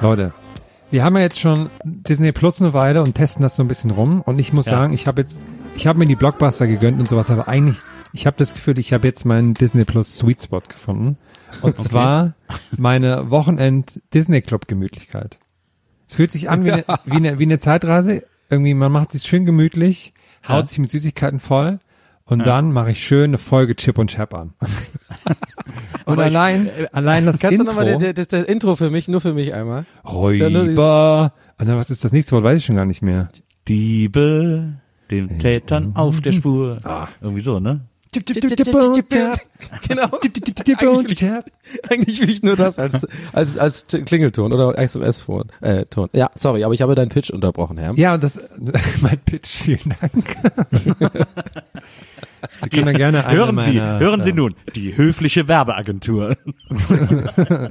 Leute, wir haben ja jetzt schon Disney Plus eine Weile und testen das so ein bisschen rum. Und ich muss Ja. sagen, ich habe jetzt, ich habe mir die Blockbuster gegönnt und sowas, aber eigentlich, ich habe das Gefühl, ich habe jetzt meinen Disney Plus Sweet Spot gefunden. Und zwar meine Wochenend Disney Club Gemütlichkeit. Es fühlt sich an wie eine, wie eine, wie eine Zeitreise. Irgendwie, man macht sich schön gemütlich, haut Ja. sich mit Süßigkeiten voll und dann mache ich schön eine Folge Chip und Chap an. und Aber ich- allein, allein das Kannst du Intro. nochmal das, das, das Intro für mich, nur für mich einmal? Räuber. Und dann, was ist das nächste Wort? Weiß ich schon gar nicht mehr. Diebe, dem Tätern auf der Spur. Ah. Irgendwie so, ne? Genau. Eigentlich will, ich, eigentlich will ich nur das als, als, als Klingelton oder SMS-Ton. Äh, Ton. Ja, sorry, aber ich habe deinen Pitch unterbrochen, Herr. Ja, und das, mein Pitch, vielen Dank. Sie können dann gerne Hören Sie, hören Sie äh, nun, die höfliche Werbeagentur.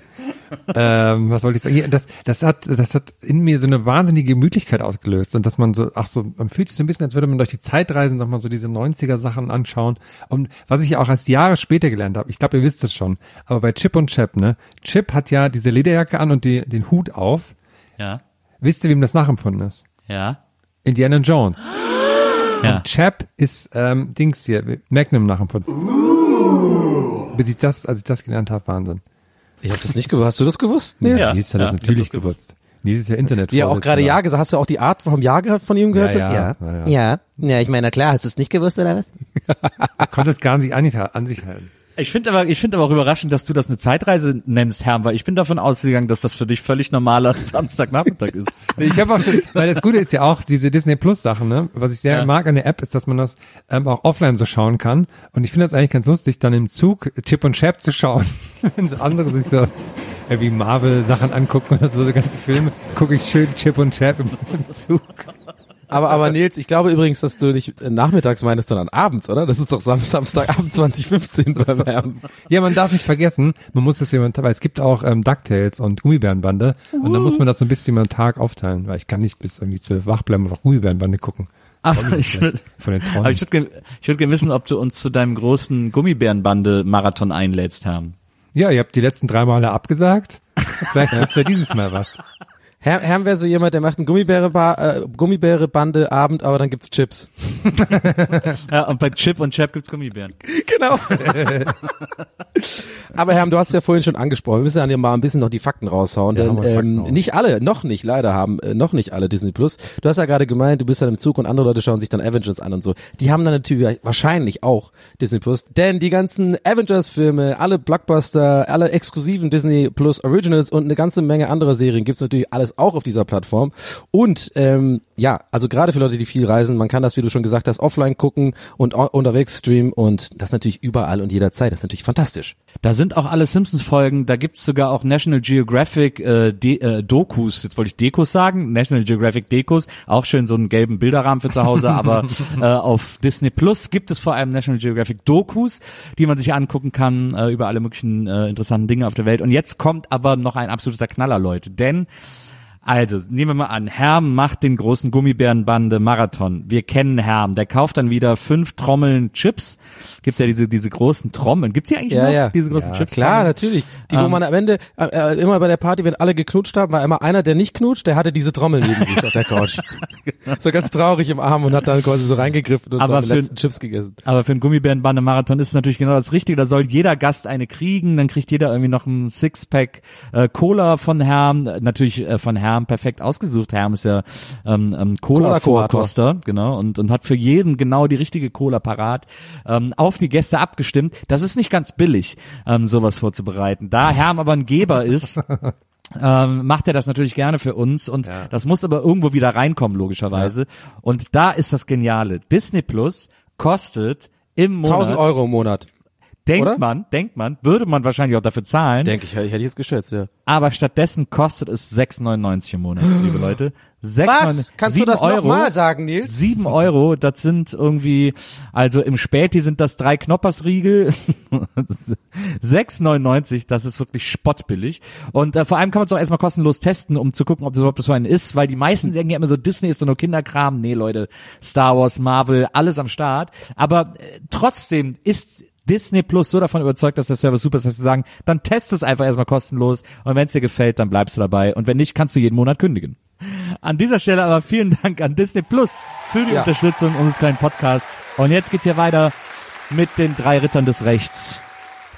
Ähm, was wollte ich sagen? Das, das hat, das hat in mir so eine wahnsinnige Gemütlichkeit ausgelöst und dass man so, ach so, man fühlt sich so ein bisschen, als würde man durch die Zeit reisen, nochmal so diese 90er Sachen anschauen. Und was ich ja auch erst Jahre später gelernt habe, ich glaube, ihr wisst es schon, aber bei Chip und Chap, ne? Chip hat ja diese Lederjacke an und die, den Hut auf. Ja, Wisst ihr, wem das nachempfunden ist? ja, Indiana Jones. ja. Chap ist ähm, Dings hier, Magnum nachempfunden. Bis ich das, als ich das gelernt habe, Wahnsinn. Ich habe das nicht gewusst. Hast du das gewusst? Nee. Ja, Nils hat ja, das natürlich das gewusst. gewusst. Nils ist ja Internet. Wie er auch gerade Ja gesagt hast du auch die Art vom Ja gehört von ihm gehört? Ja, ja, ja. ja, ja. ja. Ja, ich meine, na klar, hast du es nicht gewusst oder was? Er konnte es gar nicht an, an sich halten. Ich finde aber, ich finde aber auch überraschend, dass du das eine Zeitreise nennst, Herr, weil ich bin davon ausgegangen, dass das für dich völlig normaler Samstagnachmittag ist. Ich habe auch schon, weil das Gute ist ja auch diese Disney Plus Sachen, ne? Was ich sehr Ja. mag an der App ist, dass man das ähm, auch offline so schauen kann. Und ich finde das eigentlich ganz lustig, dann im Zug Chip und Chap zu schauen. Wenn so andere sich so irgendwie Marvel Sachen angucken oder so, so ganze Filme, gucke ich schön Chip und Chap im, im Zug. Aber, aber Nils, ich glaube übrigens, dass du nicht nachmittags meinst, sondern abends, oder? Das ist doch Sam Samstagabend 2015 beim Herrn. Ja, man darf nicht vergessen, man muss das jemand, weil es gibt auch ähm, DuckTales und Gummibärenbande und dann muss man das so ein bisschen über den Tag aufteilen, weil ich kann nicht bis irgendwie zwölf wach bleiben und auch Gummibärenbande gucken. Aber ich würde Von den aber Träumen. ich würd, ge- ich würd gerne wissen, ob du uns zu deinem großen Gummibärenbande-Marathon einlädst, Herr. Ja, ihr habt die letzten drei Male abgesagt. Vielleicht gibt's ja dieses Mal was. Herr, Herr wäre so jemand, der macht einen Gummibäre äh, Gummibäre-Bande Abend, aber dann gibt's Chips. Ja, und bei Chip und Chap gibt's Gummibären. Genau. Aber Herr, du hast ja vorhin schon angesprochen, wir müssen ja mal ein bisschen noch die Fakten raushauen, Ja, denn ähm, nicht alle, noch nicht leider haben, äh, noch nicht alle Disney Plus. Du hast ja gerade gemeint, du bist dann im Zug und andere Leute schauen sich dann Avengers an und so. Die haben dann natürlich wahrscheinlich auch Disney Plus, denn die ganzen Avengers-Filme, alle Blockbuster, alle exklusiven Disney Plus Originals und eine ganze Menge anderer Serien gibt's natürlich alles auch auf dieser Plattform. Und ähm, ja, also gerade für Leute, die viel reisen, man kann das, wie du schon gesagt hast, offline gucken und unterwegs streamen und das natürlich überall und jederzeit. Das ist natürlich fantastisch. Da sind auch alle Simpsons-Folgen, da gibt's sogar auch National Geographic äh, De äh, Dokus, jetzt wollte ich Dekos sagen, National Geographic Dekos, auch schön so einen gelben Bilderrahmen für zu Hause, aber äh, auf Disney Plus gibt es vor allem National Geographic Dokus, die man sich angucken kann äh, über alle möglichen äh, interessanten Dinge auf der Welt. Und jetzt kommt aber noch ein absoluter Knaller, Leute, denn Also, nehmen wir mal an, Herm macht den großen Gummibärenbande Marathon. Wir kennen Herm. Der kauft dann wieder fünf Trommeln Chips. Gibt ja diese, diese großen Trommeln. Gibt's die eigentlich Ja, noch? ja. Diese großen ja, Chips? Klar, natürlich. Die, wo Ähm, man am Ende, äh, immer bei der Party, wenn alle geknutscht haben, war immer einer, der nicht knutscht, der hatte diese Trommel neben sich auf der Couch. so ganz traurig im Arm und hat dann quasi so reingegriffen und Aber seine für- letzten Chips gegessen. Aber für einen Gummibärenbande Marathon ist es natürlich genau das Richtige. Da soll jeder Gast eine kriegen. Dann kriegt jeder irgendwie noch ein Sixpack äh, Cola von Herm. Natürlich äh, von Herm perfekt ausgesucht. Herm ist ja ähm, ähm, Cola-Vorkoster, genau, und, und hat für jeden genau die richtige Cola parat. Ähm, auf die Gäste abgestimmt. Das ist nicht ganz billig, ähm, sowas vorzubereiten. Da Herm aber ein Geber ist, ähm, macht er das natürlich gerne für uns und das muss aber irgendwo wieder reinkommen, logischerweise. Und da ist das Geniale. Disney Plus kostet im Monat, 1000 Euro im Monat. Denkt oder? man, denkt man, würde man wahrscheinlich auch dafür zahlen, Denke ich, ich hätte jetzt geschätzt, ja. aber stattdessen kostet es 6,99 im Monat, liebe Leute. 6,99 Was? Kannst du das Euro, nochmal sagen, Nils? 7 Euro, das sind irgendwie, also im Späti sind das drei Knoppersriegel. 6,99, das ist wirklich spottbillig. Und äh, vor allem kann man es auch erstmal kostenlos testen, um zu gucken, ob das überhaupt so ein ist, weil die meisten denken ja immer so, Disney ist doch nur Kinderkram. Nee, Leute, Star Wars, Marvel, alles am Start. Aber äh, trotzdem ist Disney Plus so davon überzeugt, dass der Service super ist, dass sie sagen, dann test es einfach erstmal kostenlos und wenn es dir gefällt, dann bleibst du dabei und wenn nicht, kannst du jeden Monat kündigen. An dieser Stelle aber vielen Dank an Disney Plus für die Ja. Unterstützung unseres kleinen Podcasts. Und jetzt geht's hier weiter mit den drei Rittern des Rechts,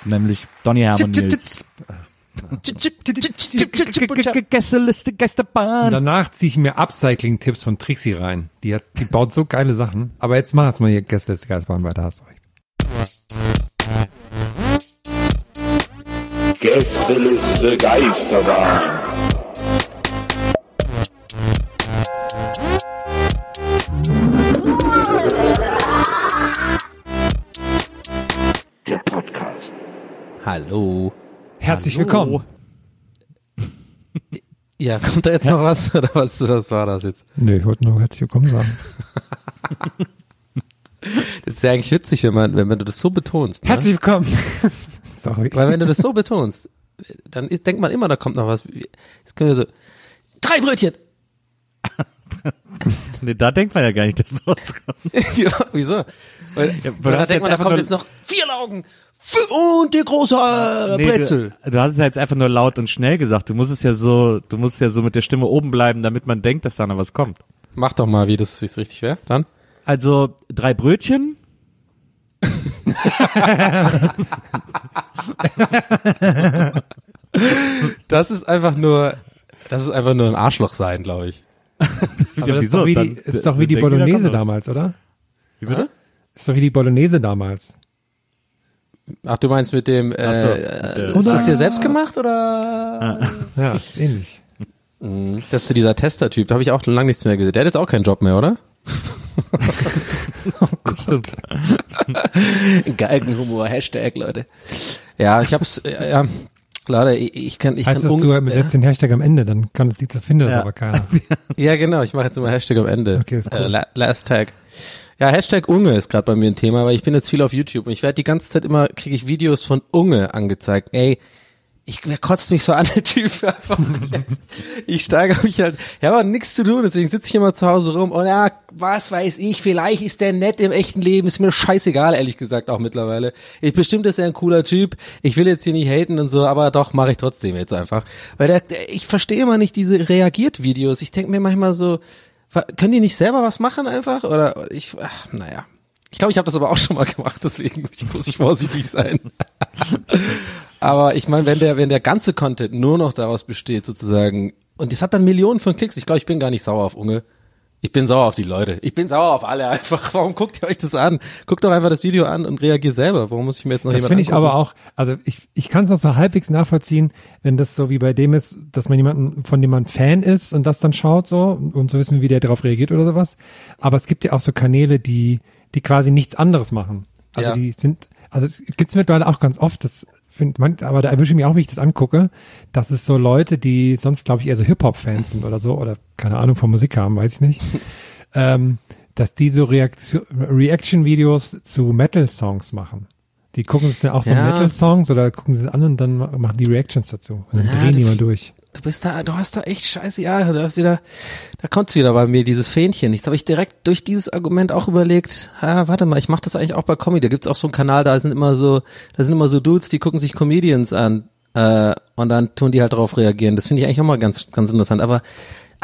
nämlich Donny Hermann Nils. Gästeliste, Gästebahn. danach ziehe ich mir Upcycling-Tipps von Trixie rein. Die hat, die baut so geile Sachen. Aber jetzt mach es mal hier Gästeliste Geistbahn weiter, hast recht. Gästeliste Geisterbahn. Der Podcast. Hallo. Herzlich Hallo. willkommen. Ja, kommt da jetzt noch was? Oder was, was war das jetzt? Nö, ich wollte nur herzlich willkommen sagen. Das ist ja eigentlich witzig, wenn man, wenn, du das so betonst. Ne? Herzlich willkommen. Sorry. Weil wenn du das so betonst, dann ist, denkt man immer, da kommt noch was. Jetzt können wir so, drei Brötchen. Nee, da denkt man ja gar nicht, dass das rauskommt. ja, wieso? Weil, Ja, weil da denkt man, da kommt jetzt noch vier Laugen f- und die große äh, Nee, Brezel. Du, du hast es ja jetzt einfach nur laut und schnell gesagt. Du musst es ja so, du musst ja so mit der Stimme oben bleiben, damit man denkt, dass da noch was kommt. Mach doch mal, wie das wie's richtig wäre. Dann. Also drei Brötchen. Das ist einfach nur, das ist einfach nur ein Arschloch sein, glaube ich. Aber das ist doch wie die, ist doch wie die Bolognese damals, oder? Wie bitte? Ist doch wie die Bolognese damals. Ach, du meinst mit dem, Ach so, äh, ist das hier selbst gemacht oder? Ja, ist ähnlich. Das ist dieser Tester-Typ, da habe ich auch lange nichts mehr gesehen. Der hat jetzt auch keinen Job mehr, oder? Stimmt. Galgenhumor, Hashtag, Leute. Ja, ich hab's, äh, ja, Leute, ich, ich kann, ich Heißt kann un- du mit jetzt den Hashtag am Ende, dann kann es nicht findet das Ja. aber keiner. Ja, genau, ich mache jetzt immer Hashtag am Ende. Okay, ist cool. äh, la last Tag. Ja, Hashtag Unge ist gerade bei mir ein Thema, weil ich bin jetzt viel auf YouTube und ich werde die ganze Zeit immer, kriege ich Videos von Unge angezeigt. Ey, ich, wer kotzt mich so an, der Typ einfach. ich steigere mich halt, ja, aber nichts zu tun, deswegen sitze ich immer zu Hause rum und ja, was weiß ich, vielleicht ist der nett im echten Leben, ist mir scheißegal, ehrlich gesagt, auch mittlerweile. Ich bestimmt ist er ein cooler Typ, ich will jetzt hier nicht haten und so, aber doch, mache ich trotzdem jetzt einfach. Weil der, der ich verstehe immer nicht diese Reagiert-Videos, ich denke mir manchmal so, können die nicht selber was machen einfach? Oder ich, ach, naja. Ich glaube, ich habe das aber auch schon mal gemacht, deswegen muss ich vorsichtig sein. Aber ich meine, wenn der, wenn der ganze Content nur noch daraus besteht, sozusagen, und das hat dann Millionen von Klicks, ich glaube, ich bin gar nicht sauer auf Unge. Ich bin sauer auf die Leute. Ich bin sauer auf alle einfach. Warum guckt ihr euch das an? Guckt doch einfach das Video an und reagiert selber. Warum muss ich mir jetzt noch Das finde ich angucken? aber auch, also ich, ich kann es noch so halbwegs nachvollziehen, wenn das so wie bei dem ist, dass man jemanden, von dem man Fan ist und das dann schaut so und so wissen, wie der darauf reagiert oder sowas. Aber es gibt ja auch so Kanäle, die, die quasi nichts anderes machen. Also Ja. die sind, also es gibt's mittlerweile auch ganz oft, das find man, aber da erwische ich mich auch, wie ich das angucke, dass es so Leute, die sonst, glaube ich, eher so Hip-Hop-Fans sind oder so, oder keine Ahnung von Musik haben, weiß ich nicht. ähm, dass die so Reaction-Videos zu Metal-Songs machen. Die gucken sich dann auch so Ja. Metal-Songs oder gucken sie es an und dann ma- machen die Reactions dazu. Und dann Ja, drehen die mal durch. Du bist da, du hast da echt scheiße Jahre. Du hast wieder, da kommt wieder bei mir dieses Fähnchen. Jetzt habe ich direkt durch dieses Argument auch überlegt, ah, warte mal, ich mache das eigentlich auch bei Comedy. Da gibt's auch so einen Kanal, da sind immer so, da sind immer so Dudes, die gucken sich Comedians an äh, und dann tun die halt darauf reagieren. Das finde ich eigentlich auch mal ganz, ganz interessant. Aber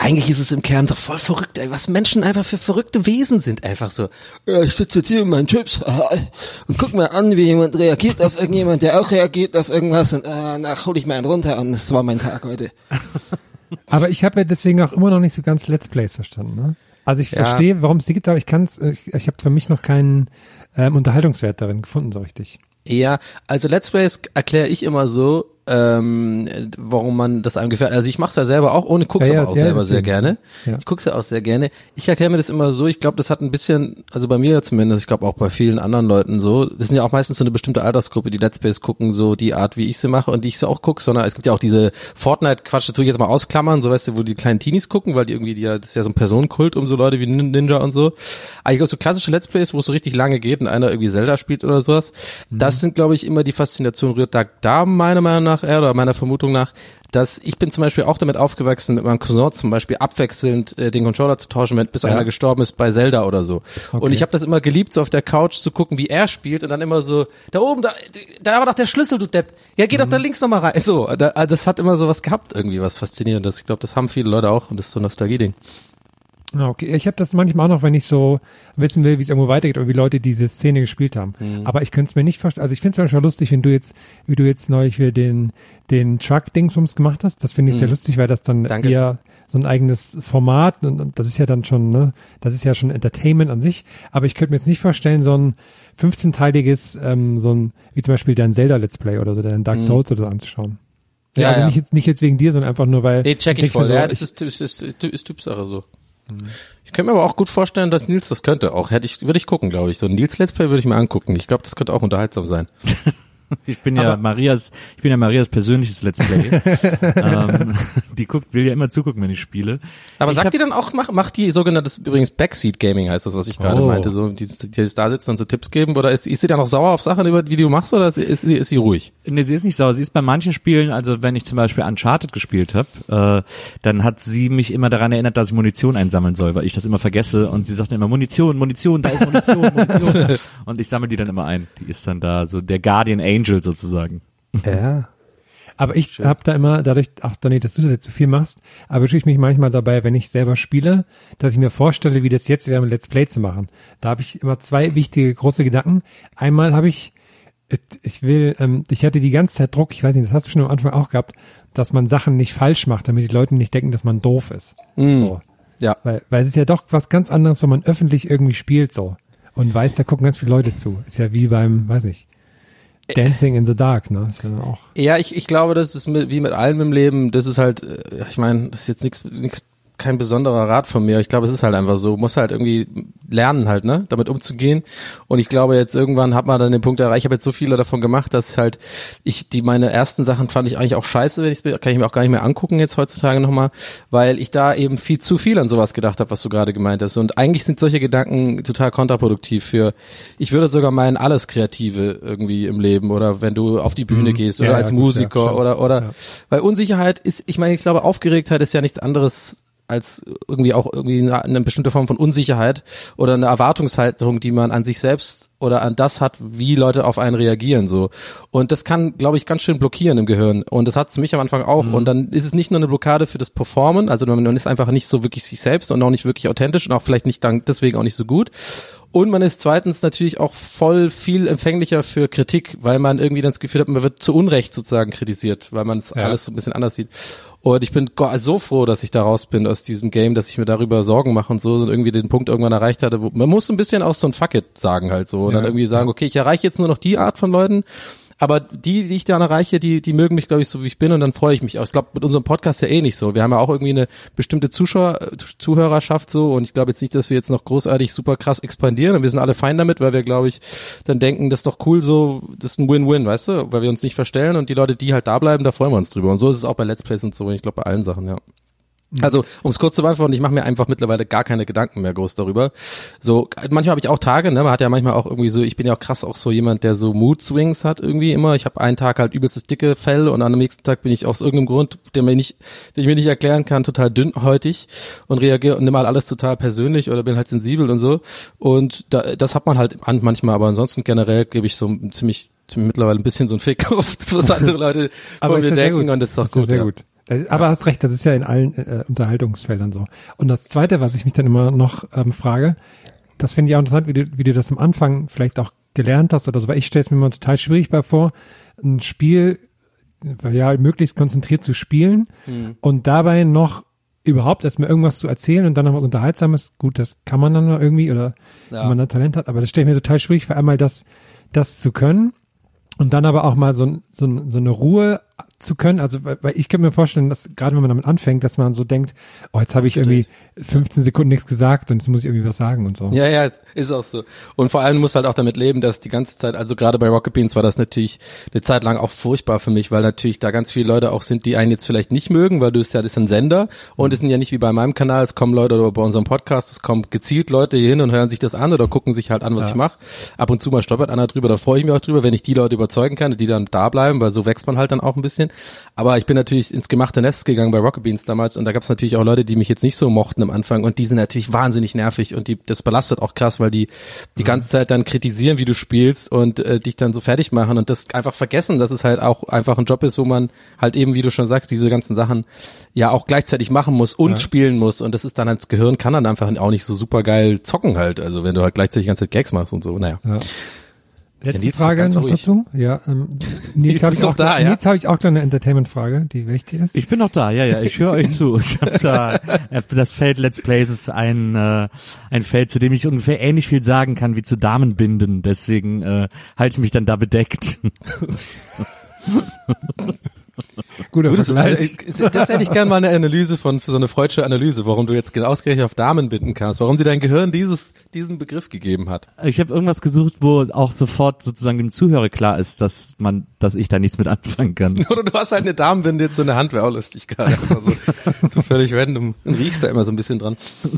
eigentlich ist es im Kern doch voll verrückt, ey, was Menschen einfach für verrückte Wesen sind, einfach so. Ja, ich sitze jetzt hier in meinen Chips und guck mal an, wie jemand reagiert auf irgendjemand, der auch reagiert auf irgendwas und äh, nach hol ich mal einen runter und das war mein Tag heute. Aber ich habe ja deswegen auch immer noch nicht so ganz Let's Plays verstanden. Ne? Also ich Ja. verstehe, warum es die gibt, aber ich kann's, ich, ich habe für mich noch keinen ähm, Unterhaltungswert darin gefunden, so richtig. Ja, also Let's Plays erkläre ich immer so, ähm, warum man das einem gefällt. Also ich mache es ja selber auch, ohne guck's Ja, ja, aber auch ja, selber sehr gerne. Ich guck's ja auch sehr gerne. Ich erkläre mir das immer so, ich glaube, das hat ein bisschen, also bei mir zumindest, ich glaube auch bei vielen anderen Leuten so, das sind ja auch meistens so eine bestimmte Altersgruppe, die Let's Plays gucken, so die Art, wie ich sie mache und die ich sie auch gucke, sondern es gibt ja auch diese Fortnite-Quatsch, das tue ich jetzt mal ausklammern, so weißt du, wo die kleinen Teenies gucken, weil die irgendwie, die, ja- das ist ja so ein Personenkult um so Leute wie Nin- Ninja und so. Aber ich glaube, so klassische Let's Plays, wo es so richtig lange geht und einer irgendwie Zelda spielt oder sowas, das sind, glaube ich, immer die Faszination rührt da, da meiner Meinung nach eher, oder meiner Vermutung nach, dass ich bin zum Beispiel auch damit aufgewachsen, mit meinem Cousin zum Beispiel abwechselnd äh, den Controller zu tauschen, wenn, bis einer gestorben ist bei Zelda oder so. Und ich habe das immer geliebt, so auf der Couch zu gucken, wie er spielt und dann immer so, da oben, da, da war doch der Schlüssel, du Depp. Ja, geh doch da links nochmal rein. So, da, das hat immer so was gehabt, irgendwie was Faszinierendes. Ich glaube, das haben viele Leute auch und das ist so ein Nostalgie-Ding. Ah, okay. Ich habe das manchmal auch noch, wenn ich so wissen will, wie es irgendwo weitergeht oder wie Leute diese Szene gespielt haben. Mhm. Aber ich könnte es mir nicht vorstellen. Also ich finde es manchmal lustig, wenn du jetzt, wie du jetzt neulich für den den Truck-Dingsbums gemacht hast. Das finde ich sehr lustig, weil das dann Mhm. Danke. eher so ein eigenes Format und, und das ist ja dann schon, ne, das ist ja schon Entertainment an sich. Aber ich könnte mir jetzt nicht vorstellen, so ein 15-teiliges, ähm, so ein, wie zum Beispiel dein Zelda Let's Play oder so, dein Dark Souls oder so anzuschauen. Mhm. Ja, also ja. Nicht, jetzt, nicht jetzt wegen dir, sondern einfach nur, weil. Nee, check ich voll. so, ja, das ist, ist, ist, ist, ist Typsache so. Ich könnte mir aber auch gut vorstellen, dass Nils das könnte. Auch hätte ich, würde ich gucken, glaube ich. So ein Nils Let's Play würde ich mir angucken. Ich glaube, das könnte auch unterhaltsam sein. Ich bin ja Marias, ich bin ja Marias persönliches Let's Play. ähm, die guckt, will ja immer zugucken, wenn ich spiele. Aber ich sagt die dann auch, mach, macht die sogenanntes, übrigens Backseat Gaming heißt das, was ich gerade Oh. meinte, so, die, die jetzt da sitzen und so Tipps geben, oder ist, ist sie dann auch sauer auf Sachen, über die du machst, oder ist, ist, sie- ist sie ruhig? Nee, sie ist nicht sauer. Sie ist bei manchen Spielen, also wenn ich zum Beispiel Uncharted gespielt habe, äh, dann hat sie mich immer daran erinnert, dass ich Munition einsammeln soll, weil ich das immer vergesse und sie sagt immer Munition, Munition, da ist Munition, Munition. und ich sammle die dann immer ein. Die ist dann da so der Guardian Angel sozusagen. Ja. Aber ich habe da immer, dadurch, ach Donny, dass du das jetzt so viel machst, erwische ich mich manchmal dabei, wenn ich selber spiele, dass ich mir vorstelle, wie das jetzt wäre, ein Let's Play zu machen. Da habe ich immer zwei wichtige, große Gedanken. Einmal habe ich, ich will, ähm, ich hatte die ganze Zeit Druck, ich weiß nicht, das hast du schon am Anfang auch gehabt, dass man Sachen nicht falsch macht, damit die Leute nicht denken, dass man doof ist. So. Ja. Weil, weil es ist ja doch was ganz anderes, wenn man öffentlich irgendwie spielt so. Und weiß, da gucken ganz viele Leute zu. Ist ja wie beim, weiß nicht, Dancing in the Dark, ne? Ist ja auch. Ja, ich, ich glaube, das ist mit, wie mit allem im Leben, das ist halt, äh, ich meine, das ist jetzt nichts, kein besonderer Rat von mir. Ich glaube, es ist halt einfach so, muss halt irgendwie lernen halt, ne, damit umzugehen. Und ich glaube, jetzt irgendwann hat man dann den Punkt erreicht. Ich habe jetzt so viele davon gemacht, dass halt ich die meine ersten Sachen fand ich eigentlich auch scheiße, wenn ich kann ich mir auch gar nicht mehr angucken jetzt heutzutage nochmal, weil ich da eben viel zu viel an sowas gedacht habe, was du gerade gemeint hast. Und eigentlich sind solche Gedanken total kontraproduktiv für. Ich würde sogar meinen alles Kreative irgendwie im Leben oder wenn du auf die Bühne Mhm. gehst Ja, oder ja, als gut, ja, Musiker stimmt. oder oder Ja. weil Unsicherheit ist, ich meine, ich glaube, Aufgeregtheit ist ja nichts anderes als irgendwie auch irgendwie eine, eine bestimmte Form von Unsicherheit oder eine Erwartungshaltung, die man an sich selbst oder an das hat, wie Leute auf einen reagieren so. Und das kann, glaube ich, ganz schön blockieren im Gehirn. Und das hat es mich am Anfang auch. Und dann ist es nicht nur eine Blockade für das Performen, also man ist einfach nicht so wirklich sich selbst und auch nicht wirklich authentisch und auch vielleicht nicht dann deswegen auch nicht so gut. Und man ist zweitens natürlich auch voll viel empfänglicher für Kritik, weil man irgendwie das Gefühl hat, man wird zu Unrecht sozusagen kritisiert, weil man es Ja. alles so ein bisschen anders sieht. Und ich bin so froh, dass ich da raus bin aus diesem Game, dass ich mir darüber Sorgen mache und so und irgendwie den Punkt irgendwann erreicht hatte, wo man muss ein bisschen auch so ein Fuck it sagen halt so und Ja. dann irgendwie sagen, okay, ich erreiche jetzt nur noch die Art von Leuten, aber die, die ich dann erreiche, die, die mögen mich, glaube ich, so wie ich bin und dann freue ich mich auch. Ich glaube, mit unserem Podcast ja eh nicht so. Wir haben ja auch irgendwie eine bestimmte Zuschauer, Zuhörerschaft so und ich glaube jetzt nicht, dass wir jetzt noch großartig super krass expandieren und wir sind alle fein damit, weil wir, glaube ich, dann denken, das ist doch cool so, das ist ein Win-Win, weißt du, weil wir uns nicht verstellen und die Leute, die halt da bleiben, da freuen wir uns drüber. Und so ist es auch bei Let's Plays und so, ich glaube bei allen Sachen, ja. Also, um es kurz zu beantworten, ich mache mir einfach mittlerweile gar keine Gedanken mehr groß darüber. So, manchmal habe ich auch Tage, ne, man hat ja manchmal auch irgendwie so, ich bin ja auch krass auch so jemand, der so Mood Swings hat irgendwie immer. Ich habe einen Tag halt übelstes dicke Fell und dem nächsten Tag bin ich aus irgendeinem Grund, der mir nicht, den ich mir nicht erklären kann, total dünnhäutig und reagiere und nehme halt alles total persönlich oder bin halt sensibel und so. Und da, das hat man halt an manchmal, aber ansonsten generell gebe ich so ziemlich mittlerweile ein bisschen so ein Fick auf, was andere Leute Aber von mir denken gut. und das ist doch ist ja gut. sehr ja. gut. Das, aber hast recht, das ist ja in allen äh, Unterhaltungsfeldern so. Und das Zweite, was ich mich dann immer noch ähm, frage, das finde ich auch interessant, wie du, wie du das am Anfang vielleicht auch gelernt hast oder so, weil ich stelle es mir immer total schwierig bei vor, ein Spiel äh, ja möglichst konzentriert zu spielen Hm. und dabei noch überhaupt erstmal irgendwas zu erzählen und dann noch was Unterhaltsames. Gut, das kann man dann noch irgendwie oder Ja. wenn man da Talent hat, aber das stelle ich mir total schwierig vor, einmal das, das zu können und dann aber auch mal so, so, so eine Ruhe zu können. Also, weil, ich kann mir vorstellen, dass gerade wenn man damit anfängt, dass man so denkt, oh, jetzt habe ich irgendwie 15 Sekunden nichts gesagt und jetzt muss ich irgendwie was sagen und so. Ja, ja, ist auch so. Und vor allem musst du halt auch damit leben, dass die ganze Zeit, also gerade bei Rocket Beans war das natürlich eine Zeit lang auch furchtbar für mich, weil natürlich da ganz viele Leute auch sind, die einen jetzt vielleicht nicht mögen, weil du ist ja, das ist ein Sender und es sind ja nicht wie bei meinem Kanal, es kommen Leute oder bei unserem Podcast, es kommen gezielt Leute hier hin und hören sich das an oder gucken sich halt an, was Ja. ich mache. Ab und zu mal stolpert einer drüber, da freue ich mich auch drüber, wenn ich die Leute überzeugen kann, die dann da bleiben, weil so wächst man halt dann auch ein bisschen. Aber ich bin natürlich ins gemachte Nest gegangen bei Rocket Beans damals und da gab es natürlich auch Leute, die mich jetzt nicht so mochten am Anfang und die sind natürlich wahnsinnig nervig und die das belastet auch krass, weil die die ganze Zeit dann kritisieren, wie du spielst und äh, dich dann so fertig machen und das einfach vergessen, dass es halt auch einfach ein Job ist, wo man halt eben, wie du schon sagst, diese ganzen Sachen ja auch gleichzeitig machen muss und spielen muss und das ist dann das Gehirn kann dann einfach auch nicht so super geil zocken halt, also wenn du halt gleichzeitig die ganze Zeit Gags machst und so, naja. Ja. Letzte ist Frage noch ruhig. dazu. Ja, ähm, Nils Nils habe ist ich, auch da, ja? Nils habe ich auch gleich eine Entertainment-Frage, die wichtig ist. Ich bin noch da, ja, ja, ich höre euch zu. Ich hab da, äh, das Feld Let's Plays ist ein, äh, ein Feld, zu dem ich ungefähr ähnlich viel sagen kann wie zu Damenbinden. Deswegen äh, halte ich mich dann da bedeckt. Guter Gutes, Vergleich. äh, das hätte ich gerne mal eine Analyse von, für so eine freudsche Analyse, warum du jetzt genau ausgerechnet auf Damen binden kannst, warum dir dein Gehirn dieses, diesen Begriff gegeben hat. Ich habe irgendwas gesucht, wo auch sofort sozusagen dem Zuhörer klar ist, dass man, dass ich da nichts mit anfangen kann. Oder du hast halt eine Damenbinde jetzt so in der Hand, wäre auch lustig gerade. Einfach So, völlig random. Und riechst da immer so ein bisschen dran.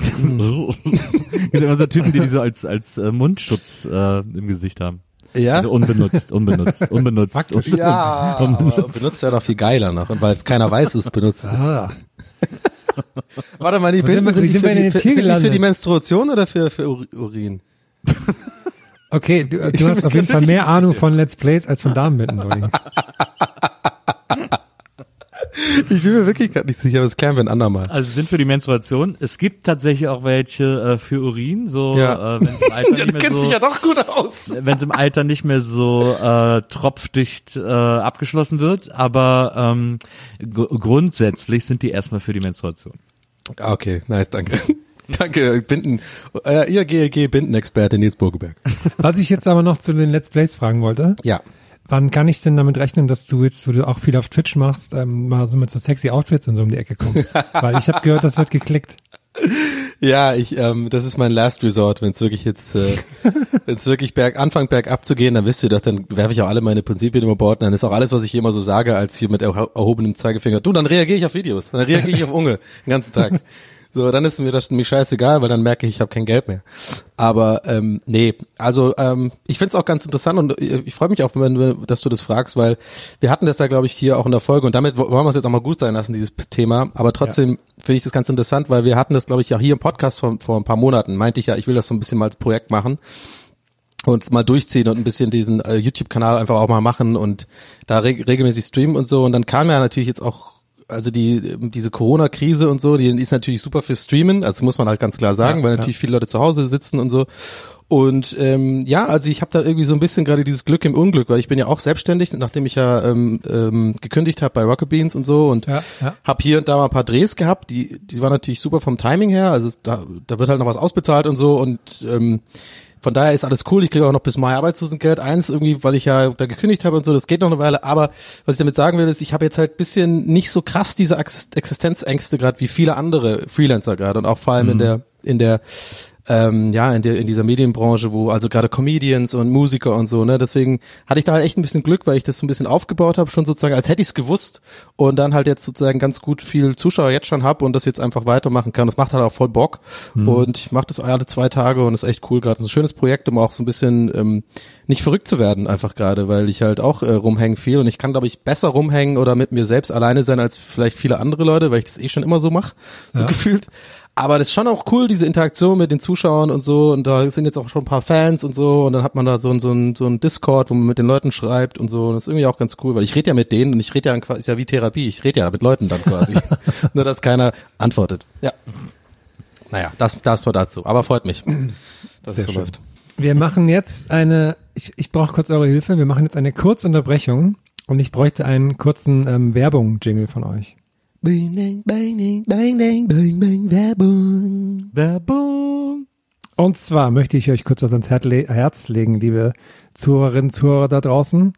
Es gibt immer so Typen, die die so als, als äh, Mundschutz äh, im Gesicht haben. Ja? Also unbenutzt, unbenutzt, unbenutzt. Praktisch. ja, aber benutzt ja noch viel geiler noch. Und weil jetzt keiner weiß, es benutzt ist. Ah, Warte mal, die Binden sind, die sind für, die, für, sind die für die Menstruation oder für, für Ur- Urin? okay, du, du hast auf jeden Fall mehr Ahnung von Let's Plays als von Damenbinden, Olli. Ich bin mir wirklich gerade nicht sicher, aber das klären wir ein andermal. Also sind für die Menstruation. Es gibt tatsächlich auch welche äh, für Urin, so Ja. äh, wenn es im Alter nicht mehr so, doch gut aus. wenn es im Alter nicht mehr so äh, tropfdicht äh, abgeschlossen wird. Aber ähm, gr- grundsätzlich sind die erstmal für die Menstruation. Ah, Okay, nice, danke. Danke, Binden, äh, ihr GLG Bindenexperte Nils Burgeberg. Was ich jetzt aber noch zu den Let's Plays fragen wollte, Ja. Wann kann ich denn damit rechnen, dass du jetzt, wo du auch viel auf Twitch machst, ähm, mal so mit so sexy Outfits und so um die Ecke kommst? Weil ich habe gehört, das wird geklickt. Ja, ich, ähm, das ist mein Last Resort, wenn es wirklich jetzt, äh, wenn es wirklich berg, anfängt bergab zu gehen, dann wisst ihr doch, dann werfe ich auch alle meine Prinzipien über Bord, dann ist auch alles, was ich hier immer so sage, als hier mit erho- erhobenem Zeigefinger, du, dann reagiere ich auf Videos, dann reagiere ich auf Unge, den ganzen Tag. So, dann ist mir das mir scheißegal, weil dann merke ich, ich habe kein Geld mehr. Aber ähm, nee, also ähm, ich find's auch ganz interessant und äh, ich freue mich auch, wenn, du- dass du das fragst, weil wir hatten das ja, glaube ich, hier auch in der Folge und damit wo- wollen wir es jetzt auch mal gut sein lassen, dieses Thema. Aber trotzdem finde ich das ganz interessant, weil wir hatten das, glaube ich, ja hier im Podcast vor, vor ein paar Monaten. Meinte ich ja, ich will das so ein bisschen mal als Projekt machen und mal durchziehen und ein bisschen diesen äh, YouTube-Kanal einfach auch mal machen und da reg regelmäßig streamen und so. Und dann kam ja natürlich jetzt auch, also die ähm, diese Corona-Krise und so, die ist natürlich super für Streamen, also muss man halt ganz klar sagen, Ja, weil ja. natürlich viele Leute zu Hause sitzen und so. Und ähm, ja, also ich habe da irgendwie so ein bisschen gerade dieses Glück im Unglück, weil ich bin ja auch selbstständig, nachdem ich ja ähm, ähm, gekündigt habe bei Rocket Beans und so und Ja, ja. hab hier und da mal ein paar Drehs gehabt, die die waren natürlich super vom Timing her, also da da wird halt noch was ausbezahlt und so und ähm, von daher ist alles cool. Ich kriege auch noch bis Mai Arbeitslosengeld eins irgendwie, weil ich ja da gekündigt habe und so. Das geht noch eine Weile. Aber was ich damit sagen will, ist, ich habe jetzt halt bisschen nicht so krass diese Exist- Existenzängste gerade wie viele andere Freelancer gerade und auch vor allem in der in der ähm, ja, in, der, in dieser Medienbranche, wo also gerade Comedians und Musiker und so, ne, deswegen hatte ich da halt echt ein bisschen Glück, weil ich das so ein bisschen aufgebaut habe, schon sozusagen, als hätte ich es gewusst und dann halt jetzt sozusagen ganz gut viel Zuschauer jetzt schon hab und das jetzt einfach weitermachen kann. Das macht halt auch voll Bock und ich mache das alle zwei Tage und ist echt cool gerade. Ein schönes Projekt, um auch so ein bisschen ähm, nicht verrückt zu werden einfach gerade, weil ich halt auch äh, rumhängen viel und ich kann, glaube ich, besser rumhängen oder mit mir selbst alleine sein als vielleicht viele andere Leute, weil ich das eh schon immer so mache, so Ja. gefühlt. Aber das ist schon auch cool, diese Interaktion mit den Zuschauern und so. Und da sind jetzt auch schon ein paar Fans und so. Und dann hat man da so ein, so ein, so ein Discord, wo man mit den Leuten schreibt und so. Und das ist irgendwie auch ganz cool, weil ich rede ja mit denen und ich rede ja dann quasi, ist ja wie Therapie. Ich rede ja mit Leuten dann quasi. Nur, dass keiner antwortet. Ja. Naja, das, das war dazu. Aber freut mich, dass Sehr es so schön. läuft. Wir machen jetzt eine, ich, ich brauche kurz eure Hilfe, wir machen jetzt eine Kurzunterbrechung und ich bräuchte einen kurzen ähm, Werbung-Jingle von euch. Bang, bang, bang, bang, bang, bang, bang, Werbung. Werbung. Und zwar möchte ich euch kurz was ans Herz legen, liebe Zuhörerinnen, Zuhörer da draußen.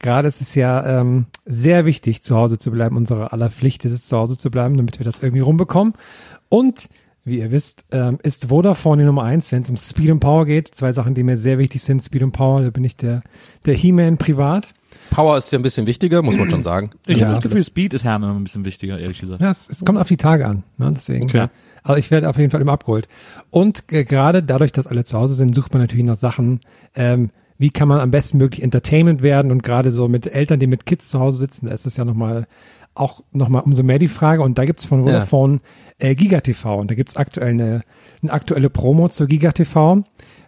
Gerade ist es ja ähm, sehr wichtig, zu Hause zu bleiben. Unsere aller Pflicht ist es, zu Hause zu bleiben, damit wir das irgendwie rumbekommen. Und wie ihr wisst, ähm, ist Vodafone die Nummer eins, wenn es um Speed und Power geht. Zwei Sachen, die mir sehr wichtig sind, Speed und Power. Da bin ich der, der He-Man privat. Power ist ja ein bisschen wichtiger, muss man schon sagen. Ich Ja. habe das Gefühl, Speed ist Herm immer ein bisschen wichtiger, ehrlich gesagt. Ja, es, es kommt auf die Tage an. Ne? Deswegen. Okay. Also ich werde auf jeden Fall immer abgeholt. Und äh, gerade dadurch, dass alle zu Hause sind, sucht man natürlich nach Sachen, ähm, wie kann man am besten möglich Entertainment werden und gerade so mit Eltern, die mit Kids zu Hause sitzen, da ist es ja nochmal auch nochmal umso mehr die Frage. Und da gibt's von Ja. Vodafone äh, GigaTV und da gibt's aktuell eine, eine aktuelle Promo zur GigaTV,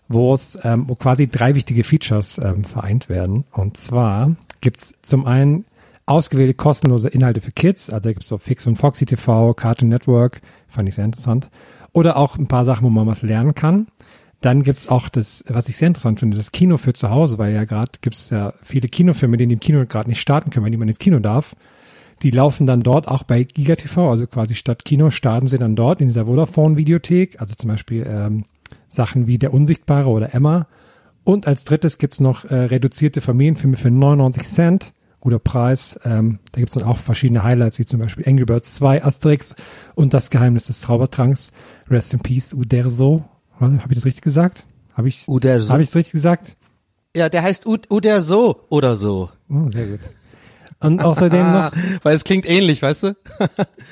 wo es ähm, wo quasi drei wichtige Features ähm, vereint werden. Und zwar gibt's zum einen ausgewählte kostenlose Inhalte für Kids, also da gibt's so Fix und Foxy TV, Cartoon Network, fand ich sehr interessant. Oder auch ein paar Sachen, wo man was lernen kann. Dann gibt's auch das, was ich sehr interessant finde, das Kino für zu Hause, weil ja gerade gibt's ja viele Kinofilme, die im Kino gerade nicht starten können, weil niemand ins Kino darf. Die laufen dann dort auch bei GigaTV, also quasi statt Kino starten sie dann dort in dieser Vodafone-Videothek, also zum Beispiel ähm, Sachen wie Der Unsichtbare oder Emma. Und als drittes gibt's noch äh, reduzierte Familienfilme für 99 Cent. Guter Preis. Ähm, da gibt's dann auch verschiedene Highlights, wie zum Beispiel Angry Birds 2, Asterix und Das Geheimnis des Zaubertranks. Rest in Peace, Uderzo. Habe ich das richtig gesagt? Habe ich Uderzo. Habe ich das richtig gesagt? Ja, der heißt Ud oder so oder so. Oh, sehr gut. Und außerdem noch, Weil es klingt ähnlich, weißt du?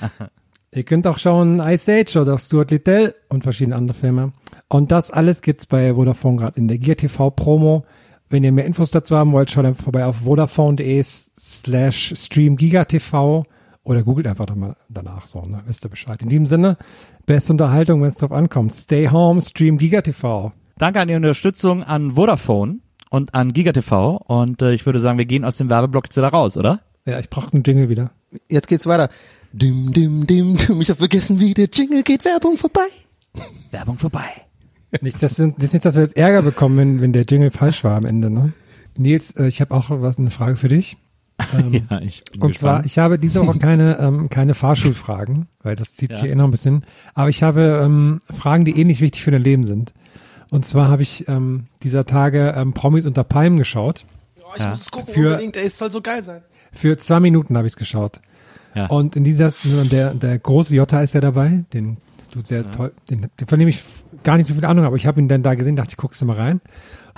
ihr könnt auch schauen Ice Age oder Stuart Little und verschiedene andere Filme. Und das alles gibt's bei Vodafone gerade in der GTV Promo. Wenn ihr mehr Infos dazu haben wollt, schaut einfach vorbei auf vodafone.de slash stream gigatv oder googelt einfach doch mal danach so, ne? Wisst ihr Bescheid. In diesem Sinne, beste Unterhaltung, wenn es drauf ankommt. Stay home, stream gigatv. Danke an die Unterstützung an Vodafone und an GigaTV. Und äh, ich würde sagen, wir gehen aus dem Werbeblock jetzt wieder raus, oder? Ja, ich brauche einen Jingle wieder. Jetzt geht's weiter. Dim, dim, dim, dim. Ich hab vergessen, wie der Jingle geht. Werbung vorbei. Werbung vorbei. Nicht, dass, wir- nicht, dass wir jetzt Ärger bekommen, wenn, wenn der Jingle falsch war am Ende, ne? Nils, äh, ich habe auch was, eine Frage für dich. Ähm, Ja, ich bin Und zwar, gespannt. ich habe diese Woche keine, ähm, keine Fahrschulfragen, weil das zieht sich Ja. hier eh noch ein bisschen. Aber ich habe ähm, Fragen, die ähnlich wichtig für dein Leben sind. Und zwar habe ich ähm, dieser Tage ähm, Promis unter Palmen geschaut. Oh, ich Ja. muss es gucken Für- unbedingt. Ey, es soll so geil sein. Für zwei Minuten habe ich es geschaut. Ja. Und in dieser, der, der große Jota ist ja dabei, den du sehr toll, den, den von dem ich gar nicht so viel Ahnung habe, aber ich habe ihn dann da gesehen, dachte ich, guckst du mal rein.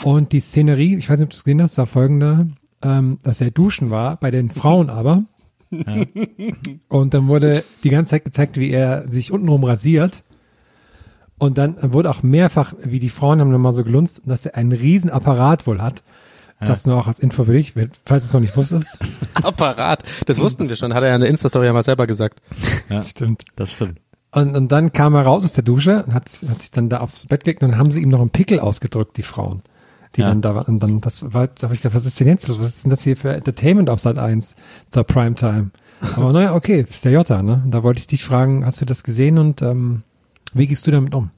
Und die Szenerie, ich weiß nicht, ob du es gesehen hast, war folgende, ähm, dass er duschen war, bei den Frauen aber. Und dann wurde die ganze Zeit gezeigt, wie er sich untenrum rasiert. Und dann wurde auch mehrfach, wie die Frauen haben dann mal so gelunzt, dass er einen riesen Apparat wohl hat. Das nur auch als Info für dich, falls du es noch nicht wusstest. Apparat. Das wussten wir schon. Hat er ja in der Insta-Story ja mal selber gesagt. Ja, Stimmt. das stimmt. Und, und dann kam er raus aus der Dusche und hat, hat sich dann da aufs Bett gelegt und dann haben sie ihm noch einen Pickel ausgedrückt, die Frauen. Die Ja. dann da waren. Und dann, das war, da habe ich gedacht, was ist denn jetzt los? Was ist denn das hier für Entertainment auf Sat 1 zur Primetime? Aber naja, okay, ist der Jota, ne? Und da wollte ich dich fragen, hast du das gesehen und ähm, wie gehst du damit um?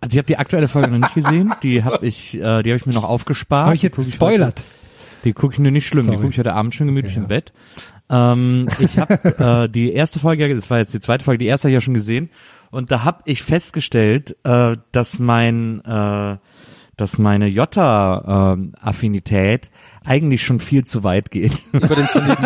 Also ich habe die aktuelle Folge noch nicht gesehen. Die habe ich, äh, die habe ich mir noch aufgespart. Habe ich jetzt Die gespoilert? Die gucke ich nur nicht schlimm. Die Sorry. gucke ich heute Abend schon gemütlich Okay, im Bett. Ähm, ich habe äh, die erste Folge, das war jetzt die zweite Folge, die erste habe ich ja schon gesehen. Und da habe ich festgestellt, äh, dass mein äh, dass meine Jota-Affinität eigentlich schon viel zu weit geht. Über den Zenit.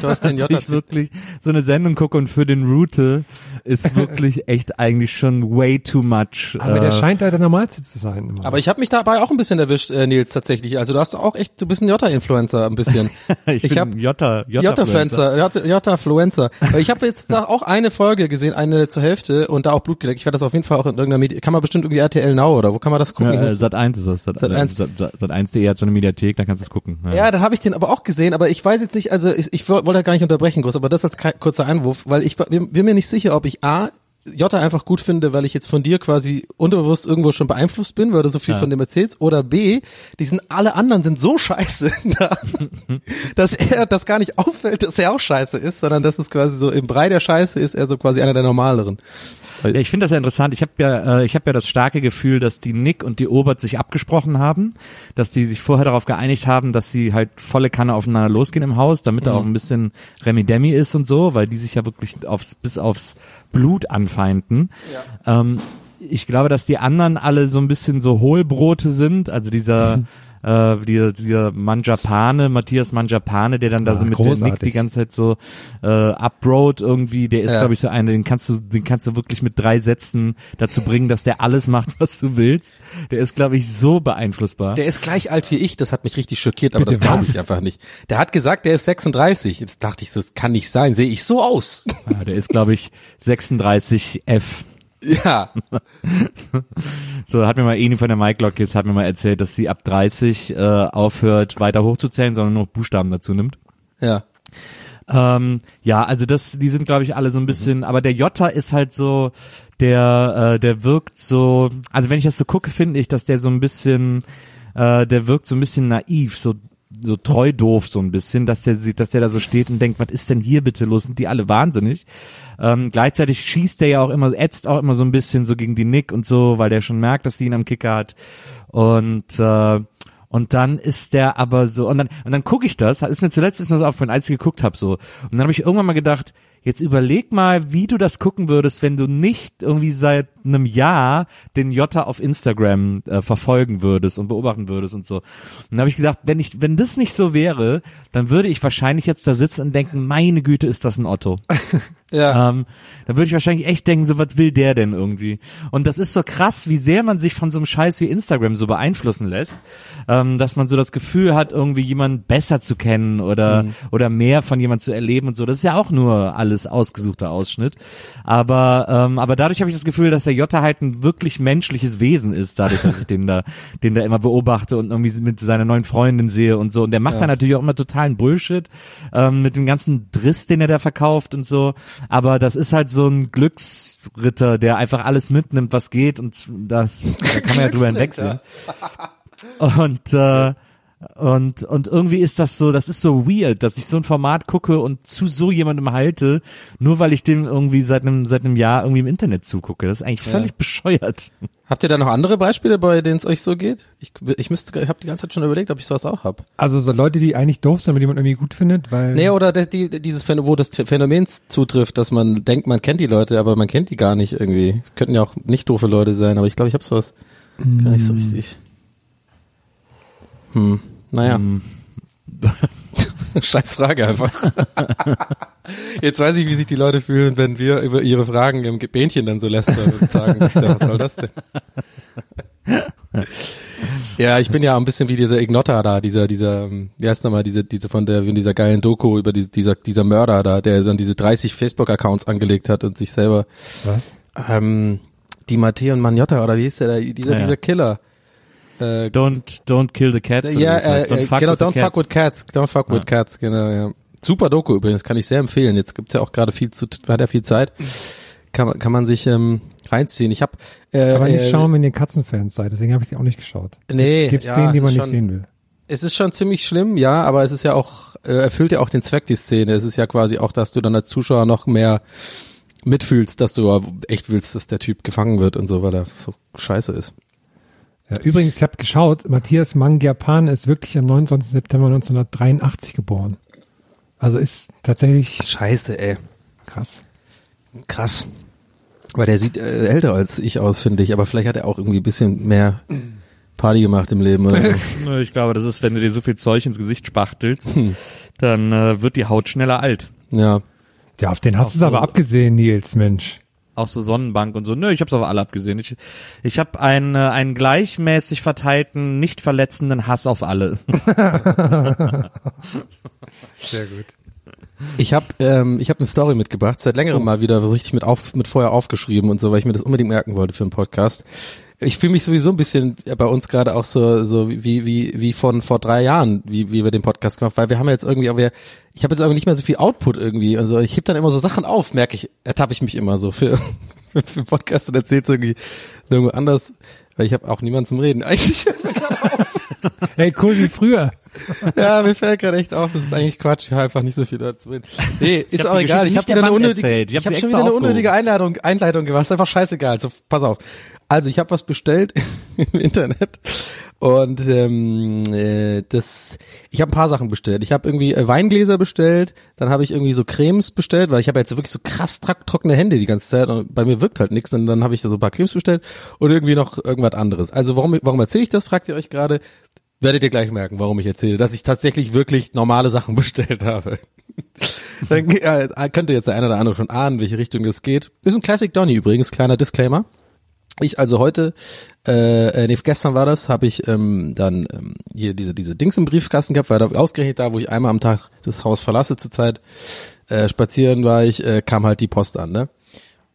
Du hast den J. ich wirklich so eine Sendung gucke und für den Route ist wirklich echt eigentlich schon way too much. Aber der äh, scheint da der Normalste zu sein. Immer. Aber ich habe mich dabei auch ein bisschen erwischt, äh, Nils, tatsächlich. Also du hast auch echt, du bist ein Jota-Influencer ein bisschen. ich, ich bin hab- Jota, Jota, Jota-Influencer, Jota- Jota-Influencer. Weil ich habe jetzt da auch eine Folge gesehen, eine zur Hälfte und da auch Blut geleckt. Ich werde das auf jeden Fall auch in irgendeiner Media, kann man bestimmt irgendwie RTL Now oder wo kann man das gucken? Ja, äh, Sat 1 ist das. Sat, Sat Sat, 1. Sat, Sat, Sat 1.de hat so eine Mediathek, da kannst du es gucken. Ja. Ja, dann habe ich den aber auch gesehen, aber ich weiß jetzt nicht, also ich, ich wollte gar nicht unterbrechen, groß, aber das als kurzer Einwurf, weil ich bin mir nicht sicher, ob ich A, Jota einfach gut finde, weil ich jetzt von dir quasi unterbewusst irgendwo schon beeinflusst bin, weil du so viel Ja. von dem erzählst, oder B, die sind, alle anderen sind so scheiße da, dass er das gar nicht auffällt, dass er auch scheiße ist, sondern dass es quasi so im Brei der Scheiße ist, er so quasi einer der normaleren. Ja, ich finde das ja interessant. Ich habe ja, äh, ich habe ja das starke Gefühl, dass die Nick und die Obert sich abgesprochen haben, dass die sich vorher darauf geeinigt haben, dass sie halt volle Kanne aufeinander losgehen im Haus, damit da auch ein bisschen Remi Demi ist und so, weil die sich ja wirklich aufs bis aufs Blut anfeinden. Ähm, ich glaube, dass die anderen alle so ein bisschen so Hohlbrote sind, also dieser äh, dieser, dieser Manjapane, Matthias Manjapane, der dann da Ah, so mit der Nick großartig. die ganze Zeit so äh, uproad irgendwie, der ist Ja. glaube ich so einer, den kannst du, den kannst du wirklich mit drei Sätzen dazu bringen, dass der alles macht, was du willst. Der ist glaube ich so beeinflussbar. Der ist gleich alt wie ich, das hat mich richtig schockiert, aber Bitte das glaube ich einfach nicht. Der hat gesagt, der ist 36. Jetzt dachte ich, das kann nicht sein. Sehe ich so aus? ja, der ist glaube ich 36 F. Ja. So hat mir mal Eni von der Mike Lock jetzt hat mir mal erzählt, dass sie ab 30 äh, aufhört weiter hochzuzählen, sondern nur noch Buchstaben dazu nimmt. Ja. Ähm, ja, also das, die sind glaube ich alle so ein bisschen, aber der Jota ist halt so, der, äh, der wirkt so, also wenn ich das so gucke, finde ich, dass der so ein bisschen, äh, der wirkt so ein bisschen naiv, so so treu doof so ein bisschen, dass der sieht, dass der da so steht und denkt, was ist denn hier bitte los? Sind die alle wahnsinnig? Ähm, gleichzeitig schießt der ja auch immer, ätzt auch immer so ein bisschen so gegen die Nick und so, weil der schon merkt, dass sie ihn am Kicker hat. Und äh, und dann ist der aber so und dann und dann gucke ich das, ist mir zuletzt ist mir so aufgefallen, als ich geguckt habe so und dann habe ich irgendwann mal gedacht, jetzt überleg mal, wie du das gucken würdest, wenn du nicht irgendwie seit einem Jahr den Jota auf Instagram äh, verfolgen würdest und beobachten würdest und so. Und dann habe ich gedacht, wenn ich wenn das nicht so wäre, dann würde ich wahrscheinlich jetzt da sitzen und denken, meine Güte, ist das ein Otto. Ja. Ähm, da würde ich wahrscheinlich echt denken, so was will der denn irgendwie? Und das ist so krass, wie sehr man sich von so einem Scheiß wie Instagram so beeinflussen lässt, ähm, dass man so das Gefühl hat, irgendwie jemanden besser zu kennen oder oder mehr von jemand zu erleben und so. Das ist ja auch nur alles ausgesuchter Ausschnitt. Aber ähm, aber dadurch habe ich das Gefühl, dass der Jota halt ein wirklich menschliches Wesen ist, dadurch, dass ich den da den da immer beobachte und irgendwie mit seiner neuen Freundin sehe und so. Und der macht dann natürlich auch immer totalen Bullshit ähm, mit dem ganzen Driss, den er da verkauft und so. Aber das ist halt so ein Glücksritter, der einfach alles mitnimmt, was geht und das, da kann man ja drüber hinwegsehen. Und, äh, und, und irgendwie ist das so, das ist so weird, dass ich so ein Format gucke und zu so jemandem halte, nur weil ich dem irgendwie seit einem, seit einem Jahr irgendwie im Internet zugucke. Das ist eigentlich völlig bescheuert. Habt ihr da noch andere Beispiele, bei denen es euch so geht? Ich, ich müsste, ich habe die ganze Zeit schon überlegt, ob ich sowas auch hab. Also so Leute, die eigentlich doof sind, die man irgendwie gut findet, weil Nee, oder das, die, dieses Phänomen, wo das Phänomen zutrifft, dass man denkt, man kennt die Leute, aber man kennt die gar nicht irgendwie. Könnten ja auch nicht doofe Leute sein, aber ich glaube, ich habe sowas gar nicht so richtig. Hm, naja. Scheiß Frage einfach. Jetzt weiß ich, wie sich die Leute fühlen, wenn wir über ihre Fragen im Bähnchen dann so lästern und sagen, was was soll das denn? Ja, ich bin ja ein bisschen wie dieser Ignotta da, dieser, dieser, wie heißt nochmal, diese, diese von der, von dieser geilen Doku über die, dieser, dieser Mörder da, der dann diese 30 Facebook-Accounts angelegt hat und sich selber, was? ähm, die Matteo und Magnotta, oder wie hieß der da, dieser, Ja, ja. dieser Killer. Äh, Don't, don't kill the cats. ja, das heißt. äh, äh, genau, with the don't fuck with cats, don't fuck with Ja. cats, genau, ja. Super Doku übrigens, kann ich sehr empfehlen. Jetzt gibt's ja auch gerade viel zu, hat ja viel Zeit. Kann, man- kann man sich ähm, reinziehen. Ich habe äh, Aber nicht äh, schauen, wenn ihr Katzenfans seid, deswegen habe ich sie auch nicht geschaut. Nee, Gibt ja, Szenen, die man ist nicht schon- sehen will. Es ist schon ziemlich schlimm, ja, aber es ist ja auch, äh, erfüllt ja auch den Zweck, die Szene. Es ist ja quasi auch, dass du dann als Zuschauer noch mehr mitfühlst, dass du echt willst, dass der Typ gefangen wird und so, weil er so scheiße ist. Ja, übrigens, ich habe geschaut, Matthias Mangiapane ist wirklich am 29. September 1983 geboren. Also ist tatsächlich Scheiße, ey. krass. Krass. Weil der sieht äh, älter als ich aus, finde ich, aber vielleicht hat er auch irgendwie ein bisschen mehr Party gemacht im Leben oder so. Nö, Ich glaube, das ist, wenn du dir so viel Zeug ins Gesicht spachtelst, Hm. dann äh, wird die Haut schneller alt. ja. Ja, auf den hast du so. aber abgesehen, Nils, Mensch. Auch so Sonnenbank und so. Nö, ich hab's auf alle abgesehen. Ich, ich habe einen, äh, einen gleichmäßig verteilten, nicht verletzenden Hass auf alle. Sehr gut. Ich habe ähm, ich hab eine Story mitgebracht, seit längerem mal wieder so richtig mit auf mit vorher aufgeschrieben und so, weil ich mir das unbedingt merken wollte für einen Podcast. Ich fühle mich sowieso ein bisschen bei uns gerade auch so so wie wie wie von vor drei Jahren, wie wie wir den Podcast gemacht, weil wir haben jetzt irgendwie, aber ich habe jetzt irgendwie nicht mehr so viel Output irgendwie, also ich heb dann immer so Sachen auf, merke ich, ertappe ich mich immer so für für Podcast und erzähl's irgendwie irgendwo anders, weil ich habe auch niemanden zum Reden eigentlich. Hey, cool wie früher. Ja, mir fällt gerade echt auf, das ist eigentlich Quatsch, ich habe einfach nicht so viel dazu reden. Nee, ist auch egal, ich habe der wieder eine unnötige, erzählt. Ich hab ich hab schon wieder eine unnötige Einladung, Einleitung gemacht, ist einfach scheißegal, also pass auf. Also ich habe was bestellt im Internet und ähm, äh, das, ich habe ein paar Sachen bestellt. Ich habe irgendwie äh, Weingläser bestellt, dann habe ich irgendwie so Cremes bestellt, weil ich habe jetzt wirklich so krass tro- trockene Hände die ganze Zeit und bei mir wirkt halt nichts und dann habe ich da so ein paar Cremes bestellt und irgendwie noch irgendwas anderes. Also warum, warum erzähle ich das, fragt ihr euch gerade? werdet ihr gleich merken, warum ich erzähle, dass ich tatsächlich wirklich normale Sachen bestellt habe. Dann äh, könnte jetzt der eine oder andere schon ahnen, welche Richtung das geht. Ist ein Classic Donny übrigens, kleiner Disclaimer. Ich also heute, äh, äh, nee, gestern war das, habe ich ähm, dann ähm, hier diese diese Dings im Briefkasten gehabt, weil da ausgerechnet da, wo ich einmal am Tag das Haus verlasse zurzeit, äh, spazieren war ich, äh, kam halt die Post an, ne?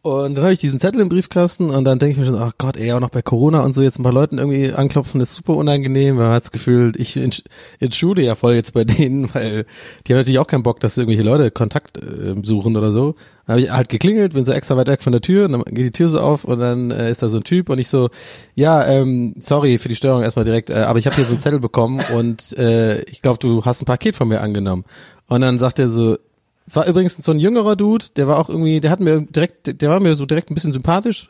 Und dann habe ich diesen Zettel im Briefkasten und dann denke ich mir schon, ach Gott, ey, auch noch bei Corona und so jetzt ein paar Leuten irgendwie anklopfen, ist super unangenehm, man hat das Gefühl, ich entsch- entschulde ja voll jetzt bei denen, weil die haben natürlich auch keinen Bock, dass irgendwelche Leute Kontakt äh, suchen oder so. Dann habe ich halt geklingelt, bin so extra weit weg von der Tür und dann geht die Tür so auf und dann äh, ist da so ein Typ und ich so, ja, ähm, sorry für die Störung erstmal direkt, äh, aber ich habe hier so einen Zettel bekommen und äh, ich glaube, du hast ein Paket von mir angenommen. Und dann sagt er so, es war übrigens so ein jüngerer Dude, der war auch irgendwie, der hat mir direkt, der war mir so direkt ein bisschen sympathisch,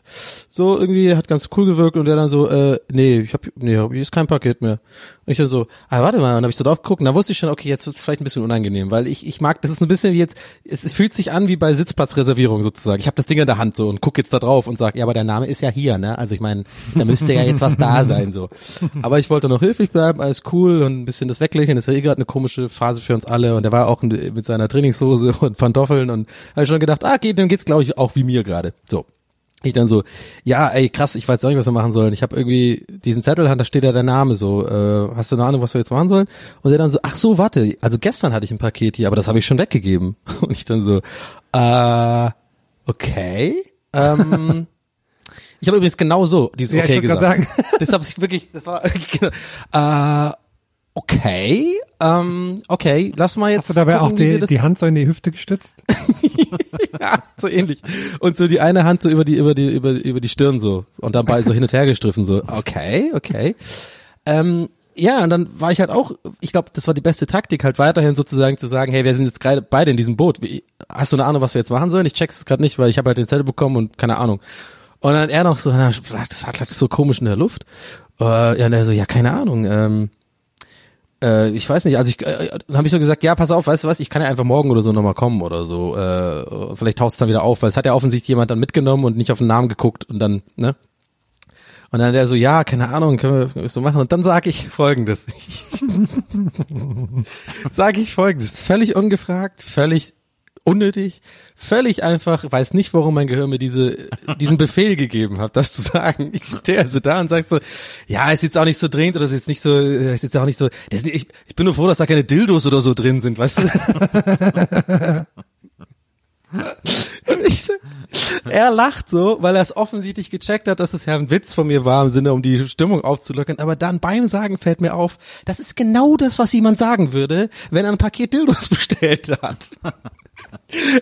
so irgendwie, hat ganz cool gewirkt und der dann so, äh, nee, ich hab, nee, hier ist kein Paket mehr. Und ich dann so, ah, warte mal, und dann hab ich so drauf geguckt und da wusste ich schon, okay, jetzt wird's vielleicht ein bisschen unangenehm, weil ich, ich mag, das ist ein bisschen wie jetzt, es, es fühlt sich an wie bei Sitzplatzreservierung sozusagen. Ich habe das Ding in der Hand so und guck jetzt da drauf und sag, ja, aber der Name ist ja hier, ne? Also ich meine, da müsste ja jetzt was da sein, so. Aber ich wollte noch höflich bleiben, alles cool und ein bisschen das weglächeln, das ist ja eh gerade eine komische Phase für uns alle und der war auch mit seiner Trainingshose und Pantoffeln und habe ich schon gedacht, ah, geht, dem geht's glaube ich auch wie mir gerade. So. Ich dann so, ja, ey, krass, ich weiß auch nicht, was wir machen sollen. Ich habe irgendwie diesen Zettel, da steht ja der Name so. Äh, hast du eine Ahnung, was wir jetzt machen sollen? Und er dann so, ach so, warte, also gestern hatte ich ein Paket hier, aber das habe ich schon weggegeben. Und ich dann so, äh, okay. Ähm, ich habe übrigens genau so dieses Ja, ich okay gesagt. sagen. Das habe ich wirklich, das war genau, äh, okay, ähm, okay, lass mal jetzt. Hast du dabei gucken, auch die, das- die Hand so in die Hüfte gestützt? ja, so ähnlich. Und so die eine Hand so über die, über die, über, über die Stirn so. Und dabei so hin und her gestriffen, so. Okay, okay. Ähm, ja, und dann war ich halt auch, ich glaube, das war die beste Taktik, halt weiterhin sozusagen zu sagen, hey, wir sind jetzt gerade beide in diesem Boot. Wie, hast du eine Ahnung, was wir jetzt machen sollen? Ich check's gerade nicht, weil ich habe halt den Zettel bekommen und keine Ahnung. Und dann er noch so, na, das hat lag so komisch in der Luft. Äh, ja, und er so, ja, keine Ahnung. Ähm, äh, ich weiß nicht, also ich äh, dann habe ich so gesagt, ja, pass auf, weißt du was, ich kann ja einfach morgen oder so nochmal kommen oder so. Äh, vielleicht taucht es dann wieder auf, weil es hat ja offensichtlich jemand dann mitgenommen und nicht auf den Namen geguckt und dann, ne? Und dann der so, ja, keine Ahnung, können wir so machen. Und dann sage ich folgendes. sage ich folgendes. Völlig ungefragt, völlig unnötig, völlig einfach, weiß nicht, warum mein Gehirn mir diese, diesen Befehl gegeben hat, das zu sagen. Ich stehe also da und sag so, ja, ist jetzt auch nicht so dringend oder ist jetzt nicht so, ist jetzt auch nicht so, nicht, ich, ich bin nur froh, dass da keine Dildos oder so drin sind, weißt du? Ich er lacht so, weil er es offensichtlich gecheckt hat, dass es ja ein Witz von mir war im Sinne, um die Stimmung aufzulockern. Aber dann beim Sagen fällt mir auf, das ist genau das, was jemand sagen würde, wenn er ein Paket Dildos bestellt hat.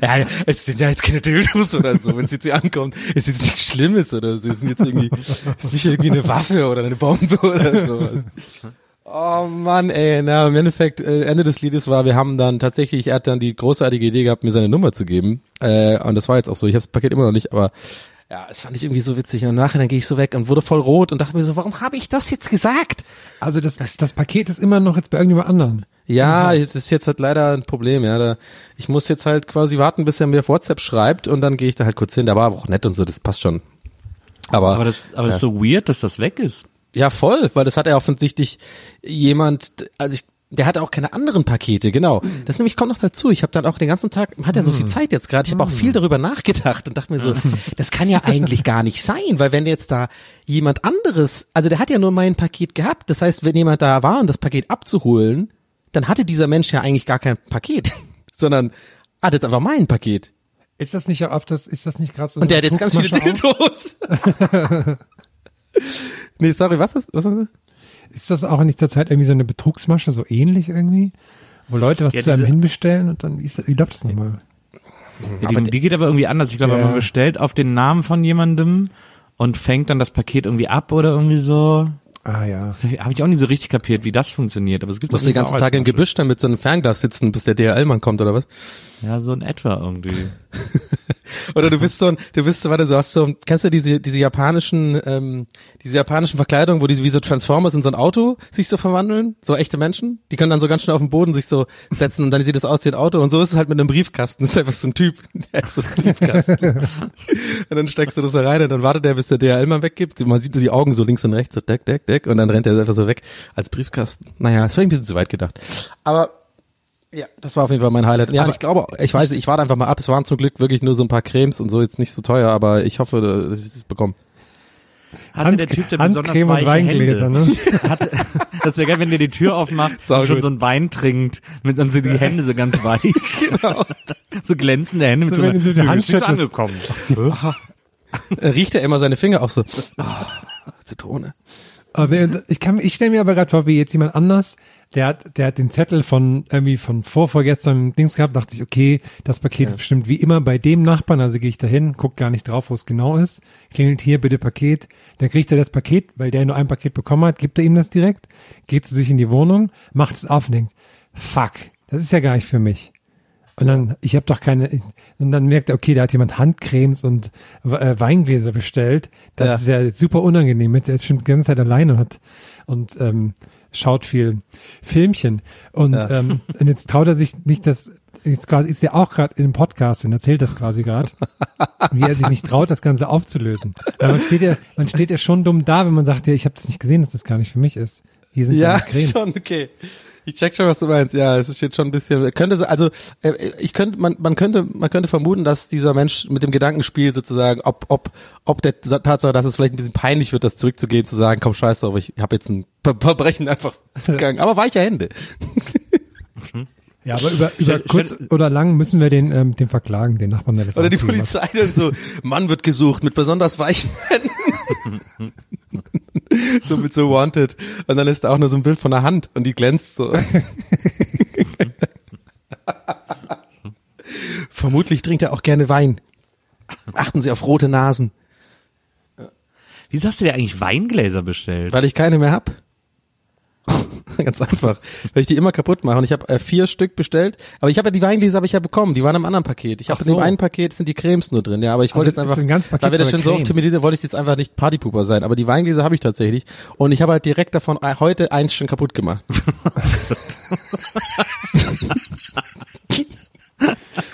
Ja, es sind ja jetzt keine Dildos oder so, wenn es jetzt hier ankommt, ist jetzt nichts Schlimmes oder so, es sind jetzt irgendwie, es ist nicht irgendwie eine Waffe oder eine Bombe oder sowas. Oh Mann, ey, na, im Endeffekt, äh, Ende des Liedes war, wir haben dann tatsächlich, er hat dann die großartige Idee gehabt, mir seine Nummer zu geben. Äh, und das war jetzt auch so. Ich habe das Paket immer noch nicht, aber ja, das fand ich irgendwie so witzig. Und im Nachhinein gehe ich so weg und wurde voll rot und dachte mir so, warum habe ich das jetzt gesagt? Also das, das Paket ist immer noch jetzt bei irgendjemand anderem. Ja, es ist jetzt halt leider ein Problem, ja. Da, ich muss jetzt halt quasi warten, bis er mir auf WhatsApp schreibt und dann gehe ich da halt kurz hin. Der war aber auch nett und so, das passt schon. Aber, Aber das, aber das ist so weird, dass das weg ist. Ja, voll, weil das hat ja offensichtlich jemand, also ich, der hatte auch keine anderen Pakete, genau. Das nämlich kommt noch dazu. Ich habe dann auch den ganzen Tag, hat ja so viel Zeit jetzt gerade, ich habe auch viel darüber nachgedacht und dachte mir so, das kann ja eigentlich gar nicht sein, weil wenn jetzt da jemand anderes, also der hat ja nur mein Paket gehabt, das heißt, wenn jemand da war, um das Paket abzuholen, dann hatte dieser Mensch ja eigentlich gar kein Paket, sondern hat jetzt einfach mein Paket. Ist das nicht oft, das, ist das nicht gerade so Und der hat jetzt ganz viele Dildos. nee, sorry, was ist, was ist auch? Ist das auch nicht zur Zeit irgendwie so eine Betrugsmasche, so ähnlich irgendwie? Wo Leute was Ja, zu einem hinbestellen und dann, wie, ist, wie läuft das nochmal? Ja, die, die geht aber irgendwie anders. Ich glaube, Ja. man bestellt auf den Namen von jemandem und fängt dann das Paket irgendwie ab oder irgendwie so. Ah ja. Habe ich auch nicht so richtig kapiert, wie das funktioniert. Aber es gibt Musst den ganzen Tag im Gebüsch dann mit so einem Fernglas sitzen, bis der DHL-Mann kommt, oder was? Ja, so in etwa irgendwie. Oder du bist so ein, du bist so, warte, du hast so, kennst du diese, diese japanischen, ähm, diese japanischen Verkleidungen, wo die wie so Transformers in so ein Auto sich so verwandeln? So echte Menschen? Die können dann so ganz schnell auf den Boden sich so setzen und dann sieht es aus wie ein Auto und so ist es halt mit einem Briefkasten. Das ist einfach so ein Typ, der ist so ein Briefkasten. und dann steckst du das da rein und dann wartet der, bis der DHL-Mann weggibt. Man sieht nur die Augen so links und rechts, so deck, deck, deck und dann rennt er einfach so weg als Briefkasten. Naja, ist vielleicht ein bisschen zu weit gedacht. Aber ja, das war auf jeden Fall mein Highlight. Ja, und ich glaube, ich weiß, ich warte einfach mal ab. Es waren zum Glück wirklich nur so ein paar Cremes und so jetzt nicht so teuer, aber ich hoffe, dass ich es bekomme. Hatte der Typ denn besonders Handcreme und weiche Weingläser, Hände? ne? Hatte, das wäre geil, wenn der die Tür aufmacht Sau und schon gut. so einen Wein trinkt, mit dann so die Hände so ganz weich. genau. So glänzende Hände mit So, so, einer, du so die "Du Hand bist nicht schüttelst." angekommen. Äh, Riecht er immer seine Finger auch so. Ah, Zitrone. Also, ich kann, ich stelle mir aber gerade vor, wie jetzt jemand anders, der hat, der hat den Zettel von irgendwie von vor vorgestern Dings gehabt, dachte ich, okay, das Paket ist bestimmt wie immer bei dem Nachbarn, also gehe ich da hin, guck gar nicht drauf, wo es genau ist, klingelt hier bitte Paket, dann kriegt er das Paket, weil der nur ein Paket bekommen hat, gibt er ihm das direkt, geht zu sich in die Wohnung, macht es auf und denkt, fuck, das ist ja gar nicht für mich. Und dann, ich habe doch keine, und dann merkt er, okay, da hat jemand Handcremes und äh, Weingläser bestellt. Das Ja. ist ja super unangenehm. Der ist schon die ganze Zeit alleine und hat und ähm, schaut viel Filmchen. Und, Ja. ähm, und jetzt traut er sich nicht, das jetzt quasi ist er auch gerade im Podcast und erzählt das quasi gerade, wie er sich nicht traut, das Ganze aufzulösen. Man steht ja, man steht ja schon dumm da, wenn man sagt, ja, ich habe das nicht gesehen, dass das gar nicht für mich ist. Hier sind Ja, schon, okay. Ich check schon, was du meinst. Ja, es steht schon ein bisschen, könnte, so- also, äh, ich könnte, man, man könnte, man könnte vermuten, dass dieser Mensch mit dem Gedankenspiel sozusagen, ob, ob, ob der Tatsache, dass es vielleicht ein bisschen peinlich wird, das zurückzugeben, zu sagen, komm, scheiß drauf, ich habe jetzt ein Ver- Verbrechen einfach begangen. Aber weiche Hände. Ja, aber über, über Stell- kurz stell- oder lang müssen wir den, ähm, den verklagen, den Nachbarn, der Oder die. Polizei dann so, Mann wird gesucht mit besonders weichen Händen. so mit so Wanted. Und dann ist da auch nur so ein Bild von der Hand und die glänzt so. Vermutlich trinkt er auch gerne Wein. Achten Sie auf rote Nasen, Wieso hast du dir eigentlich Weingläser bestellt? weil ich keine mehr hab. Ganz einfach, weil ich die immer kaputt mache. Und ich habe äh, vier Stück bestellt, aber ich habe ja die Weingläser habe ich ja bekommen. Die waren im anderen Paket. Ich habe Ach in dem so. einen Paket sind die Cremes nur drin. Ja, aber ich wollte Also jetzt einfach, ein ganzes Paket weil wir das schon so thematisiert, wollte ich jetzt einfach nicht Partypooper sein. Aber die Weingläser habe ich tatsächlich und ich habe halt direkt davon äh, heute eins schon kaputt gemacht.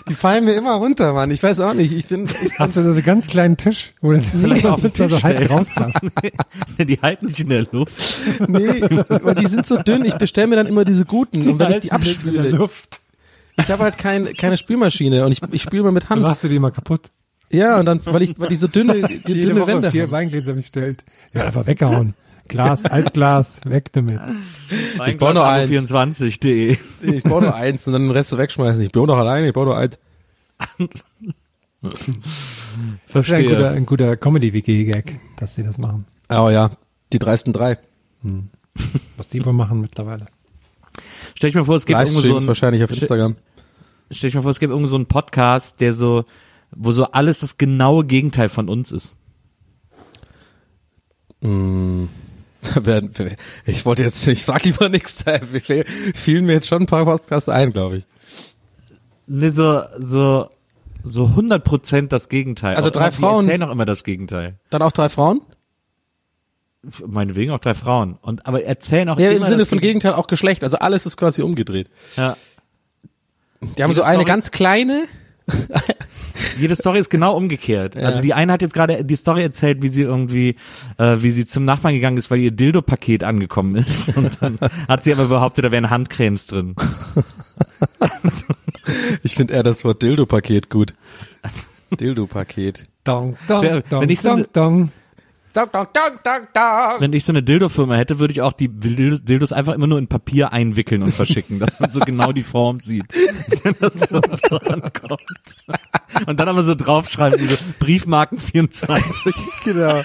die fallen mir immer runter, Mann. Ich weiß auch nicht. Ich bin ich, Hast du da so einen ganz kleinen Tisch, wo du vielleicht auf auch den so Tisch halb stellen. drauf passt? die halten nicht in der Luft. nee, weil die sind so dünn. Ich bestelle mir dann immer diese guten und wenn ich die nicht in der abspüle, Luft. ich habe halt kein, keine Spülmaschine und ich, ich spüle mal mit Dann Hand. machst du die mal kaputt. Ja, und dann, weil ich, weil die so dünne, die Jede dünne Woche Wände vier haben. Weingläser bestellt. Ja, einfach weggehauen. Glas, Altglas, weg damit. Ich baue nur eins. 24.de. Ich baue nur eins und dann den Rest so wegschmeißen. Ich baue noch alleine, ich baue nur eins. Das ist ein Verstehe. guter, ein guter Comedy-Wiki-Gag, dass sie das machen. Aber ja, die dreisten drei. Was die wohl machen mittlerweile. Stell ich mir vor, es gibt irgendwo so ein, wahrscheinlich auf Instagram. stell ich mir vor, es gibt irgendwo so einen Podcast, der so, wo so alles das genaue Gegenteil von uns ist. Wer- Ich wollte jetzt, ich sag lieber nichts, da fielen mir jetzt schon ein paar Podcasts ein, glaube ich. Ne, so, so, so 100 Prozent das Gegenteil. Also Auch drei immer, die Frauen- erzählen auch immer das Gegenteil. Dann auch drei Frauen? Meinetwegen auch drei Frauen. Und, aber erzählen auch Ja, immer im Sinne von Gegenteil auch Geschlecht. Also alles ist quasi umgedreht. Ja. Die haben Wie so eine Story- ganz kleine, Jede Story ist genau umgekehrt. Also die eine hat jetzt gerade die Story erzählt, wie sie irgendwie, äh, wie sie zum Nachbarn gegangen ist, weil ihr Dildo-Paket angekommen ist. Und dann hat sie aber behauptet, da wären Handcremes drin. Ich finde eher das Wort Dildo-Paket gut. Dildo-Paket. Dong, dong, Wenn dong, dong, dong. Dong, dong, dong, dong, dong. Wenn ich so eine Dildo-Firma hätte, würde ich auch die Dildos, Dildos einfach immer nur in Papier einwickeln und verschicken, dass man so genau die Form sieht, wenn das so ankommt. Und dann aber so draufschreiben, diese Briefmarken 24. Genau.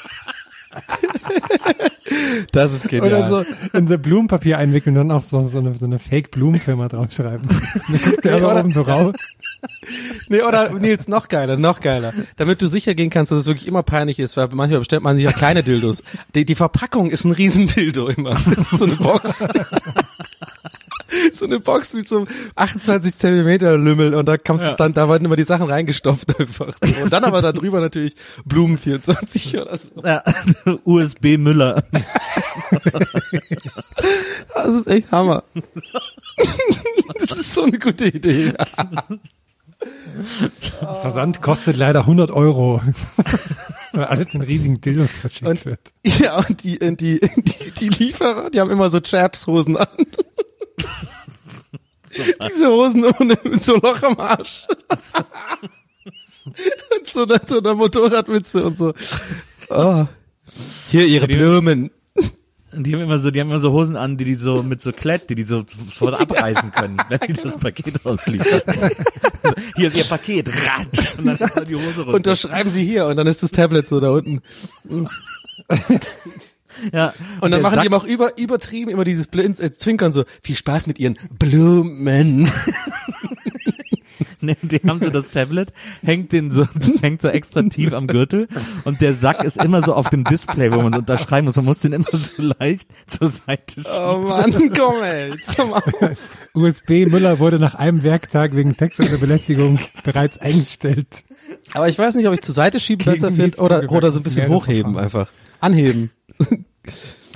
Das ist genial. Oder so in so Blumenpapier einwickeln und dann auch so, so eine, so eine Fake-Blumenfirma draufschreiben. Dann guckt der aber oben so raus. Nee, oder Nils, noch geiler, noch geiler. Damit du sicher gehen kannst, dass es wirklich immer peinlich ist, weil manchmal bestellt man sich ja kleine Dildos. Die, die Verpackung ist ein Riesendildo immer. Das ist so eine Box. so eine Box mit so einem 28 Zentimeter Lümmel und da kommst du dann, da werden immer die Sachen reingestopft einfach. So. Und dann aber da drüber natürlich Blumen 24 oder so. Ja, USB Müller. Das ist echt Hammer. Das ist so eine gute Idee. Versand kostet leider 100 Euro. Weil alles in riesigen Dildos verschickt Und- wird. Ja, und die, und die, die, die Lieferer, die haben immer so Chaps-Hosen an. Diese Hosen ohne, mit so Loch am Arsch. und so einer, so einer Motorradmütze und so. Oh. Hier ihre Die- Blumen. Die haben immer so, die haben immer so Hosen an, die die so mit so Klett, die die so sofort abreißen können, wenn die das Paket ausliefern. Hier ist ihr Paket, ratsch, und dann ist halt die Hose runter. Unterschreiben sie hier und dann ist das Tablet so da unten. ja. Und dann machen Sack- die aber auch über, übertrieben immer dieses Blinz, äh, Zwinkern so. Viel Spaß mit ihren Blumen. Nee, die haben so das Tablet, hängt den so, das hängt so extra tief am Gürtel und der Sack ist immer so auf dem Display, wo man unterschreiben muss. Man muss den immer so leicht zur Seite schieben. Oh Mann, komm ey. Komm auf. USB Müller wurde nach einem Werktag wegen sexueller Belästigung bereits eingestellt. Aber ich weiß nicht, ob ich zur Seite schieben Gegen besser finde oder, oder so ein bisschen hochheben einfach. Anheben.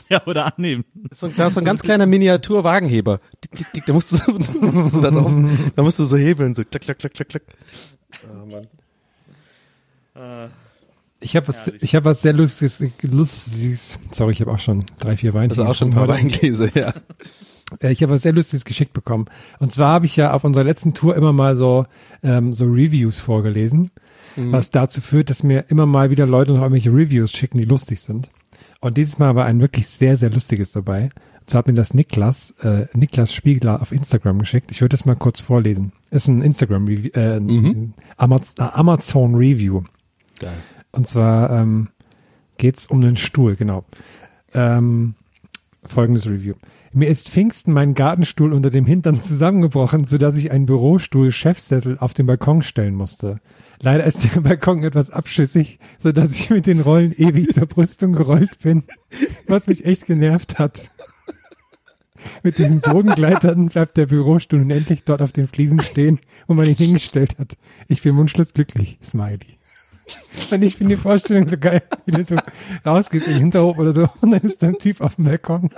Ja, oder annehmen. So, da ist so ein ganz kleiner Miniatur-Wagenheber. Da musst du so, da musst du so da drauf, da musst du so hebeln, so klack, klack, klack, klack, klack. Ich habe was, ich habe was sehr lustiges, lustiges. Sorry, ich habe auch schon drei, vier Weinchen. Das ist auch schon ein paar Weingläser, ja. Äh, Ich habe was sehr Lustiges geschickt bekommen. Und zwar habe ich ja auf unserer letzten Tour immer mal so, ähm, so Reviews vorgelesen, was dazu führt, dass mir immer mal wieder Leute noch irgendwelche Reviews schicken, die lustig sind. Und dieses Mal war ein wirklich sehr, sehr lustiges dabei. Und zwar hat mir das Niklas, äh, Niklas Spiegler auf Instagram geschickt. Ich würde das mal kurz vorlesen. Ist ein Instagram Review, äh, ein Amaz äh, Amazon Review. Geil. Und zwar ähm, geht's um den Stuhl, genau. Ähm, folgendes Review. Mir ist Pfingsten mein Gartenstuhl unter dem Hintern zusammengebrochen, sodass ich einen Bürostuhl Chefsessel auf den Balkon stellen musste. Leider ist der Balkon etwas abschüssig, sodass ich mit den Rollen ewig zur Brüstung gerollt bin, was mich echt genervt hat. Mit diesen Bodengleitern bleibt der Bürostuhl nun endlich dort auf den Fliesen stehen, wo man ihn hingestellt hat. Ich bin wunschlos glücklich. Smiley. Und ich finde die Vorstellung so geil, wie du so rausgehst in den Hinterhof oder so und dann ist da ein Typ auf dem Balkon,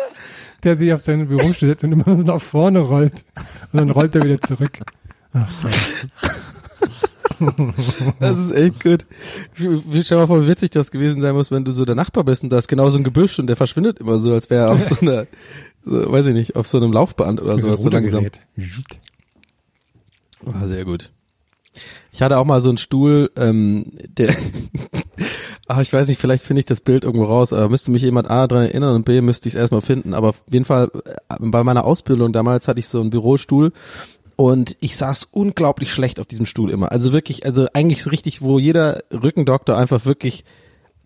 der sich auf seinen Bürostuhl setzt und immer so nach vorne rollt und dann rollt er wieder zurück. Ach, toll. Das ist echt gut. Wie, wie, stell mal vor, wie witzig das gewesen sein muss, wenn du so der Nachbar bist und da ist genau so ein Gebüsch und der verschwindet immer so, als wäre er auf so einer, so, weiß ich nicht, auf so einem Laufband oder sowas, so langsam. War sehr gut. Ich hatte auch mal so einen Stuhl, ähm, der, ach, ich weiß nicht, vielleicht finde ich das Bild irgendwo raus, aber müsste mich jemand A dran erinnern und B müsste ich es erstmal finden. Aber auf jeden Fall, äh, bei meiner Ausbildung damals hatte ich so einen Bürostuhl und ich saß unglaublich schlecht auf diesem Stuhl immer. Also wirklich, also eigentlich so richtig, wo jeder Rückendoktor einfach wirklich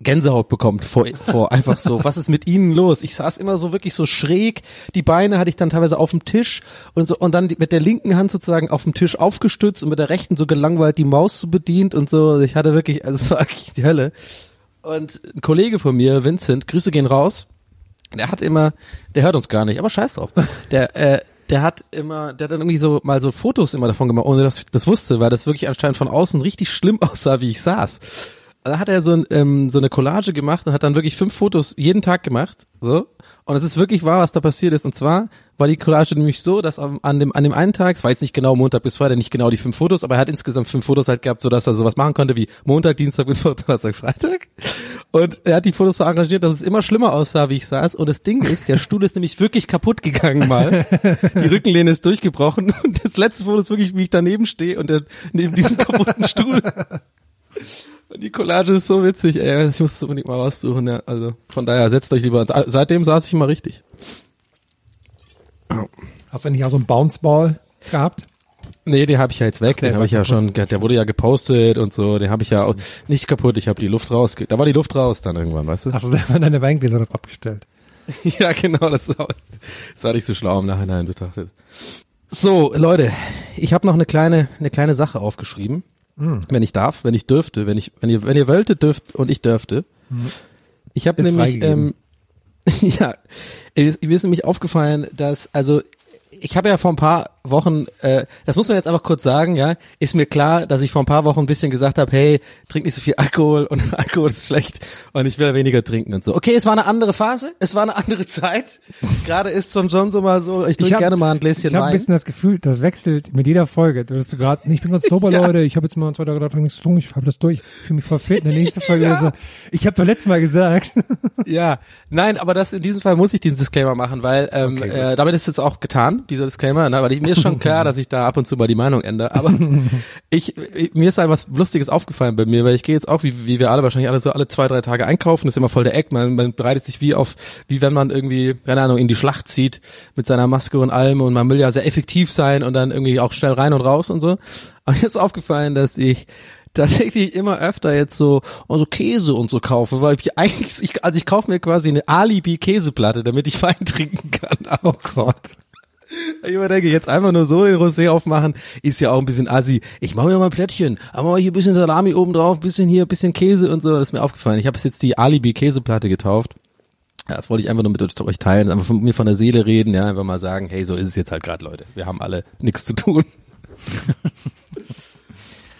Gänsehaut bekommt vor, vor einfach so, was ist mit ihnen los? Ich saß immer so wirklich so schräg, die Beine hatte ich dann teilweise auf dem Tisch und so und dann mit der linken Hand sozusagen auf dem Tisch aufgestützt und mit der rechten so gelangweilt die Maus so bedient und so. Ich hatte wirklich, also es war wirklich die Hölle. Und ein Kollege von mir, Vincent, Grüße gehen raus, der hat immer, der hört uns gar nicht, aber scheiß drauf. Der, äh, der hat immer, der hat dann irgendwie so mal so Fotos immer davon gemacht, ohne dass ich das wusste, weil das wirklich anscheinend von außen richtig schlimm aussah, wie ich saß. da hat er so, ein, ähm, so eine Collage gemacht und hat dann wirklich fünf Fotos jeden Tag gemacht. So. Und es ist wirklich wahr, was da passiert ist. Und zwar war die Collage nämlich so, dass an dem, an dem einen Tag, es war jetzt nicht genau Montag bis Freitag, nicht genau die fünf Fotos, aber er hat insgesamt fünf Fotos halt gehabt, so dass er sowas machen konnte wie Montag, Dienstag, Mittwoch, Donnerstag, Freitag. Und er hat die Fotos so arrangiert, dass es immer schlimmer aussah, wie ich saß. Und das Ding ist, der Stuhl ist nämlich wirklich kaputt gegangen mal. Die Rückenlehne ist durchgebrochen. Und das letzte Foto ist wirklich, wie ich daneben stehe und der, neben diesem kaputten Stuhl. Die Collage ist so witzig, ey. Ich muss es unbedingt mal raussuchen, ja. Also von daher setzt euch lieber. Seitdem saß ich immer richtig. Hast du nicht auch so einen Bounceball gehabt? Nee, den habe ich ja jetzt weg. der Den habe ich ja schon, der wurde ja gepostet und so. Den habe ich ja auch nicht kaputt. Ich habe die Luft raus. Da war die Luft raus dann irgendwann, weißt du? Hast du selber deine Weingläser noch abgestellt? Ja, genau. Das, auch- das war nicht so schlau im Nachhinein betrachtet. So, Leute, ich habe noch eine kleine, eine kleine Sache aufgeschrieben, wenn ich darf, wenn ich dürfte, wenn ich, wenn ihr, wenn ihr wolltet, dürft und ich dürfte. Ich habe nämlich, ähm, ja, mir ist nämlich aufgefallen, dass also ich habe ja vor ein paar Wochen, äh, das muss man jetzt einfach kurz sagen, ja, ist mir klar, dass ich vor ein paar Wochen ein bisschen gesagt habe, hey, trink nicht so viel Alkohol und Alkohol ist schlecht und ich will weniger trinken und so. Okay, es war eine andere Phase, es war eine andere Zeit. Gerade ist schon schon so mal so, ich trinke hab- gerne mal ein Gläschen Ich habe ein Wein. bisschen das Gefühl, das wechselt mit jeder Folge. Du bist so gerade, ich bin ganz sober, Ja. Leute, ich habe jetzt mal zwei Tage gedacht, nichts getrunken, ich habe das durch, ich fühle mich voll fit. In der nächsten Folge Ja. so, ich habe doch letztes Mal gesagt. Ja, nein, aber das in diesem Fall muss ich diesen Disclaimer machen, weil ähm, Okay, äh, damit ist jetzt auch getan, dieser Disclaimer, ne, weil ich, mir ist schon klar, dass ich da ab und zu mal die Meinung ändere, aber ich, ich mir ist halt was Lustiges aufgefallen bei mir, weil ich gehe jetzt auch, wie, wie wir alle wahrscheinlich alle so alle zwei, drei Tage einkaufen, das ist immer voll der Eck, man, man bereitet sich wie auf, wie wenn man irgendwie, keine Ahnung, in die Schlacht zieht mit seiner Maske und allem und man will ja sehr effektiv sein und dann irgendwie auch schnell rein und raus und so. Aber mir ist aufgefallen, dass ich tatsächlich immer öfter jetzt so also Käse und so kaufe, weil ich eigentlich ich, also ich kaufe mir quasi eine Alibi Käseplatte, damit ich Wein trinken kann. Auch Gott. Ich denke, jetzt einfach nur so den Rosé aufmachen, ist ja auch ein bisschen assi. Ich mache mir mal ein Plättchen, aber hier ein bisschen Salami oben drauf, bisschen hier, bisschen Käse und so. Das ist mir aufgefallen. Ich habe jetzt die Alibi Käseplatte getauft. Ja, das wollte ich einfach nur mit euch teilen, einfach von mir von der Seele reden, ja, einfach mal sagen, hey, so ist es jetzt halt gerade, Leute. Wir haben alle nichts zu tun.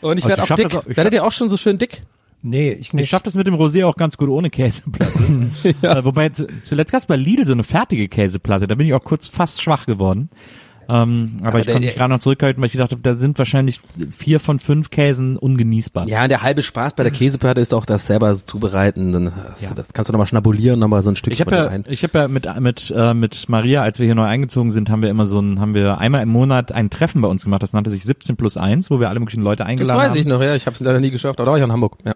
Und ich Also werde auch dick. Werdet ihr auch schon so schön dick? Nee, ich Ich nicht. schaffe das mit dem Rosé auch ganz gut ohne Käseplatte. äh, wobei zu, zuletzt gab es bei Lidl so eine fertige Käseplatte, da bin ich auch kurz fast schwach geworden. Ähm, aber, Aber ich der- konnte mich gerade noch zurückhalten, weil ich gedacht habe, da sind wahrscheinlich vier von fünf Käsen ungenießbar. Ja, der halbe Spaß bei der Käseplatte ist auch das selber zubereiten. Dann hast du, das kannst du nochmal schnabulieren, nochmal so ein Stück Ich habe ja, ich habe ja mit mit äh, mit Maria, als wir hier neu eingezogen sind, haben wir immer so ein, haben wir einmal im Monat ein Treffen bei uns gemacht. Das nannte sich 17 plus 1, wo wir alle möglichen Leute Das eingeladen weiß haben. ich noch, ja. Ich habe es leider nie geschafft, aber da war ich in Hamburg. Ja.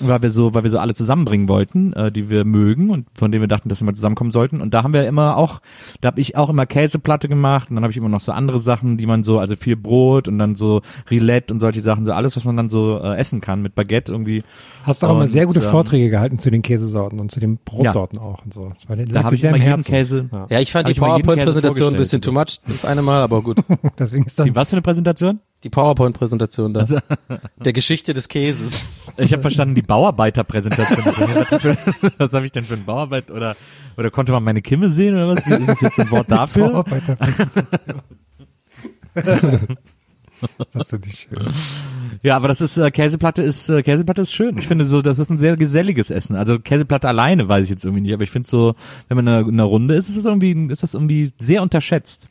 Weil wir so, weil wir so alle zusammenbringen wollten, äh, die wir mögen und von denen wir dachten, dass wir mal zusammenkommen sollten. Und da haben wir immer auch, da habe ich auch immer Käseplatte gemacht und dann habe ich immer noch so andere Sachen, die man so, also viel Brot und dann so Rillette und solche Sachen, so alles, was man dann so äh, essen kann mit Baguette irgendwie. Hast du auch immer sehr gute ähm, Vorträge gehalten zu den Käsesorten und zu den Brotsorten auch und so. Das war, lag Da habe ich sehr immer im jeden. Käse. Ja. Ja, ich fand Hab die PowerPoint-Präsentation ein bisschen too much, das eine Mal, aber gut. Deswegen ist dann Die, was für eine Präsentation? Die PowerPoint-Präsentation da. Also, Der Geschichte des Käses. ich habe verstanden, die Bauarbeiterpräsentation. Was habe ich denn für ein Bauarbeit oder oder konnte man meine Kimme sehen oder was? Wie ist das jetzt ein Wort dafür? Bauarbeiter. das ist nicht schön. Ja, aber das ist äh, Käseplatte ist äh, Käseplatte ist schön. Ich finde so, das ist ein sehr geselliges Essen. Also Käseplatte alleine weiß ich jetzt irgendwie nicht, aber ich finde so, wenn man in einer, in einer Runde ist, ist das irgendwie ist das irgendwie sehr unterschätzt.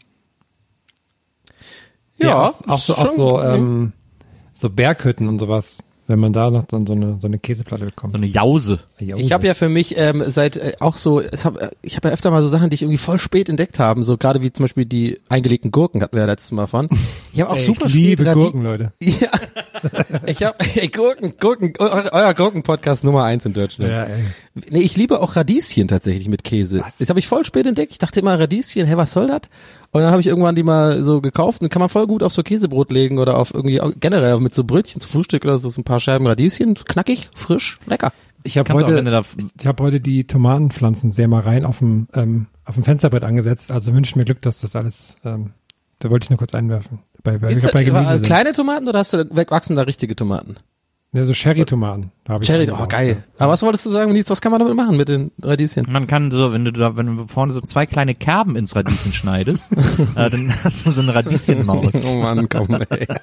Ja, ist auch so, ist auch so, ähm, so Berghütten und sowas. Wenn man da noch dann so eine, so eine Käseplatte bekommt. So eine Jause. Ich habe ja für mich ähm, seit äh, auch so, es hab, äh, ich habe ja öfter mal so Sachen, die ich irgendwie voll spät entdeckt haben, so gerade wie zum Beispiel die eingelegten Gurken hatten wir ja letztes Mal von. Ich habe auch Ey, super ich liebe spät Gurken, Leute. Ja, ich habe ey, Gurken, Gurken, eu- euer Gurken-Podcast Nummer eins in Deutschland. Ja, ey. Nee, ich liebe auch Radieschen tatsächlich mit Käse. Was? Das habe ich voll spät entdeckt. Ich dachte immer Radieschen, hä, was soll das? Und dann habe ich irgendwann die mal so gekauft und kann man voll gut auf so Käsebrot legen oder auf irgendwie auch generell mit so Brötchen zum Frühstück oder so, so ein paar Scheiben Radieschen, knackig, frisch, lecker. Ich habe heute, ich habe heute die Tomatenpflanzen sehr mal rein auf dem, ähm, auf dem Fensterbrett angesetzt. Also wünscht mir Glück, dass das alles, ähm, da wollte ich nur kurz einwerfen. Bei, bei, Jetzt, bei Gemüse sind. kleine Tomaten oder hast du wachsen da richtige Tomaten? Ja, so Cherry-Tomaten. Da hab ich Cherry, oh geil. Aber was wolltest du sagen, Nils, was kann man damit machen mit den Radieschen? man kann so, wenn du da, wenn du vorne so zwei kleine Kerben ins Radieschen schneidest, äh, dann hast du so eine Radieschenmaus. Oh Mann, komm, ey.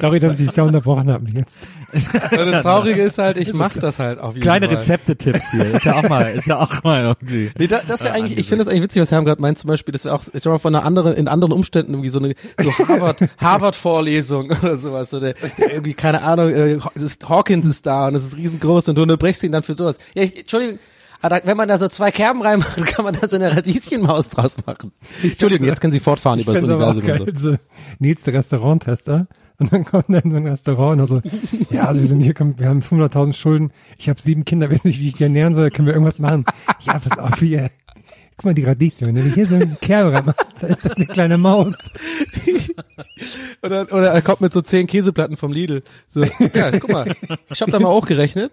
Sorry, dass ich dich da unterbrochen habe jetzt. Und das Traurige ist halt, ich mache das halt auf jeden Kleine. Rezepte-Tipps hier. Ist ja auch mal, ist ja auch mal irgendwie. Nee, da, das wäre eigentlich, ich finde das eigentlich witzig, was Herr gerade meint, zum Beispiel, das wäre auch, ich sag mal, von einer anderen, in anderen Umständen irgendwie so eine, so Harvard, Harvard-Vorlesung oder sowas, so der, der irgendwie, keine Ahnung, äh, Hawkins ist da und es ist riesengroß und du unterbrechst ihn dann für sowas. Ja, ich, Entschuldigung, aber da, wenn man da so zwei Kerben reinmacht, kann man da so eine Radieschenmaus draus machen. Entschuldigung, jetzt können Sie fortfahren über das Universum und so. geil, so. Nils, der Restauranttester. Und dann kommt er in so ein Restaurant und so, ja, also wir sind hier, wir haben 500.000 Schulden, ich habe sieben Kinder, weiß nicht, wie ich die ernähren soll, können wir irgendwas machen? Ja, pass auf, hier, guck mal die Radieschen, wenn du hier so einen Kerl reinmachst, dann ist das eine kleine Maus. Oder, oder er kommt mit so zehn Käseplatten vom Lidl. So, ja, guck mal, ich habe da mal hochgerechnet.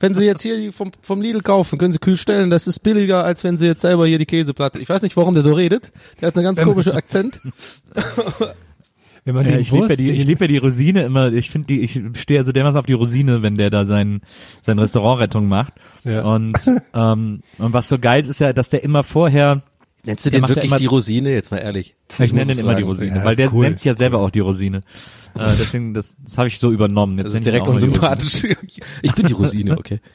Wenn Sie jetzt hier die vom, vom Lidl kaufen, können Sie kühl stellen, das ist billiger, als wenn Sie jetzt selber hier die Käseplatte. Ich weiß nicht, warum der so redet. Der hat einen ganz komischen Akzent. Wenn man Ja, den ich liebe ja die, ich liebe ja die Rosine immer. Ich finde die, ich stehe also dermaßen auf die Rosine, wenn der da sein, sein Restaurantrettung macht. Ja. Und, ähm, und was so geil ist, ist ja, dass der immer vorher, Nennst du Der den wirklich immer- die Rosine? Jetzt mal ehrlich. ich nenne muss den immer die. Rosine, Ja, weil der cool, nennt sich ja selber auch die Rosine. Äh, deswegen, das, das habe ich so übernommen. Jetzt Das ist ich direkt unsympathisch. Ich bin die Rosine, okay.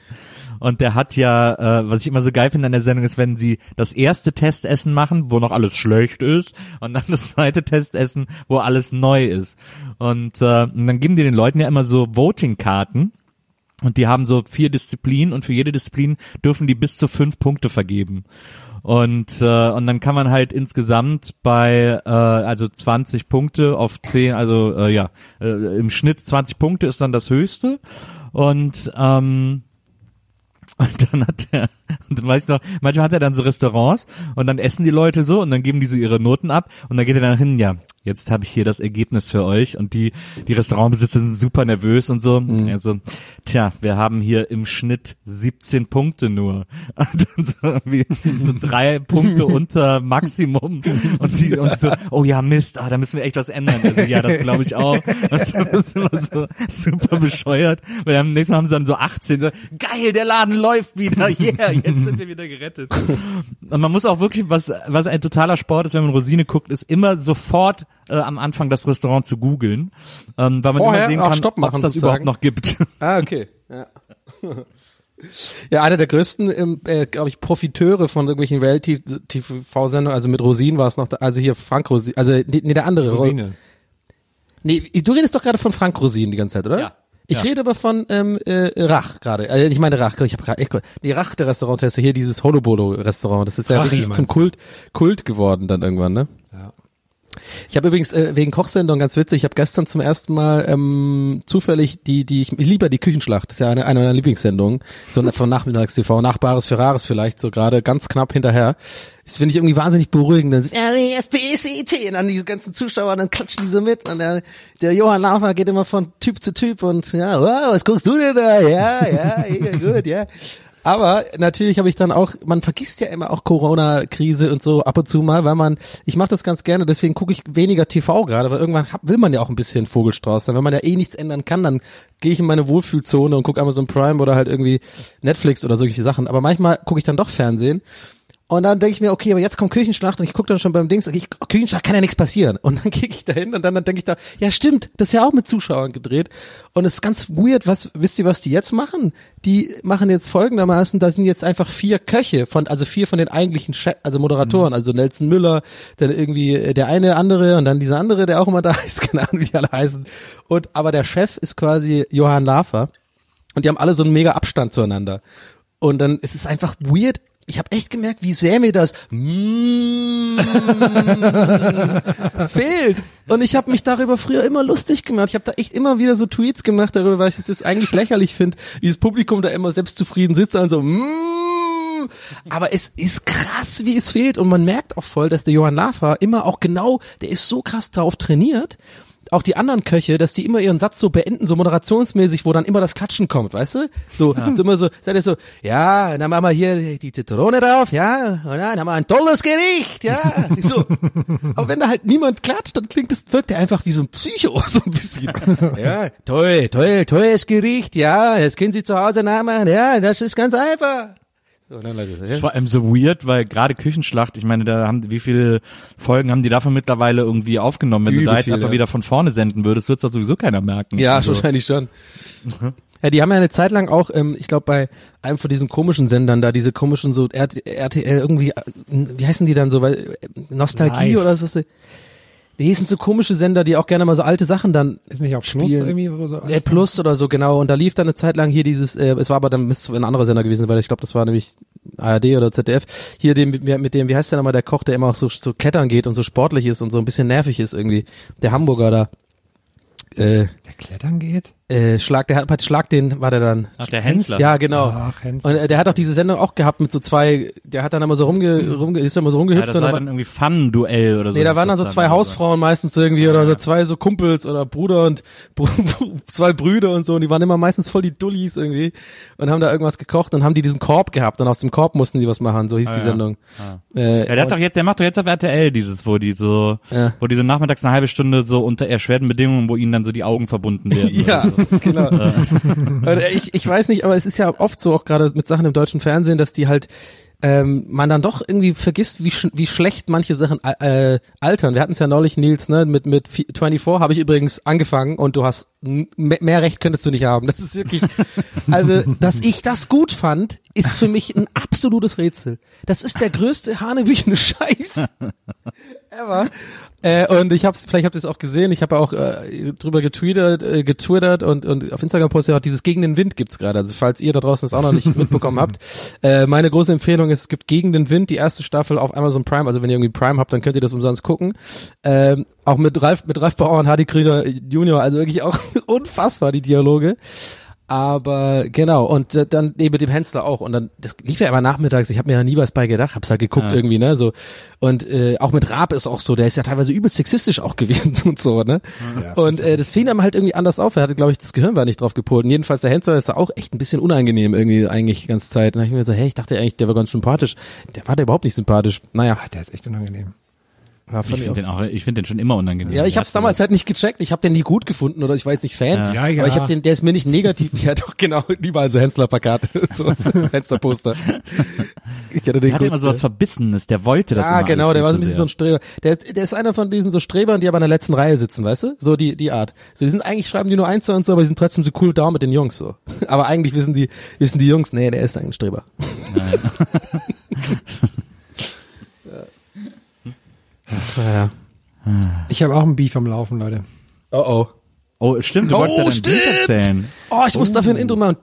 Und der hat ja, äh, was ich immer so geil finde an der Sendung ist, wenn sie das erste Testessen machen, wo noch alles schlecht ist, und dann das zweite Testessen, wo alles neu ist. Und, äh, und dann geben die den Leuten ja immer so Voting-Karten. Und die haben so vier Disziplinen und für jede Disziplin dürfen die bis zu fünf Punkte vergeben. Und, äh, und dann kann man halt insgesamt bei äh, also 20 Punkte auf 10, also äh, ja, äh, im Schnitt 20 Punkte ist dann das höchste. Und ähm, und dann hat er, und dann weiß ich noch, manchmal hat er dann so Restaurants und dann essen die Leute so und dann geben die so ihre Noten ab und dann geht er dann hin, ja, jetzt habe ich hier das Ergebnis für euch und die, die Restaurantbesitzer sind super nervös und so. Also, tja, wir haben hier im Schnitt 17 Punkte nur. Und dann so, irgendwie so drei Punkte unter Maximum und die und so, oh ja, Mist, ah, da müssen wir echt was ändern. Also ja, das glaube ich auch. Und so, das ist immer so super bescheuert. Weil am nächsten Mal haben sie dann so 18, so, geil, der Laden läuft wieder, yeah, jetzt sind wir wieder gerettet. Und man muss auch wirklich, was, was ein totaler Sport ist, wenn man Rosine guckt, ist immer sofort äh, am Anfang das Restaurant zu googeln, ähm, weil man Vorher immer sehen auch kann, Stopp ob machen es das überhaupt noch gibt. Ah, okay. Ja. Ja, einer der größten, ähm, äh, glaube ich, Profiteure von irgendwelchen Reality-TV-Sendungen, also mit Rosin war es noch, da, also hier Frank Rosin, also nee, nee, der andere. Rosine. Nee, du redest doch gerade von Frank Rosin die ganze Zeit, oder? Ja. Ich Ja. rede aber von ähm, äh, Rach gerade. Äh, ich meine Rach, ich habe gerade echt Nee, Rach der Restauranttester hier dieses Honobolo Restaurant, das ist ja Rachi richtig zum? Kult Kult geworden dann irgendwann, ne? Ich habe übrigens äh, wegen Kochsendung ganz witzig, ich habe gestern zum ersten Mal ähm, zufällig die die ich, ich liebe ja die Küchenschlacht, das ist ja eine, eine meiner Lieblingssendungen, so von Nachmittags TV, Nachbares für Rares vielleicht so gerade ganz knapp hinterher. Das finde ich irgendwie wahnsinnig beruhigend. Dann ist R, E, und dann diese ganzen Zuschauer, dann klatschen die so mit und der, der Johann Laufer geht immer von Typ zu Typ und ja, wow, was guckst du denn da? Ja, ja, ja gut, ja. Aber natürlich habe ich dann auch, man vergisst ja immer auch Corona-Krise und so ab und zu mal, weil man, ich mache das ganz gerne, deswegen gucke ich weniger TV gerade, weil irgendwann hab, will man ja auch ein bisschen Vogelstrauß sein. Wenn man ja eh nichts ändern kann, dann gehe ich in meine Wohlfühlzone und gucke Amazon Prime oder halt irgendwie Netflix oder solche Sachen. Aber manchmal gucke ich dann doch Fernsehen und dann denke ich mir, okay, aber jetzt kommt Küchenschlacht und ich gucke dann schon beim Dings, ich, Küchenschlacht kann ja nichts passieren. Und dann gehe ich da hin und dann, dann denke ich da, ja stimmt, das ist ja auch mit Zuschauern gedreht. Und es ist ganz weird, was, wisst ihr, was die jetzt machen? Die machen jetzt folgendermaßen, da sind jetzt einfach vier Köche von, also vier von den eigentlichen Chef, also Moderatoren, also Nelson Müller, dann irgendwie äh, der eine andere und dann dieser andere, der auch immer da ist, keine Ahnung, wie die alle heißen. Und, aber der Chef ist quasi Johann Lafer. Und die haben alle so einen mega Abstand zueinander. Und dann ist es einfach weird. Ich habe echt gemerkt, wie sehr mir das mm, fehlt. Und ich habe mich darüber früher immer lustig gemacht. Ich habe da echt immer wieder so Tweets gemacht darüber, weil ich das eigentlich lächerlich finde, wie das Publikum da immer selbstzufrieden sitzt und so mm, aber es ist krass, wie es fehlt. Und man merkt auch voll, dass der Johann Lafer immer auch genau, der ist so krass drauf trainiert, auch die anderen Köche, dass die immer ihren Satz so beenden, so moderationsmäßig, wo dann immer das Klatschen kommt, weißt du? So, so immer so, seid ihr so, ja, dann machen wir hier die Zitrone drauf, ja, und dann haben wir ein tolles Gericht, ja, so. Aber wenn da halt niemand klatscht, dann klingt es, wirkt er einfach wie so ein Psycho, so ein bisschen. Ja, toll, toll, tolles Gericht, ja, das können Sie zu Hause nachmachen, ja, das ist ganz einfach. So, dann Leute, Das ist vor allem so weird, weil gerade Küchenschlacht, ich meine, da haben wie viele Folgen haben die davon mittlerweile irgendwie aufgenommen? Wenn du Übel da jetzt viel, einfach wieder von vorne senden würdest, wird's doch sowieso keiner merken. Ja, Also, wahrscheinlich schon. Ja, die haben ja eine Zeit lang auch, ähm, ich glaube, bei einem von diesen komischen Sendern da, diese komischen so RT RTL irgendwie, äh, wie heißen die dann so, weil äh, Nostalgie Live. oder so? Die hießen so komische Sender, die auch gerne mal so alte Sachen dann Ist nicht auch Plus Spielen. irgendwie oder so? äh, Plus oder so, genau. Und da lief dann eine Zeit lang hier dieses, äh, es war aber dann müsste es ein anderer Sender gewesen, weil ich glaube, das war nämlich ARD oder ZDF. Hier dem, mit, mit dem, wie heißt der nochmal, der Koch, der immer auch so, so klettern geht und so sportlich ist und so ein bisschen nervig ist irgendwie. Der Hamburger da. Äh, Der klettern geht? Äh, Schlag, der hat Schlag den, war der dann. Ach, der Hensler. Ja, genau. Ach, Hens. Und äh, der hat auch diese Sendung auch gehabt mit so zwei, der hat dann immer so rumge, rumge ist immer so Ja, rumgehüpft das und war dann, dann irgendwie Fun-Duell oder so. Nee, da waren dann das so zwei oder Hausfrauen meistens irgendwie oder so zwei so Kumpels oder Bruder und Br zwei Brüder und so und die waren immer meistens voll die Dullis irgendwie und haben da irgendwas gekocht und haben die diesen Korb gehabt und aus dem Korb mussten die was machen, so hieß die ja. Sendung. Äh, Ja, der hat doch jetzt, der macht doch jetzt auf RTL dieses, wo die so, Ja. wo die so nachmittags eine halbe Stunde so unter erschwerten Bedingungen, wo ihnen dann so die Augen verbunden werden. Ja. genau. Ich, ich weiß nicht, aber es ist ja oft so, auch gerade mit Sachen im deutschen Fernsehen, dass die halt ähm, man dann doch irgendwie vergisst, wie, sch wie schlecht manche Sachen äh, altern. Wir hatten es ja neulich, Nils, ne, mit, mit 24 habe ich übrigens angefangen und du hast mehr Recht könntest du nicht haben. Das ist wirklich, also, dass ich das gut fand, ist für mich ein absolutes Rätsel. Das ist der größte Hanebüchene Scheiß ever. Äh, und ich hab's, vielleicht habt ihr es auch gesehen, ich habe auch äh, drüber getweetet, äh, getwittert und, und auf Instagram postet auch dieses Gegen den Wind gibt's gerade. Also falls ihr da draußen das auch noch nicht mitbekommen habt. Äh, meine große Empfehlung ist, es gibt Gegen den Wind, die erste Staffel auf Amazon Prime. Also wenn ihr irgendwie Prime habt, dann könnt ihr das umsonst gucken. Ähm, auch mit Ralf, mit Ralf Bauer und Hardy Krüger Junior, also wirklich auch unfassbar, die Dialoge. Aber genau, und äh, dann eben mit dem Hensler auch. Und dann, das lief ja immer nachmittags, ich habe mir da nie was bei gedacht, hab's halt geguckt Ja. irgendwie, ne? So. Und äh, auch mit Raab ist auch so, der ist ja teilweise übel sexistisch auch gewesen und so, ne? Und äh, das fiel ihm halt irgendwie anders auf. Er hatte, glaube ich, das Gehirn war nicht drauf gepolt. Und jedenfalls der Hensler ist da auch echt ein bisschen unangenehm irgendwie eigentlich die ganze Zeit. Und dann hab ich mir so, hey, ich dachte eigentlich, der war ganz sympathisch. Der war der überhaupt nicht sympathisch. Naja, Ah, der ist echt unangenehm. War Ich finde den auch, ich finde den schon immer unangenehm. Ja, ich hab's Erste- damals halt nicht gecheckt. Ich habe den nie gut gefunden oder ich war jetzt nicht Fan. Ja. Ja, ja. Aber ich habe den, der ist mir nicht negativ. Ja, doch genau. Überall so Hensler-Plakate, so, so Fensterposter. Ich hatte den Der hatte gut, immer so was ja. Verbissenes, der wollte das Ah, immer genau, der war so ein bisschen so ein Streber. Der, der ist einer von diesen so Strebern, die aber in der letzten Reihe sitzen, weißt du? So die, die Art. So, die sind eigentlich, schreiben die nur eins und so, aber die sind trotzdem so cool down mit den Jungs, so. Aber eigentlich wissen die, wissen die Jungs, nee, der ist ein Streber. Ja. Ich habe auch ein Beef am Laufen, Leute. Oh oh. Oh, stimmt, du Oh, wolltest ja dein stimmt. Bild erzählen. Oh, ich muss dafür ein Intro machen.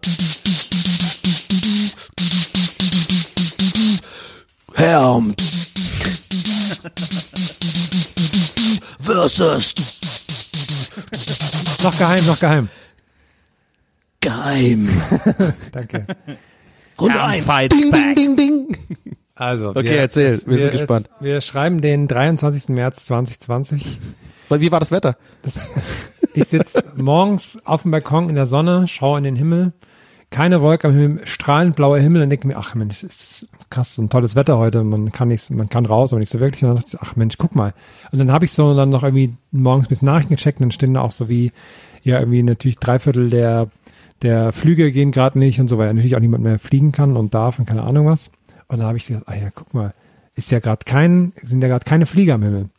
Helm. Versus Noch geheim, noch geheim. Geheim. Danke. Runde Helm 1. fights Ding, ding, ding, ding. Also, Okay, erzähl. Wir sind gespannt. Wir schreiben den 23. März 2020. Weil, Wie war das Wetter? Ich sitze morgens auf dem Balkon in der Sonne, schaue in den Himmel, keine Wolke am Himmel, strahlend blauer Himmel und denke mir, ach Mensch, ist krass, so ein tolles Wetter heute, man kann nicht, man kann raus, aber nicht so wirklich. Und dann dachte ich, ach Mensch, guck mal. Und dann habe ich so dann noch irgendwie morgens bis Nachrichten gecheckt und dann stehen da auch so wie, ja, irgendwie natürlich drei Viertel der, der Flüge gehen gerade nicht und so, weil natürlich auch niemand mehr fliegen kann und darf und keine Ahnung was. Und da habe ich gedacht, ah ja, guck mal, ist ja gerade kein, sind ja gerade keine Flieger am Himmel.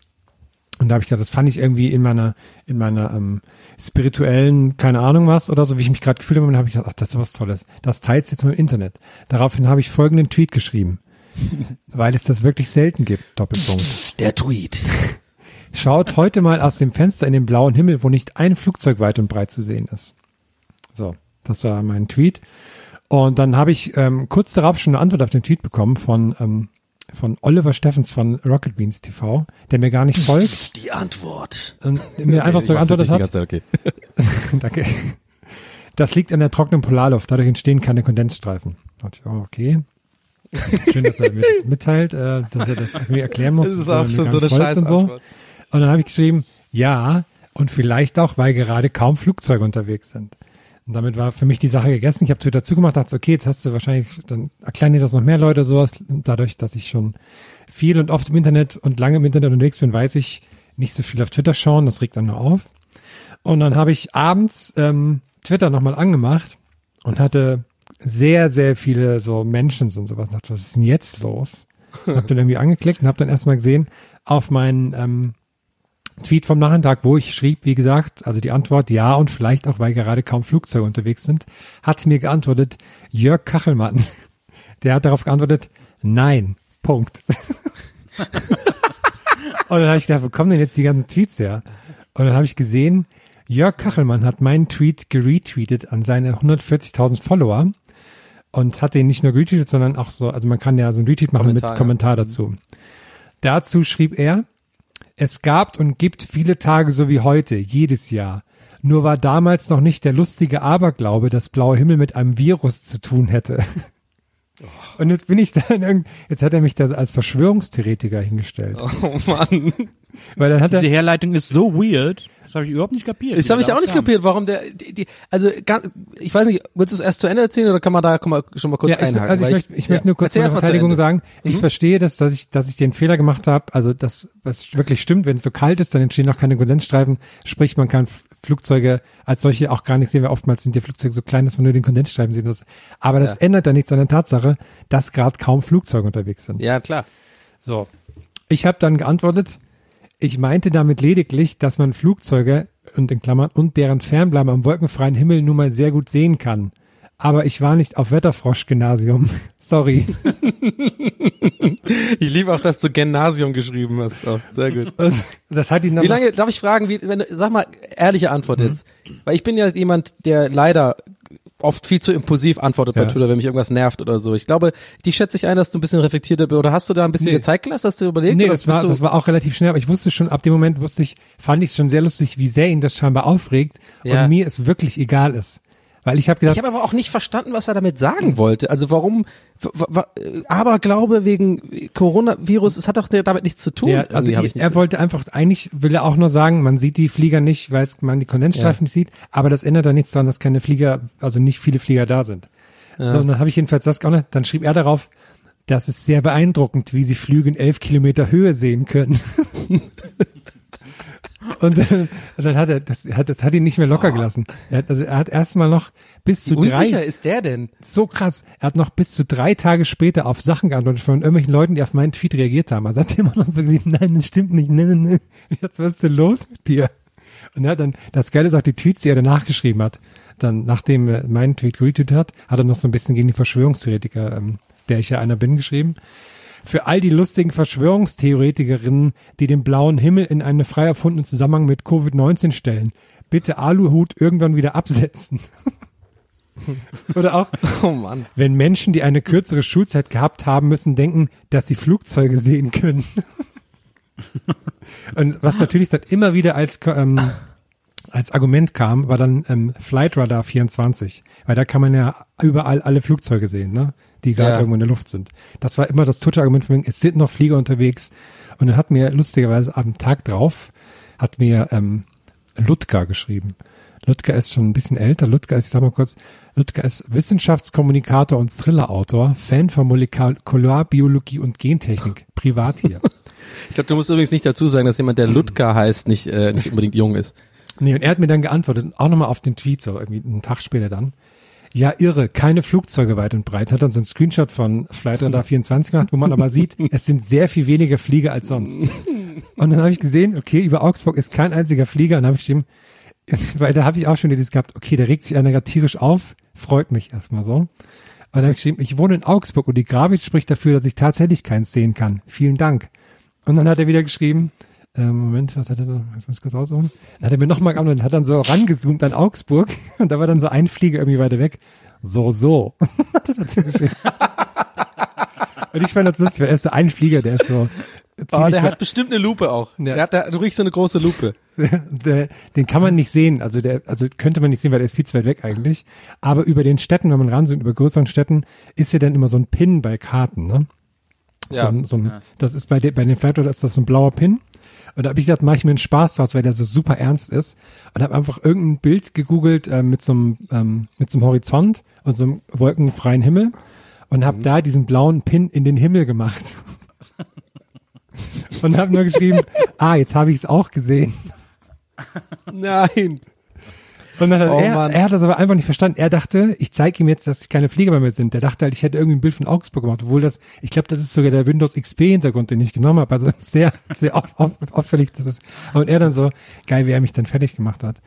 Und da habe ich gedacht, das fand ich irgendwie in meiner, in meiner ähm, spirituellen, keine Ahnung was oder so, wie ich mich gerade gefühlt habe, und habe ich gedacht, ach, das ist was Tolles. Das teilst jetzt mal im Internet. Daraufhin habe ich folgenden Tweet geschrieben. weil es das wirklich selten gibt, Doppelpunkt. Der Tweet. Schaut heute mal aus dem Fenster in den blauen Himmel, wo nicht ein Flugzeug weit und breit zu sehen ist. So, das war mein Tweet. Und dann habe ich ähm, kurz darauf schon eine Antwort auf den Tweet bekommen von, ähm, von Oliver Steffens von Rocket Beans TV, der mir gar nicht folgt. Die Antwort. Und mir einfach so geantwortet hat. Zeit, okay. Danke. Das liegt an der trockenen Polarluft, dadurch entstehen keine Kondensstreifen. Ich, oh, okay. Schön, dass er mir das mitteilt, äh, dass er das irgendwie erklären muss. Das ist auch schon so eine folgt und so. Und dann habe ich geschrieben, ja, und vielleicht auch, weil gerade kaum Flugzeuge unterwegs sind. Und damit war für mich die Sache gegessen. Ich habe Twitter zugemacht, dachte, okay, jetzt hast du wahrscheinlich, dann erklären dir das noch mehr Leute sowas. Und dadurch, dass ich schon viel und oft im Internet und lange im Internet unterwegs bin, weiß ich nicht so viel auf Twitter schauen. Das regt dann nur auf. Und dann habe ich abends ähm, Twitter nochmal angemacht und hatte sehr, sehr viele so Menschen und sowas. Ich dachte, was ist denn jetzt los? hab dann irgendwie angeklickt und hab dann erstmal gesehen, auf meinen ähm, Tweet vom Nachmittag, wo ich schrieb, wie gesagt, also die Antwort ja und vielleicht auch, weil gerade kaum Flugzeuge unterwegs sind, hat mir geantwortet Jörg Kachelmann. Der hat darauf geantwortet, nein, Punkt. und dann habe ich gedacht, wo kommen denn jetzt die ganzen Tweets her? Und dann habe ich gesehen, Jörg Kachelmann hat meinen Tweet geretweetet an seine 140.000 Follower und hat den nicht nur retweetet, sondern auch so, also man kann ja so ein Retweet machen Kommentar, mit ja. Kommentar dazu. Dazu schrieb er, es gab und gibt viele Tage so wie heute, jedes Jahr. Nur war damals noch nicht der lustige Aberglaube, dass blauer Himmel mit einem Virus zu tun hätte. Und jetzt bin ich da in irgend, jetzt hat er mich da als Verschwörungstheoretiker hingestellt. Oh Mann. Weil dann hat er, Diese Herleitung ist so weird, das habe ich überhaupt nicht kapiert. Das habe er ich auch nicht kam. kapiert, warum der, die, die, also ganz, ich weiß nicht, willst du es erst zu Ende erzählen oder kann man da kann man schon mal kurz ja, ich, einhaken? also ich möchte, ich möchte nur kurz Erzähl meine erst mal zu Verteidigung sagen. Ich verstehe das, dass ich, dass ich den Fehler gemacht habe. Also das, was wirklich stimmt, wenn es so kalt ist, dann entstehen auch keine Kondensstreifen. Sprich, man kann Flugzeuge als solche auch gar nicht sehen, weil oftmals sind die Flugzeuge so klein, dass man nur den Kondensstreifen sehen muss. Aber das Ja. ändert ja nichts an der Tatsache, dass gerade kaum Flugzeuge unterwegs sind. Ja, klar. So. Ich habe dann geantwortet, ich meinte damit lediglich, dass man Flugzeuge und in Klammern und deren Fernbleiben am wolkenfreien Himmel nun mal sehr gut sehen kann. Aber ich war nicht auf Wetterfrosch-Gymnasium. Sorry. Ich liebe auch, dass du Gymnasium geschrieben hast. Oh, sehr gut. Das hat ihn Wie lange, darf ich fragen, wie, wenn, sag mal, ehrliche Antwort Mhm. jetzt. Weil ich bin ja jemand, der leider oft viel zu impulsiv antwortet bei Ja. Twitter, wenn mich irgendwas nervt oder so. Ich glaube, die schätze ich ein, dass du ein bisschen reflektierter bist. Oder hast du da ein bisschen Nee. Zeit gelassen, hast du überlegt? Nee, das war, das war auch relativ schnell, aber ich wusste schon, ab dem Moment wusste ich, fand ich es schon sehr lustig, wie sehr ihn das scheinbar aufregt Ja. und mir es wirklich egal ist. Weil ich habe gedacht, ich habe aber auch nicht verstanden, was er damit sagen wollte. Also warum, aber Glaube wegen Coronavirus, es hat doch damit nichts zu tun. Ja, also er, ich nicht er so- wollte einfach, eigentlich will er auch nur sagen, man sieht die Flieger nicht, weil man die Kondensstreifen nicht sieht, aber das ändert dann nichts daran, dass keine Flieger, also nicht viele Flieger da sind. So, und dann habe ich jedenfalls das geändert, dann schrieb er darauf, das ist sehr beeindruckend, wie sie Flüge in elf Kilometer Höhe sehen können. und, und dann hat er, das hat, das hat ihn nicht mehr locker gelassen. Er hat, also er hat erstmal noch bis zu Wie unsicher drei, ist der denn? so krass. Er hat noch bis zu drei Tage später auf Sachen geantwortet von irgendwelchen Leuten, die auf meinen Tweet reagiert haben. Also hat er immer noch so gesagt, nein, das stimmt nicht, nein, nein, nein. Jetzt, was ist denn los mit dir? Und er hat dann, das Geile ist auch die Tweets, die er danach geschrieben hat. Dann, nachdem er meinen Tweet retweetet hat, hat er noch so ein bisschen gegen die Verschwörungstheoretiker, ähm, der ich ja einer bin, geschrieben. Für all die lustigen Verschwörungstheoretikerinnen, die den blauen Himmel in einen frei erfundenen Zusammenhang mit Covid-19 stellen, bitte Aluhut irgendwann wieder absetzen. Oder auch, Oh Mann. wenn Menschen, die eine kürzere Schulzeit gehabt haben, müssen denken, dass sie Flugzeuge sehen können. Und was natürlich dann immer wieder als, ähm, als Argument kam, war dann ähm, Flight Radar 24. Weil da kann man ja überall alle Flugzeuge sehen, ne? die gerade Ja. irgendwo in der Luft sind. Das war immer das Tutsche-Argument von wegen, es sind noch Flieger unterwegs. Und dann hat mir lustigerweise am Tag drauf, hat mir ähm, Ludger geschrieben. Ludger ist schon ein bisschen älter. Ludger ist, ich sag mal kurz, Ludger ist Wissenschaftskommunikator und Thriller-Autor, Fan von Molekularbiologie und Gentechnik, privat hier. Ich glaube, du musst übrigens nicht dazu sagen, dass jemand, der Ludger heißt, nicht, äh, nicht unbedingt jung ist. Nee, und er hat mir dann geantwortet, auch nochmal auf den Tweet, so irgendwie einen Tag später dann. Ja, irre, keine Flugzeuge weit und breit. Hat dann so einen Screenshot von Flight Radar 24 gemacht, wo man aber sieht, es sind sehr viel weniger Flieger als sonst. Und dann habe ich gesehen, okay, über Augsburg ist kein einziger Flieger. Und dann habe ich dem, weil da habe ich auch schon dieses gehabt, okay, da regt sich einer gerade tierisch auf, freut mich erstmal so. Und dann habe ich geschrieben, ich wohne in Augsburg und die Grafik spricht dafür, dass ich tatsächlich keins sehen kann. Vielen Dank. Und dann hat er wieder geschrieben, ähm, Moment, was hat er da? Jetzt muss ich kurz raussuchen. Dann hat er mir nochmal geantwortet und hat dann so rangezoomt an Augsburg und da war dann so ein Flieger irgendwie weiter weg. So, so. hat er dazu geschrieben. und ich fand das lustig, weil er ist so ein Flieger, der ist so Oh, der hat bestimmt eine Lupe auch. Ja. Der hat, da, du riechst so eine große Lupe. der, den kann man nicht sehen, also der, also könnte man nicht sehen, weil der ist viel zu weit weg eigentlich. Aber über den Städten, wenn man ranzoomt, über größeren Städten, ist ja dann immer so ein Pin bei Karten, ne? Ja. So, ein- so ein, Das ist bei, de, bei den Flight Radar ist das so ein blauer Pin. Und da habe ich gedacht, mache ich mir einen Spaß draus, weil der so super ernst ist. Und habe einfach irgendein Bild gegoogelt äh, mit so einem ähm, mit so einem Horizont und so einem wolkenfreien Himmel und habe da diesen blauen Pin in den Himmel gemacht. und habe nur geschrieben, ah, jetzt habe ich es auch gesehen. Nein. Und dann hat Oh er, Mann. er hat das aber einfach nicht verstanden. Er dachte, ich zeige ihm jetzt, dass keine Flieger bei mir sind. Der dachte halt, ich hätte irgendwie ein Bild von Augsburg gemacht, obwohl das, ich glaube, das ist sogar der Windows XP-Hintergrund, den ich genommen habe. Also sehr, sehr auf, auf, auffällig, dass es. Und er dann so, geil, wie er mich dann fertig gemacht hat.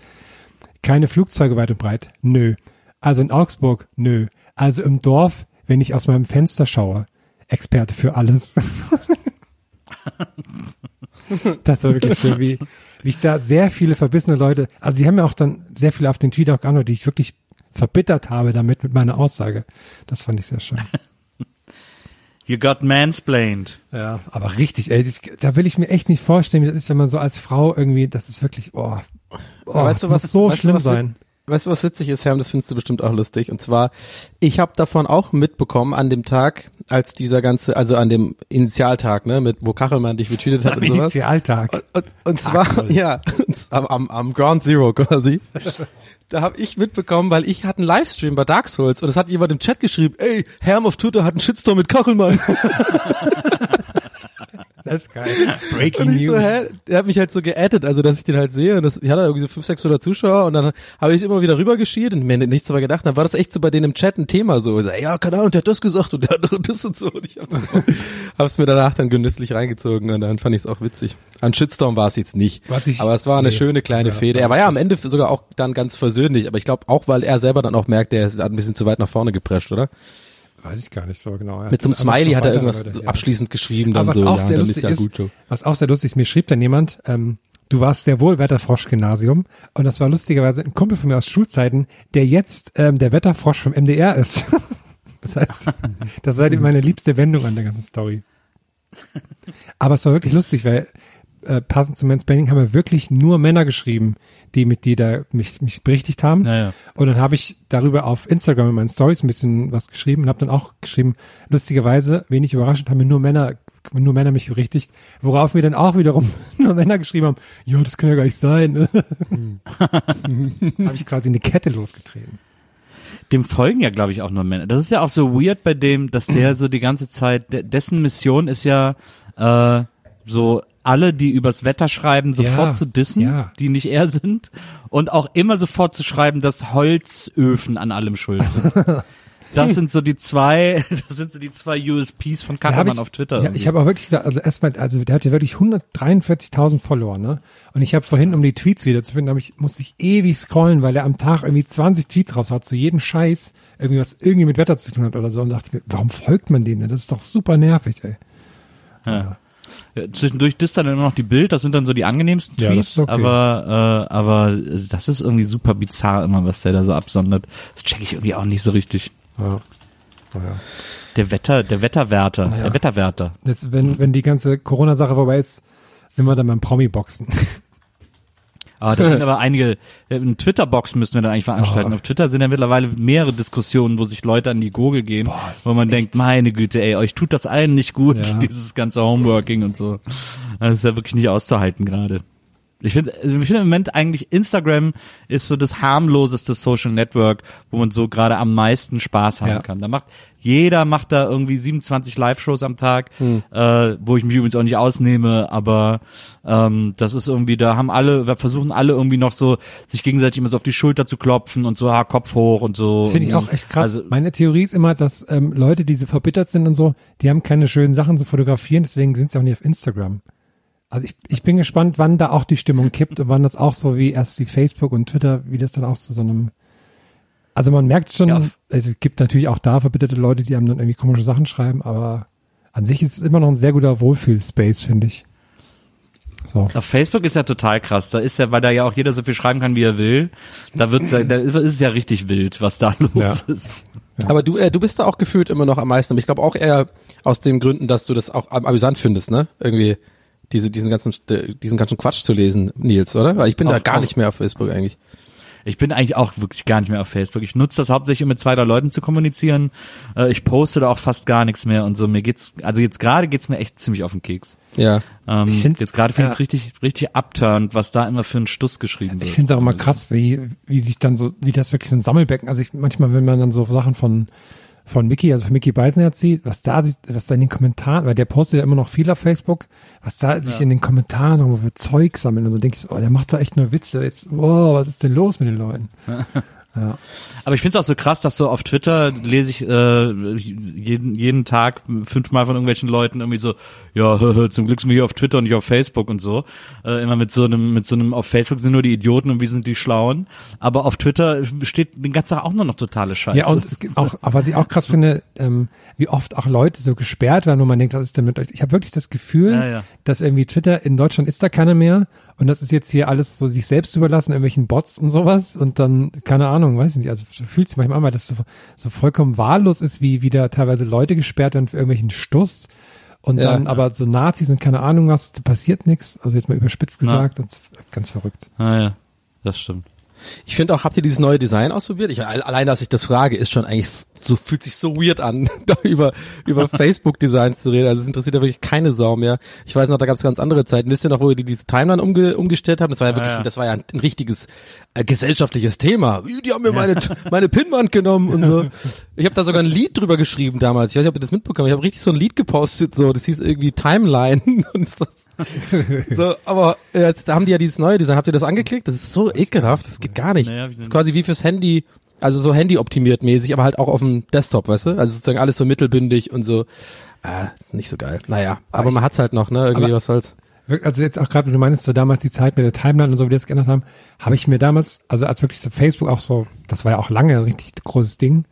Keine Flugzeuge weit und breit? Nö. Also in Augsburg? Nö. Also im Dorf, wenn ich aus meinem Fenster schaue? Experte für alles. das war wirklich schön, wie, wie ich da sehr viele verbissene Leute, also sie haben ja auch dann sehr viele auf den Tweet auch geantwortet, die ich wirklich verbittert habe damit mit meiner Aussage. Das fand ich sehr schön. You got mansplained. Ja, aber richtig, ey, ich, da will ich mir echt nicht vorstellen, wie das ist, wenn man so als Frau irgendwie, das ist wirklich, oh, oh weißt du, das was- muss so weißt du, schlimm was sein. Weißt du, was witzig ist, Herm? Das findest du bestimmt auch lustig. Und zwar, ich habe davon auch mitbekommen an dem Tag, als dieser ganze, also an dem Initialtag, ne, mit wo Kachelmann dich betweetet hat Am und sowas. Initialtag. Und, und, und zwar, ja, und s- am, am, am Ground Zero quasi. Da habe ich mitbekommen, weil ich hatte einen Livestream bei Dark Souls und es hat jemand im Chat geschrieben, ey, Herm auf Twitter hat einen Shitstorm mit Kachelmann. Das ist geil. Breaking Und ich so, News. hä? Der hat mich halt so geaddet, also dass ich den halt sehe. Und das, ich hatte irgendwie so 500, 600 Zuschauer und dann habe ich immer wieder rübergeschielt und mir nichts dabei gedacht. Dann war das echt so bei denen im Chat ein Thema so. so ja, keine Ahnung, der hat das gesagt und der andere das und so. Und ich habe hab's mir danach dann genüsslich reingezogen und dann fand ich es auch witzig. An Shitstorm war es jetzt nicht. Was ich- aber es war eine nee. schöne kleine Ja, Fehde. Er war ja am Ende sogar auch dann ganz versöhnlich, aber ich glaube auch, weil er selber dann auch merkt, der ist- hat ein bisschen zu weit nach vorne geprescht, oder? Weiß ich gar nicht so genau. Mit so einem Smiley hat er irgendwas Leute, so ja. abschließend geschrieben, dann was so, auch ja, sehr lustig ist ja gut so. was auch sehr lustig ist, mir schrieb dann jemand, ähm, du warst sehr wohl Wetterfrosch-Gymnasium und das war lustigerweise ein Kumpel von mir aus Schulzeiten, der jetzt ähm, der Wetterfrosch vom MDR ist. das heißt, das war meine liebste Wendung an der ganzen Story. Aber es war wirklich lustig, weil äh, passend zum Mansplaining haben wir wirklich nur Männer geschrieben, die mit die da mich, mich berichtigt haben. Ja, ja. Und dann habe ich darüber auf Instagram in meinen Stories ein bisschen was geschrieben und habe dann auch geschrieben, lustigerweise, wenig überraschend, haben mir nur Männer, nur Männer mich berichtigt, worauf mir dann auch wiederum nur Männer geschrieben haben, ja, das kann ja gar nicht sein. habe ich quasi eine Kette losgetreten. Dem folgen ja, glaube ich, auch nur Männer. Das ist ja auch so weird bei dem, dass der so die ganze Zeit, de- dessen Mission ist ja äh, so alle, die übers Wetter schreiben, sofort Ja, zu dissen, ja. die nicht er sind und auch immer sofort zu schreiben, dass Holzöfen an allem schuld sind. Das sind so die zwei, das sind so die zwei USPs von ich, auf Twitter. Ja, ich habe auch wirklich gedacht, also erstmal, also der hat ja wirklich 143.000 Follower, ne? Und ich habe vorhin, um die Tweets wieder zu finden, hab ich, musste ich ewig scrollen, weil er am Tag irgendwie 20 Tweets raus hat, zu jedem Scheiß, irgendwie was irgendwie mit Wetter zu tun hat oder so. Und dachte mir, warum folgt man dem denn? Das ist doch super nervig, ey. Ja. Ja, Zwischendurch disst dann immer noch die Bild, das sind dann so die angenehmsten Ja, Tweets, okay. aber äh, aber das ist irgendwie super bizarr immer, was der da so absondert. Das check ich irgendwie auch nicht so richtig. Ja. Naja. Der Wetter, der Wetterwärter, Naja. der Wetterwärter. Jetzt, wenn, wenn die ganze Corona-Sache vorbei ist, sind wir dann beim Promi-Boxen. Aber das sind aber einige, äh, eine Twitter-Box müssen wir dann eigentlich veranstalten. Oh. Auf Twitter sind ja mittlerweile mehrere Diskussionen, wo sich Leute an die Gurgel gehen, Boah, wo man denkt, meine Güte, ey, euch tut das allen nicht gut, Ja. dieses ganze Homeworking und so. Das ist ja wirklich nicht auszuhalten gerade. Ich finde, also ich finde im Moment eigentlich Instagram ist so das harmloseste Social Network, wo man so gerade am meisten Spaß haben Ja. kann. Da macht jeder macht da irgendwie 27 Live-Shows am Tag, Hm. äh, wo ich mich übrigens auch nicht ausnehme, aber ähm, das ist irgendwie, da haben alle, wir versuchen alle irgendwie noch so, sich gegenseitig immer so auf die Schulter zu klopfen und so, ha, Kopf hoch und so. Finde ich auch echt krass. Also, Meine Theorie ist immer, dass ähm, Leute, die so verbittert sind und so, die haben keine schönen Sachen zu fotografieren, deswegen sind sie auch nicht auf Instagram. Also ich, ich bin gespannt, wann da auch die Stimmung kippt und wann das auch so wie erst wie Facebook und Twitter, wie das dann auch zu so einem also man merkt schon, Ja. also es gibt natürlich auch da verbitterte Leute, die einem dann irgendwie komische Sachen schreiben, aber an sich ist es immer noch ein sehr guter Wohlfühl-Space, finde ich. So. Auf Facebook ist ja total krass. Da ist ja, weil da ja auch jeder so viel schreiben kann, wie er will. Da wird's ja, da ist es ja richtig wild, was da los Ja. ist. Aber du, äh, du bist da auch gefühlt immer noch am meisten. Aber ich glaube auch eher aus den Gründen, dass du das auch am- amüsant findest, ne? Irgendwie diese, diesen ganzen, äh, diesen ganzen Quatsch zu lesen, Nils, oder? Weil ich bin da Auf- gar auf- nicht mehr auf Facebook eigentlich. Ich bin eigentlich auch wirklich gar nicht mehr auf Facebook. Ich nutze das hauptsächlich, um mit zwei, drei Leuten zu kommunizieren. Äh, Ich poste da auch fast gar nichts mehr und so. Mir geht's, also jetzt gerade geht's mir echt ziemlich auf den Keks. Ja. Ähm, Ich find's- jetzt gerade finde ich ja. es richtig, richtig upturned, was da immer für ein Stuss geschrieben wird. Ich finde es auch immer krass, wie, wie sich dann so, wie das wirklich so ein Sammelbecken, also ich, manchmal, wenn man dann so Sachen von, von Mickey, also von Mickey Beisenherz sieht, was da sich, was da in den Kommentaren, weil der postet ja immer noch viel auf Facebook, was da sich in den Kommentaren noch für Zeug sammeln und so denkst oh, der macht da echt nur Witze. Jetzt, wow, was ist denn los mit den Leuten? ja. Aber ich finde es auch so krass, dass so auf Twitter lese ich äh, jeden, jeden Tag fünfmal von irgendwelchen Leuten irgendwie so, ja, zum Glück sind wir hier auf Twitter und nicht auf Facebook und so. Äh, immer mit so einem, mit so einem, auf Facebook sind nur die Idioten und wir sind die Schlauen. Aber auf Twitter steht den ganzen Tag auch nur noch totale Scheiße. Ja, und es gibt auch, aber was ich auch krass finde, ähm, wie oft auch Leute so gesperrt werden, wo man denkt, was ist denn mit euch? Ich habe wirklich das Gefühl, Ja, ja. dass irgendwie Twitter in Deutschland ist da keiner mehr und das ist jetzt hier alles so sich selbst überlassen, irgendwelchen Bots und sowas und dann, keine Ahnung, weiß ich nicht, also fühlt sich manchmal an, weil das so, so vollkommen wahllos ist, wie wieder teilweise Leute gesperrt werden für irgendwelchen Stuss und Ja. dann aber so Nazis und keine Ahnung was, passiert nichts, also jetzt mal überspitzt gesagt, ganz verrückt. Ah, ja, das stimmt. Ich finde auch, habt ihr dieses neue Design ausprobiert? Ich, allein, dass ich das frage, ist schon eigentlich so, fühlt sich so weird an, da über, über Facebook-Designs zu reden. Also es interessiert ja wirklich keine Sau mehr. Ich weiß noch, da gab es ganz andere Zeiten. Wisst ihr noch, wo die diese Timeline umge, umgestellt haben? Das war ja wirklich, ja. das war ja ein, ein richtiges äh, gesellschaftliches Thema. Die haben mir meine, meine Pinnwand genommen und so. Ich habe da sogar ein Lied drüber geschrieben damals. Ich weiß nicht, ob ihr das mitbekommen habt. Ich habe richtig so ein Lied gepostet, so. Das hieß irgendwie Timeline. Und das, so, aber jetzt haben die ja dieses neue Design. Habt ihr das angeklickt? Das ist so ekelhaft. Das geht gar nicht. Das ist quasi wie fürs Handy, also so Handy optimiert mäßig, aber halt auch auf dem Desktop, weißt du? Also sozusagen alles so mittelbündig und so. Ah, ist nicht so geil. Naja, aber, ich- man hat's halt noch, ne? Irgendwie aber- was soll's. Also jetzt auch gerade, du meinst so damals die Zeit mit der Timeline und so, wie die das geändert haben, habe ich mir damals, also als wirklich so Facebook auch so, das war ja auch lange ein richtig großes Ding,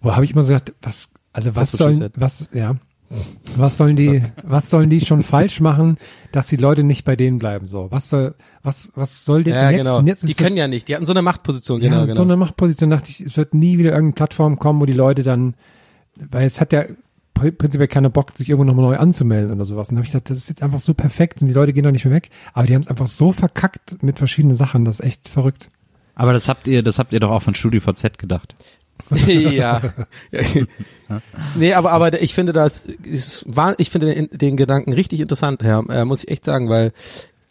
wo habe ich immer so gedacht, was, also was gesagt. was, ja, was sollen die, was sollen die schon falsch machen, dass die Leute nicht bei denen bleiben, so, was soll, was, was soll denn Ja, jetzt, genau. jetzt die können das, ja nicht. Die hatten so eine Machtposition, ja, genau, genau. so eine Machtposition dachte ich, es wird nie wieder irgendeine Plattform kommen, wo die Leute dann, weil es hat ja pr- prinzipiell keiner Bock, sich irgendwo nochmal neu anzumelden oder sowas. Und da habe ich gedacht, das ist jetzt einfach so perfekt und die Leute gehen doch nicht mehr weg. Aber die haben es einfach so verkackt mit verschiedenen Sachen, das ist echt verrückt. Aber das habt ihr, das habt ihr doch auch von StudiVZ gedacht. ja. nee, aber, aber ich finde das, ist, ich finde den, den Gedanken richtig interessant, Herr, äh, muss ich echt sagen, weil,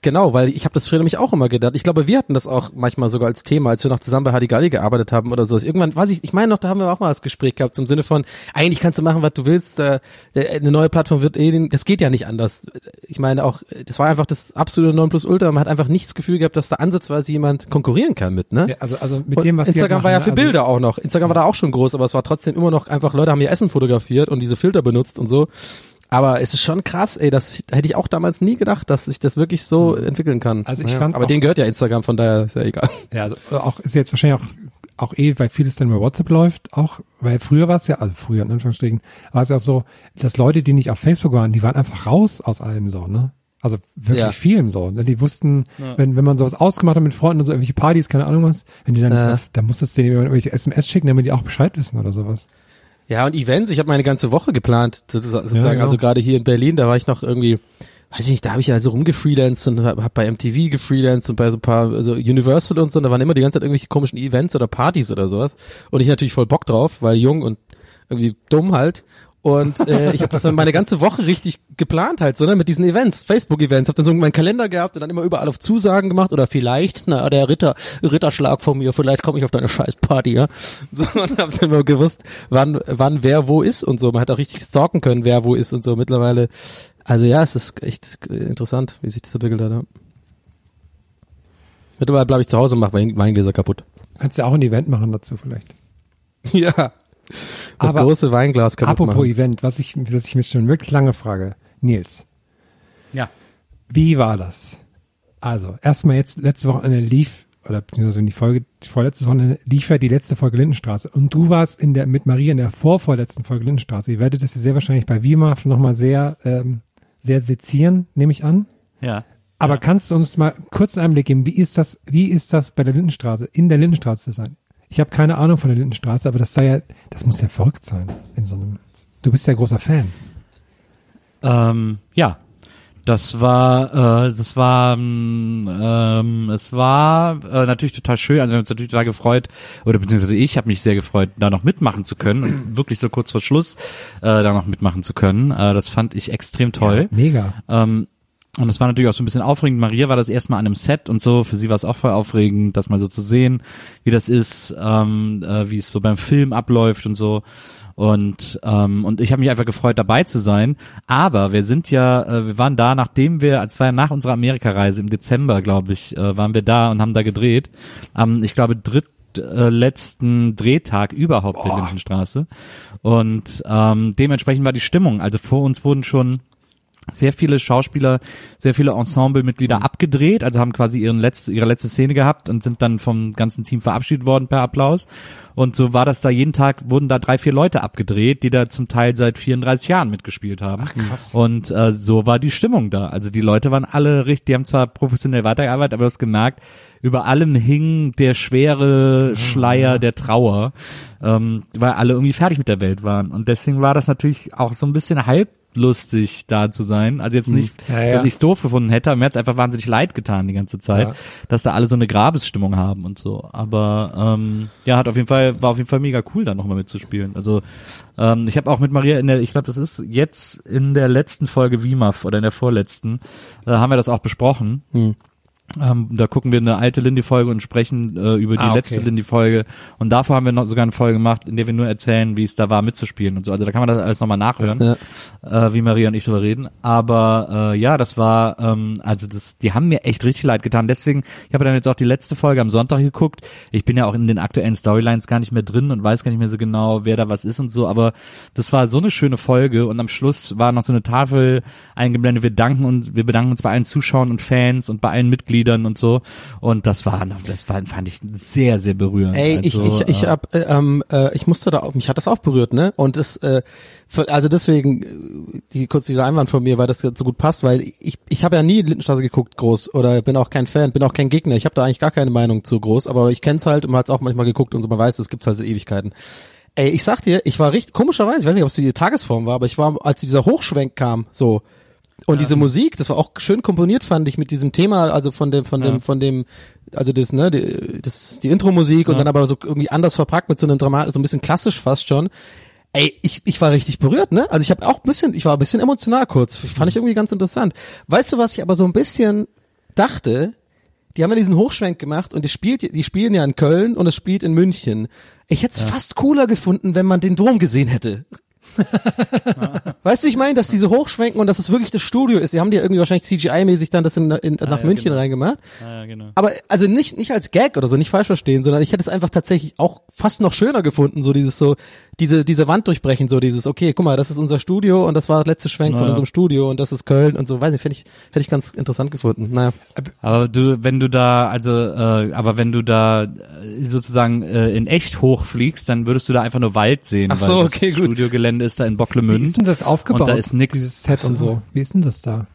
genau, weil ich habe das früher nämlich auch immer gedacht. Ich glaube, wir hatten das auch manchmal sogar als Thema, als wir noch zusammen bei Hadigali gearbeitet haben oder so. Irgendwann, weiß ich, ich meine noch, da haben wir auch mal das Gespräch gehabt, zum Sinne von, eigentlich kannst du machen, was du willst, äh, äh, eine neue Plattform wird eh, das geht ja nicht anders. Ich meine auch, das war einfach das absolute Nonplusultra, man hat einfach nicht das Gefühl gehabt, dass da ansatzweise jemand konkurrieren kann mit, ne? Ja, also, also mit Und dem, was sie Instagram halt war ja machen, für ne? Also- Bilder auch noch. Instagram war da auch schon groß, aber es war trotzdem immer noch einfach, Leute haben ihr Essen fotografiert und diese Filter benutzt und so. Aber es ist schon krass, ey, das hätte ich auch damals nie gedacht, dass sich das wirklich so entwickeln kann. Also ich fand's aber denen gehört ja Instagram, von daher ist ja egal. Ja, also auch ist jetzt wahrscheinlich auch auch eh, weil vieles dann über WhatsApp läuft, auch, weil früher war es ja, also früher in Anführungsstrichen, war es ja auch so, dass Leute, die nicht auf Facebook waren, die waren einfach raus aus allem so, ne? Also wirklich Ja. vielem so. Ne? Die wussten, wenn, wenn man sowas ausgemacht hat mit Freunden und so irgendwelche Partys, keine Ahnung was, wenn die dann nicht Ja. auf, dann musstest du denen irgendwelche SMS schicken, damit die auch Bescheid wissen oder sowas. Ja, und Events, ich habe meine ganze Woche geplant, sozusagen, Ja, genau. also gerade hier in Berlin, da war ich noch irgendwie, weiß ich nicht, da habe ich ja so rumgefreelanced und habe hab bei MTV gefreelanced und bei so ein paar, also Universal und so, und da waren immer die ganze Zeit irgendwelche komischen Events oder Partys oder sowas. Und ich natürlich voll Bock drauf, weil jung und irgendwie dumm halt. Und äh, ich habe das dann meine ganze Woche richtig geplant halt, so ne, mit diesen Events, Facebook-Events. Habe dann so meinen Kalender gehabt und dann immer überall auf Zusagen gemacht oder vielleicht, na der Ritter, Ritterschlag von mir, vielleicht komme ich auf deine Scheißparty, ja. So und habe dann immer gewusst, wann, wann wer wo ist und so. Man hat auch richtig stalken können, wer wo ist und so. Mittlerweile, also ja, es ist echt interessant, wie sich das entwickelt hat. Ja. Mittlerweile bleibe ich zu Hause und mache Wein- Weingläser kaputt. Kannst ja auch ein Event machen dazu vielleicht. ja. Das Aber große Weinglas kaputt Apropos machen. Event, was ich, was ich mir schon wirklich lange frage. Nils, Ja. Wie war das? Also, erstmal jetzt, letzte Wochenende lief, oder beziehungsweise in die Folge, die vorletzte Wochenende lief ja die letzte Folge Lindenstraße. Und du warst in der, mit Maria in der vorvorletzten Folge Lindenstraße. Ihr werdet das ja sehr wahrscheinlich bei Wima nochmal sehr, ähm, sehr sezieren, nehme ich an. Ja. Aber kannst du uns mal kurz einen Einblick geben, wie ist das, wie ist das bei der Lindenstraße, in der Lindenstraße zu sein? Ich habe keine Ahnung von der Lindenstraße, aber das sei ja, das muss ja verrückt sein in so einem. Du bist ja großer Fan. Ähm, ja. Das war, äh, das war, ähm, ähm, es war äh, natürlich total schön. Also wir haben uns natürlich total gefreut, oder beziehungsweise ich habe mich sehr gefreut, da noch mitmachen zu können und wirklich so kurz vor Schluss äh, da noch mitmachen zu können. Äh, das fand ich extrem toll. Mega. Ähm, Und es war natürlich auch so ein bisschen aufregend. Maria war das erste Mal an einem Set und so. Für sie war es auch voll aufregend, das mal so zu sehen, wie das ist, ähm, äh, wie es so beim Film abläuft und so. Und ähm, und ich habe mich einfach gefreut, dabei zu sein. Aber wir sind ja, äh, wir waren da, nachdem wir, als war ja nach unserer Amerikareise im Dezember, glaube ich, äh, waren wir da und haben da gedreht. Am, ich glaube, dritt äh, letzten Drehtag überhaupt in Lindenstraße. Und ähm, dementsprechend war die Stimmung. Also vor uns wurden schon sehr viele Schauspieler, sehr viele Ensemblemitglieder abgedreht, also haben quasi ihren letzte, ihre letzte Szene gehabt und sind dann vom ganzen Team verabschiedet worden per Applaus. Und so war das da jeden Tag, wurden da drei, vier Leute abgedreht, die da zum Teil seit 34 Jahren mitgespielt haben. Ach, krass. Und äh, so war die Stimmung da. Also die Leute waren alle richtig, die haben zwar professionell weitergearbeitet, aber du hast gemerkt, über allem hing der schwere Schleier der Trauer, ähm, weil alle irgendwie fertig mit der Welt waren. Und deswegen war das natürlich auch so ein bisschen halb lustig da zu sein. Also jetzt nicht, Ja, ja. dass ich es doof gefunden hätte, aber mir hat's einfach wahnsinnig leid getan die ganze Zeit, Ja. dass da alle so eine Grabesstimmung haben und so. Aber ähm, ja, hat auf jeden Fall, war auf jeden Fall mega cool, da nochmal mitzuspielen. Also ähm, ich habe auch mit Maria in der, ich glaube, das ist jetzt in der letzten Folge WIMAF oder in der vorletzten, äh, haben wir das auch besprochen. Ähm, da gucken wir eine alte Lindy-Folge und sprechen äh, über die Ah, okay. letzte Lindy-Folge. Und davor haben wir noch sogar eine Folge gemacht, in der wir nur erzählen, wie es da war mitzuspielen und so. Also da kann man das alles nochmal nachhören, äh, wie Maria und ich drüber reden. Aber äh, ja, das war, ähm, also das, die haben mir echt richtig leid getan. Deswegen, ich habe dann jetzt auch die letzte Folge am Sonntag geguckt. Ich bin ja auch in den aktuellen Storylines gar nicht mehr drin und weiß gar nicht mehr so genau, wer da was ist und so. Aber das war so eine schöne Folge und am Schluss war noch so eine Tafel eingeblendet. Wir danken und wir bedanken uns bei allen Zuschauern und Fans und bei allen Mitgliedern und so. Und das war, das war, fand ich sehr, sehr berührend. Ey, ich, Also, ich, ich äh, hab, äh, ähm, äh, ich musste da auch, mich hat das auch berührt, ne? Und es, äh, also deswegen, äh, die kurz dieser Einwand von mir, weil das jetzt so gut passt, weil ich, ich habe ja nie Lindenstraße geguckt groß oder bin auch kein Fan, bin auch kein Gegner. Ich habe da eigentlich gar keine Meinung zu groß, aber ich kenn's halt und man hat's auch manchmal geguckt und so, man weiß, es gibt's halt seit Ewigkeiten. Ey, ich sag dir, ich war richtig, komischerweise, ich weiß nicht, ob es die Tagesform war, aber ich war, als dieser Hochschwenk kam, so, und diese Musik, das war auch schön komponiert, fand ich, mit diesem Thema, also von dem, von dem, von dem, also das, ne, die, das, die Intro-Musik und dann aber so irgendwie anders verpackt mit so einem Dramat, so ein bisschen klassisch fast schon. Ey, ich, ich war richtig berührt, ne? Also ich habe auch ein bisschen, ich war ein bisschen emotional kurz. Fand ich irgendwie ganz interessant. Weißt du, was ich aber so ein bisschen dachte? Die haben ja diesen Hochschwenk gemacht und die spielt, die spielen ja in Köln und es spielt in München. Ich hätte es fast cooler gefunden, wenn man den Dom gesehen hätte. Weißt du, ich meine, dass diese hochschwenken und dass es wirklich das Studio ist. Die haben die irgendwie wahrscheinlich CGI-mäßig dann das in, in, nach ja, München genau. reingemacht. ja, genau. Aber also nicht nicht als Gag oder so, nicht falsch verstehen, sondern ich hätte es einfach tatsächlich auch fast noch schöner gefunden, so dieses so diese diese Wand durchbrechen, so dieses okay, guck mal, das ist unser Studio und das war der letzte Schwenk von Naja. unserem Studio und das ist Köln und so, weiß nicht, finde ich hätte ich ganz interessant gefunden. Naja, Aber du, wenn du da, also, äh, aber wenn du da äh, sozusagen äh, in echt hochfliegst, dann würdest du da einfach nur Wald sehen, Ach weil so, das okay, gut. Studiogelände ist da in Wie Bocklemünd. ist denn das aufgebaut? Und da ist nix. Dieses Set und so. Wie ist denn das da?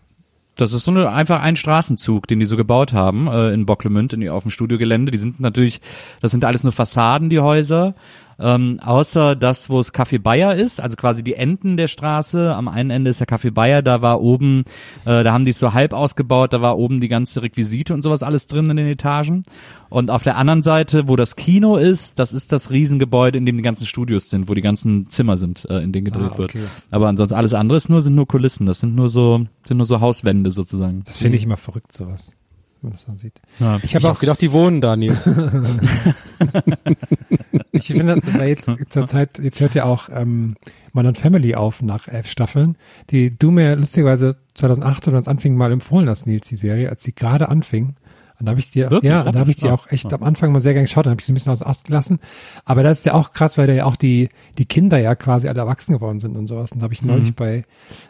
Das ist so eine, einfach ein Straßenzug, den die so gebaut haben äh, in Bocklemünd in, auf dem Studiogelände. Die sind natürlich, das sind alles nur Fassaden, die Häuser. Ähm, außer das, wo es Café Bayer ist, also quasi die Enden der Straße. Am einen Ende ist der Café Bayer, da war oben, äh, da haben die es so halb ausgebaut, da war oben die ganze Requisite und sowas alles drin in den Etagen. Und auf der anderen Seite, wo das Kino ist, das ist das Riesengebäude, in dem die ganzen Studios sind, wo die ganzen Zimmer sind, äh, in denen gedreht Ah, wird. okay. Aber ansonsten alles andere ist nur, sind nur Kulissen, das sind nur so, sind nur so Hauswände sozusagen. Das finde ich immer verrückt, sowas. Wenn man das dann sieht. Ja. Ich habe auch, gedacht, die wohnen da, Nils. ich finde, weil jetzt zur Zeit, jetzt hört ja auch ähm, Modern Family auf nach elf Staffeln, die du mir lustigerweise 2008 oder uns anfing mal empfohlen hast, Nils, die Serie, als sie gerade anfing. Und da habe ich dir, Wirklich? ja, Hab da habe ich dir auch echt am Anfang mal sehr gerne geschaut, dann habe ich sie ein bisschen aus Ast gelassen. Aber das ist ja auch krass, weil da ja auch die, die Kinder ja quasi alle erwachsen geworden sind und sowas. Und da habe ich neulich bei,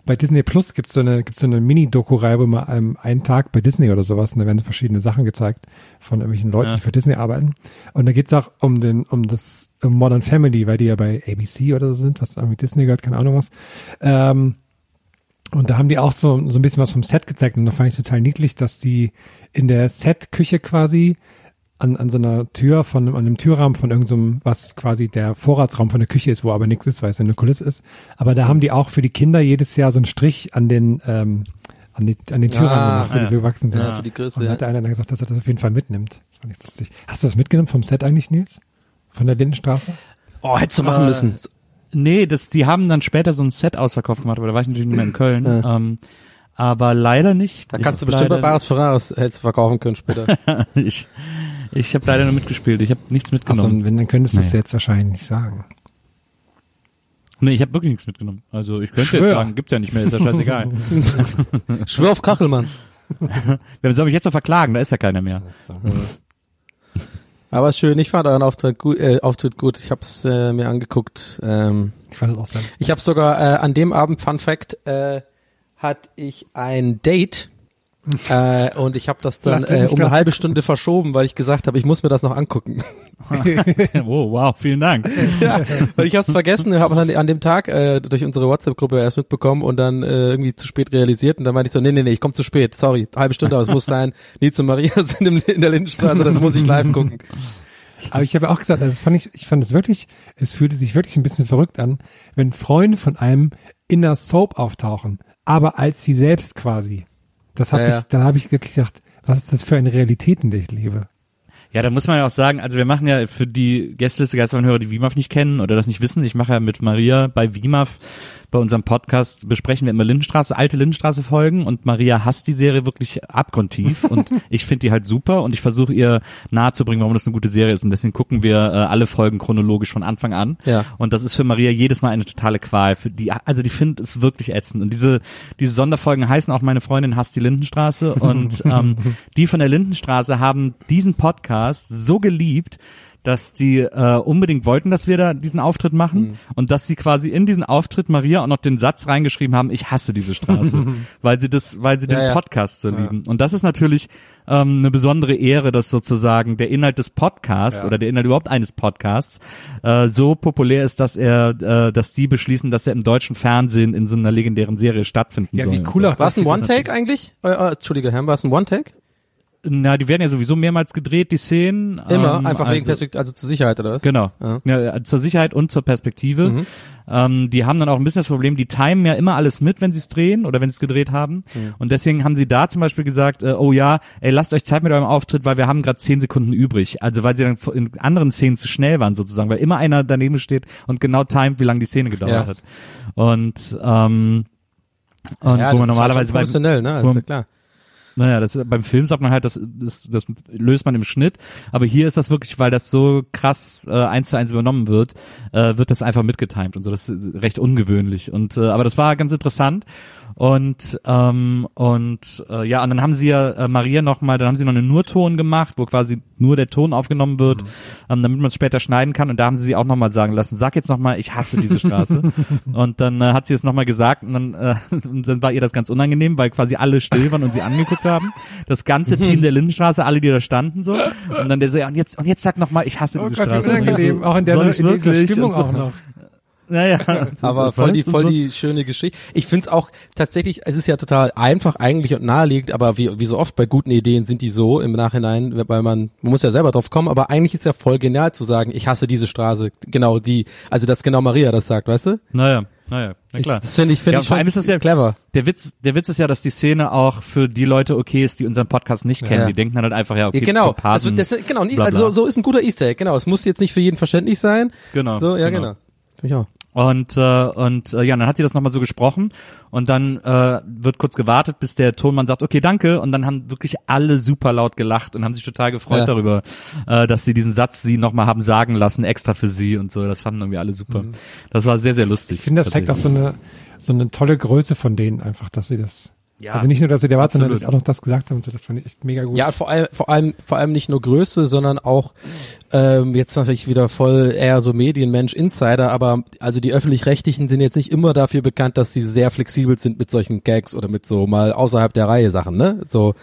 bei Disney Plus gibt's so eine, gibt's so eine Mini-Doku-Reihe, wo man ähm, einen Tag bei Disney oder sowas, und da werden so verschiedene Sachen gezeigt von irgendwelchen Leuten, Ja. die für Disney arbeiten. Und da geht's auch um den, um das um Modern Family, weil die ja bei ABC oder so sind, was irgendwie Disney gehört, keine Ahnung was. Ähm, und da haben die auch so, so ein bisschen was vom Set gezeigt und da fand ich total niedlich, dass die in der Set-Küche quasi an, an so einer Tür von an einem Türrahmen von irgendeinem, was quasi der Vorratsraum von der Küche ist, wo aber nichts ist, weil es eine Kulisse ist. Aber da haben die auch für die Kinder jedes Jahr so einen Strich an den ähm, an, die, an den Türrahmen Ah, gemacht, wo die ja. so gewachsen sind. Ja, für die Größe, Und da ja. hat der einer dann gesagt, dass er das auf jeden Fall mitnimmt. Das fand ich lustig. Hast du das mitgenommen vom Set eigentlich, Nils? Von der Lindenstraße? Oh, hättest du machen müssen. Nee, das, die haben dann später so ein Set-Ausverkauf gemacht, aber da war ich natürlich nicht mehr in Köln. Ähm, aber leider nicht. Da Ich kannst du bestimmt bei Bares Ferraris hättest du verkaufen können später. ich ich habe leider nur mitgespielt. Ich habe nichts mitgenommen. wenn, dann könntest du es jetzt wahrscheinlich nicht sagen. nee, ich habe wirklich nichts mitgenommen. Also ich könnte Schwör. jetzt sagen, gibt's ja nicht mehr, ist ja scheißegal. Schwör auf Kachelmann. Wer soll mich jetzt noch verklagen? Da ist ja keiner mehr. Aber schön, ich fand euren Auftritt gut. Äh, Auftritt gut. Ich hab's äh, mir angeguckt. Ähm, Ich fand das auch selbst. ich habe sogar äh, an dem Abend, Fun Fact, äh, hatte ich ein Date. äh, und ich habe das dann äh, um eine halbe Stunde verschoben, weil ich gesagt habe, ich muss mir das noch angucken. oh, wow, vielen Dank. ja, weil ich hab's vergessen und habe dann an dem Tag äh, durch unsere WhatsApp-Gruppe erst mitbekommen und dann äh, irgendwie zu spät realisiert und dann meinte ich so, nee, nee, nee, ich komme zu spät, sorry, halbe Stunde, aber es muss sein. Nils und Maria sind in der Lindenstraße, das muss ich live gucken. Aber ich habe auch gesagt, also das fand ich, ich fand es wirklich, es fühlte sich wirklich ein bisschen verrückt an, wenn Freunde von einem in der Soap auftauchen, aber als sie selbst quasi. Das habe Ja, ja. ich, da habe ich wirklich gedacht, was ist das für eine Realität, in der ich lebe? Ja, da muss man ja auch sagen, also wir machen ja für die Gästeliste Geisterhörer, die WIMAF nicht kennen oder das nicht wissen, ich mache ja mit Maria bei WIMAF bei unserem Podcast besprechen wir immer Lindenstraße, alte Lindenstraße Folgen und Maria hasst die Serie wirklich abgrundtief und ich finde die halt super und ich versuche ihr nahezubringen, warum das eine gute Serie ist und deswegen gucken wir äh, alle Folgen chronologisch von Anfang an Ja. und das ist für Maria jedes Mal eine totale Qual. Für die, also die findet es wirklich ätzend. Und diese, diese Sonderfolgen heißen auch meine Freundin hasst die Lindenstraße. Und ähm, die von der Lindenstraße haben diesen Podcast so geliebt, dass die äh, unbedingt wollten, dass wir da diesen Auftritt machen und dass sie quasi in diesen Auftritt Maria auch noch den Satz reingeschrieben haben, ich hasse diese Straße, weil sie das, weil sie Ja, den ja. Podcast so lieben. Und das ist natürlich ähm, eine besondere Ehre, dass sozusagen der Inhalt des Podcasts oder der Inhalt überhaupt eines Podcasts äh, so populär ist, dass er, äh, dass die beschließen, dass er im deutschen Fernsehen in so einer legendären Serie stattfinden Ja, soll. wie und cool so. War es ein One-Take eigentlich? Äh, äh, Entschuldige, Herr, war es ein One-Take? Na, die werden ja sowieso mehrmals gedreht, die Szenen. Immer, ähm, einfach wegen also- Perspektive, also zur Sicherheit oder was? Genau. Ja. Ja. zur Sicherheit und zur Perspektive. Mhm. Ähm, die haben dann auch ein bisschen das Problem, die timen ja immer alles mit, wenn sie es drehen oder wenn sie es gedreht haben. Mhm. Und deswegen haben sie da zum Beispiel gesagt, äh, oh ja, ey, lasst euch Zeit mit eurem Auftritt, weil wir haben gerade zehn Sekunden übrig. Also weil sie dann in anderen Szenen zu schnell waren sozusagen, weil immer einer daneben steht und genau timet, wie lange die Szene gedauert Ja. hat. Und ähm, und ja, wo das man ist normalerweise halt bei, professionell, ne? wo- Also, klar. Naja, das beim Film sagt man halt, das, das, das löst man im Schnitt. Aber hier ist das wirklich, weil das so krass äh, eins zu eins übernommen wird, äh, wird das einfach mitgetimt und so. Das ist recht ungewöhnlich. Und äh, aber das war ganz interessant. Und ähm, und äh, ja, und dann haben sie ja äh, Maria noch mal, dann haben sie noch einen Nurton gemacht, wo quasi nur der Ton aufgenommen wird, ähm, damit man es später schneiden kann. Und da haben sie sie auch noch mal sagen lassen: Sag jetzt noch mal, ich hasse diese Straße. und dann äh, hat sie es noch mal gesagt und dann, äh, und dann war ihr das ganz unangenehm, weil quasi alle still waren und sie angeguckt haben. Das ganze Team der Lindenstraße, alle, die da standen so. Und dann der so: Ja, und jetzt und jetzt sag noch mal, ich hasse Oh diese Gott, Straße. Unangenehm. so, Auch in, der, in dieser? Stimmung so. auch noch. Naja, Aber voll die, voll die schöne Geschichte. Ich find's auch tatsächlich, es ist ja total einfach eigentlich und naheliegend, aber wie, wie so oft bei guten Ideen sind die so im Nachhinein, weil man, man muss ja selber drauf kommen, aber eigentlich ist ja voll genial zu sagen, ich hasse diese Straße. Genau die, also dass genau Maria das sagt, weißt du? Naja, naja, na klar. Das finde ich, finde Ja, ich vor allem ist das ja- clever. Der Witz, der Witz ist ja, dass die Szene auch für die Leute okay ist, die unseren Podcast nicht kennen. Ja. Die denken dann halt einfach, ja, okay, Ja, genau, Komparsen, also, das, genau, bla, bla. also so ist ein guter Easter Egg, genau. Es muss jetzt nicht für jeden verständlich sein. Genau, So, ja, genau. genau. Auch. Und äh, und äh, ja, dann hat sie das nochmal so gesprochen und dann äh, wird kurz gewartet, bis der Tonmann sagt, okay, danke. Und dann haben wirklich alle super laut gelacht und haben sich total gefreut Ja. darüber, äh, dass sie diesen Satz sie nochmal haben sagen lassen, extra für sie und so. Das fanden irgendwie alle super. Das war sehr, sehr lustig. Ich finde, das zeigt auch so eine, so eine tolle Größe von denen einfach, dass sie das, Ja, also nicht nur, dass sie der war, sondern dass sie auch noch das gesagt haben. Das fand ich echt mega gut. Ja, vor allem, vor allem, vor allem nicht nur Größe, sondern auch ähm, jetzt natürlich wieder voll eher so Medienmensch, Insider, aber also die öffentlich-rechtlichen sind jetzt nicht immer dafür bekannt, dass sie sehr flexibel sind mit solchen Gags oder mit so mal außerhalb der Reihe Sachen, ne? So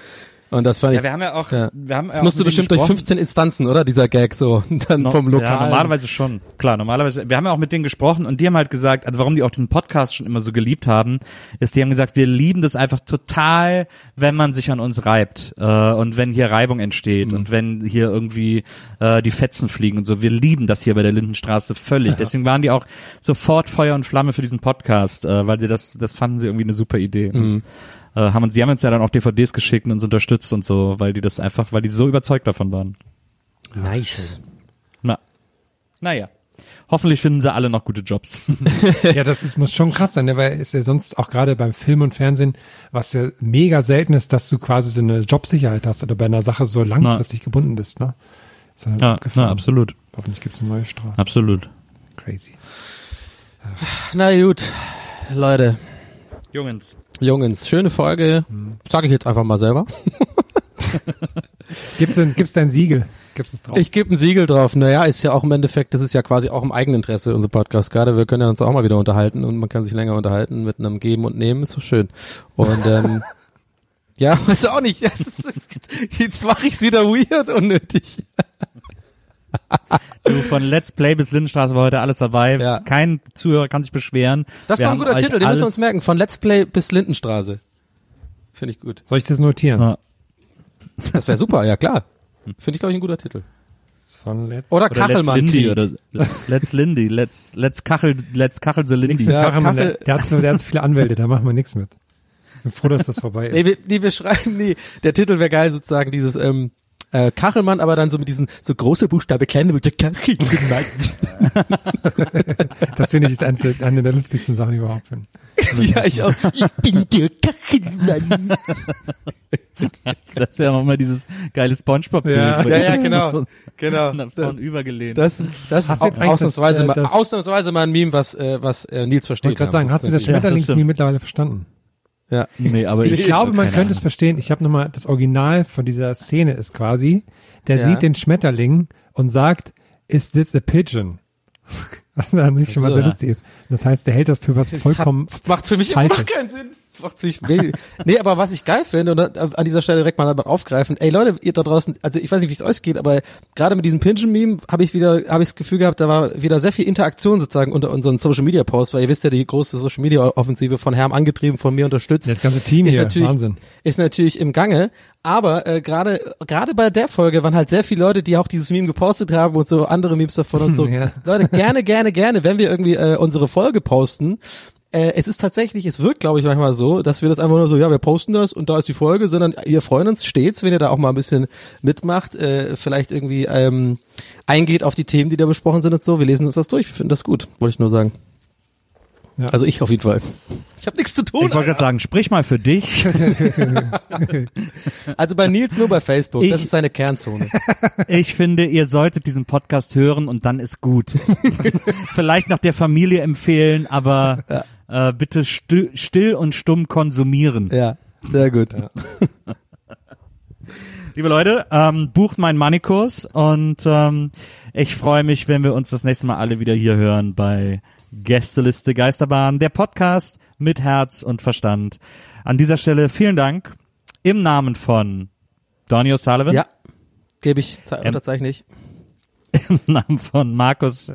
und das fand Ja, ich. wir haben ja auch, Ja. wir haben ja Das musste mit denen bestimmt durch gesprochen. 15 Instanzen, oder? Dieser Gag so dann No- vom Lokal. Ja, normalerweise schon. Klar, normalerweise. Wir haben ja auch mit denen gesprochen und die haben halt gesagt, also warum die auch diesen Podcast schon immer so geliebt haben, ist, die haben gesagt, wir lieben das einfach total, wenn man sich an uns reibt äh, und wenn hier Reibung entsteht Mhm. und wenn hier irgendwie äh, die Fetzen fliegen und so. Wir lieben das hier bei der Lindenstraße völlig. Deswegen waren die auch sofort Feuer und Flamme für diesen Podcast, äh, weil sie das, das fanden sie irgendwie eine super Idee. Mhm. Und, äh, haben uns, die haben uns ja dann auch DVDs geschickt und uns unterstützt und so, weil die das einfach, weil die so überzeugt davon waren. nice. Na. Naja. hoffentlich finden sie alle noch gute Jobs. Ja, das ist, muss schon krass sein, ne? weil ist ja sonst auch gerade beim Film und Fernsehen, was ja mega selten ist, dass du quasi so eine Jobsicherheit hast oder bei einer Sache so langfristig gebunden bist, ne? Ist ja, na, absolut. Hoffentlich gibt's eine neue Straße. Absolut. Crazy. Na gut, Leute, Jungens. Jungens, schöne Folge. Sage ich jetzt einfach mal selber. Gibt's denn, gibt's dein Siegel? Gibt's es drauf? Ich gebe ein Siegel drauf. Naja, ist ja auch im Endeffekt, das ist ja quasi auch im Eigeninteresse, unser Podcast gerade. Wir können ja uns auch mal wieder unterhalten und man kann sich länger unterhalten mit einem Geben und Nehmen, ist so schön. Und ähm, ja, weiß auch nicht. Jetzt mache ich's wieder weird, unnötig. Du, von Let's Play bis Lindenstraße war heute alles dabei. Ja. Kein Zuhörer kann sich beschweren. Das ist doch ein guter Titel, den müssen wir uns merken. Von Let's Play bis Lindenstraße. Finde ich gut. Soll ich das notieren? Ja. Das wäre super, ja klar. Finde ich, glaube ich, ein guter Titel. Von Let's Oder, Oder Let's Kachelmann. Oder Let's Lindy, Let's Let's Kachel, Let's Kachel the Lindy. Ja, Kachelmann, Kachel- der, der, hat so, der hat so viele Anwälte, da machen wir nichts mit. Ich bin froh, dass das vorbei ist. Nee, wir, nee, wir schreiben, nee, der Titel wäre geil, sozusagen dieses, ähm, äh, Kachelmann, aber dann so mit diesem, so große Buchstabe, kleine Buchstabe, Kachelmann. Das finde ich ist eine, eine der lustigsten Sachen überhaupt. Finde. ja, ich auch. Ich bin der Kachelmann. Das ist ja auch immer dieses geile Spongebob-Bild. Ja. Ja, ja, genau. Genau. Nach vorn übergelehnt. Das, das ist ausnahmsweise, das, äh, mal, das- ausnahmsweise mal ein Meme, was, äh, was äh, Nils Ich versteht. wollte gerade sagen, hast du das Ja, Schmetterlingsmeme stimmt. mittlerweile verstanden? Ja. nee, aber Ich, ich, glaube, man könnte es Ahnung. verstehen. Ich habe nochmal, das Original von dieser Szene ist quasi, der Ja. sieht den Schmetterling und sagt, is this a pigeon? Was an sich schon mal so, sehr ja. lustig ist. Das heißt, der hält das für was Das vollkommen hat, macht für mich immer noch Falsches. keinen Sinn. Macht sich weh. nee, aber was ich geil finde, und an dieser Stelle direkt mal aufgreifen, ey Leute, ihr da draußen, also ich weiß nicht, wie es euch geht, aber gerade mit diesem Pigeon-Meme habe ich wieder, habe ich das Gefühl gehabt, da war wieder sehr viel Interaktion sozusagen unter unseren Social-Media-Posts, weil ihr wisst ja, die große Social-Media-Offensive von Herm angetrieben, von mir unterstützt. Das ganze Team ist hier, natürlich, Wahnsinn. Ist natürlich im Gange, aber äh, gerade gerade bei der Folge waren halt sehr viele Leute, die auch dieses Meme gepostet haben und so andere Memes davon und so. Ja. Leute, gerne, gerne, gerne, wenn wir irgendwie äh, unsere Folge posten. Äh, es ist tatsächlich, es wirkt, glaube ich, manchmal so, dass wir das einfach nur so, ja, wir posten das und da ist die Folge, sondern wir freuen uns stets, wenn ihr da auch mal ein bisschen mitmacht, äh, vielleicht irgendwie ähm, eingeht auf die Themen, die da besprochen sind und so. Wir lesen uns das durch, wir finden das gut, wollte ich nur sagen. Ja. Also ich auf jeden Fall. Ich habe nichts zu tun. Ich wollte gerade sagen, sprich mal für dich. Also bei Nils nur bei Facebook, das Ich- ist seine Kernzone. Ich finde, ihr solltet diesen Podcast hören und dann ist gut. Vielleicht noch der Familie empfehlen, aber äh, bitte sti still und stumm konsumieren. Ja, sehr gut. Liebe Leute, ähm, bucht meinen Money-Kurs und ähm, ich freue mich, wenn wir uns das nächste Mal alle wieder hier hören bei Gästeliste Geisterbahn, der Podcast mit Herz und Verstand. An dieser Stelle vielen Dank im Namen von Donny O'Sullivan, Ja, gebe ich, Ähm, unterzeichne ich. Im Namen von Markus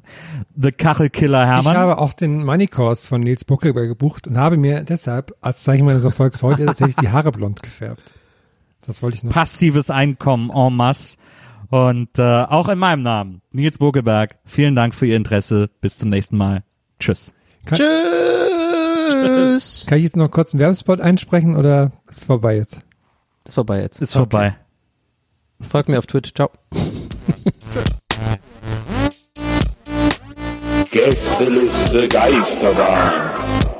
The Kachelkiller Ich Hermann. habe auch den Money Course von Nils Buckelberg gebucht und habe mir deshalb als Zeichen meines Erfolgs heute tatsächlich die Haare blond gefärbt. Das wollte ich noch. passives Einkommen en masse. Und äh, auch in meinem Namen, Nils Bogelberg, vielen Dank für Ihr Interesse. Bis zum nächsten Mal. Tschüss. Tschüss. Kann ich jetzt noch kurz einen Werbespot einsprechen oder ist vorbei jetzt? Ist vorbei jetzt. Ist vorbei. Folgt mir auf Twitch. Ciao. Gästeliste Geisterbahn.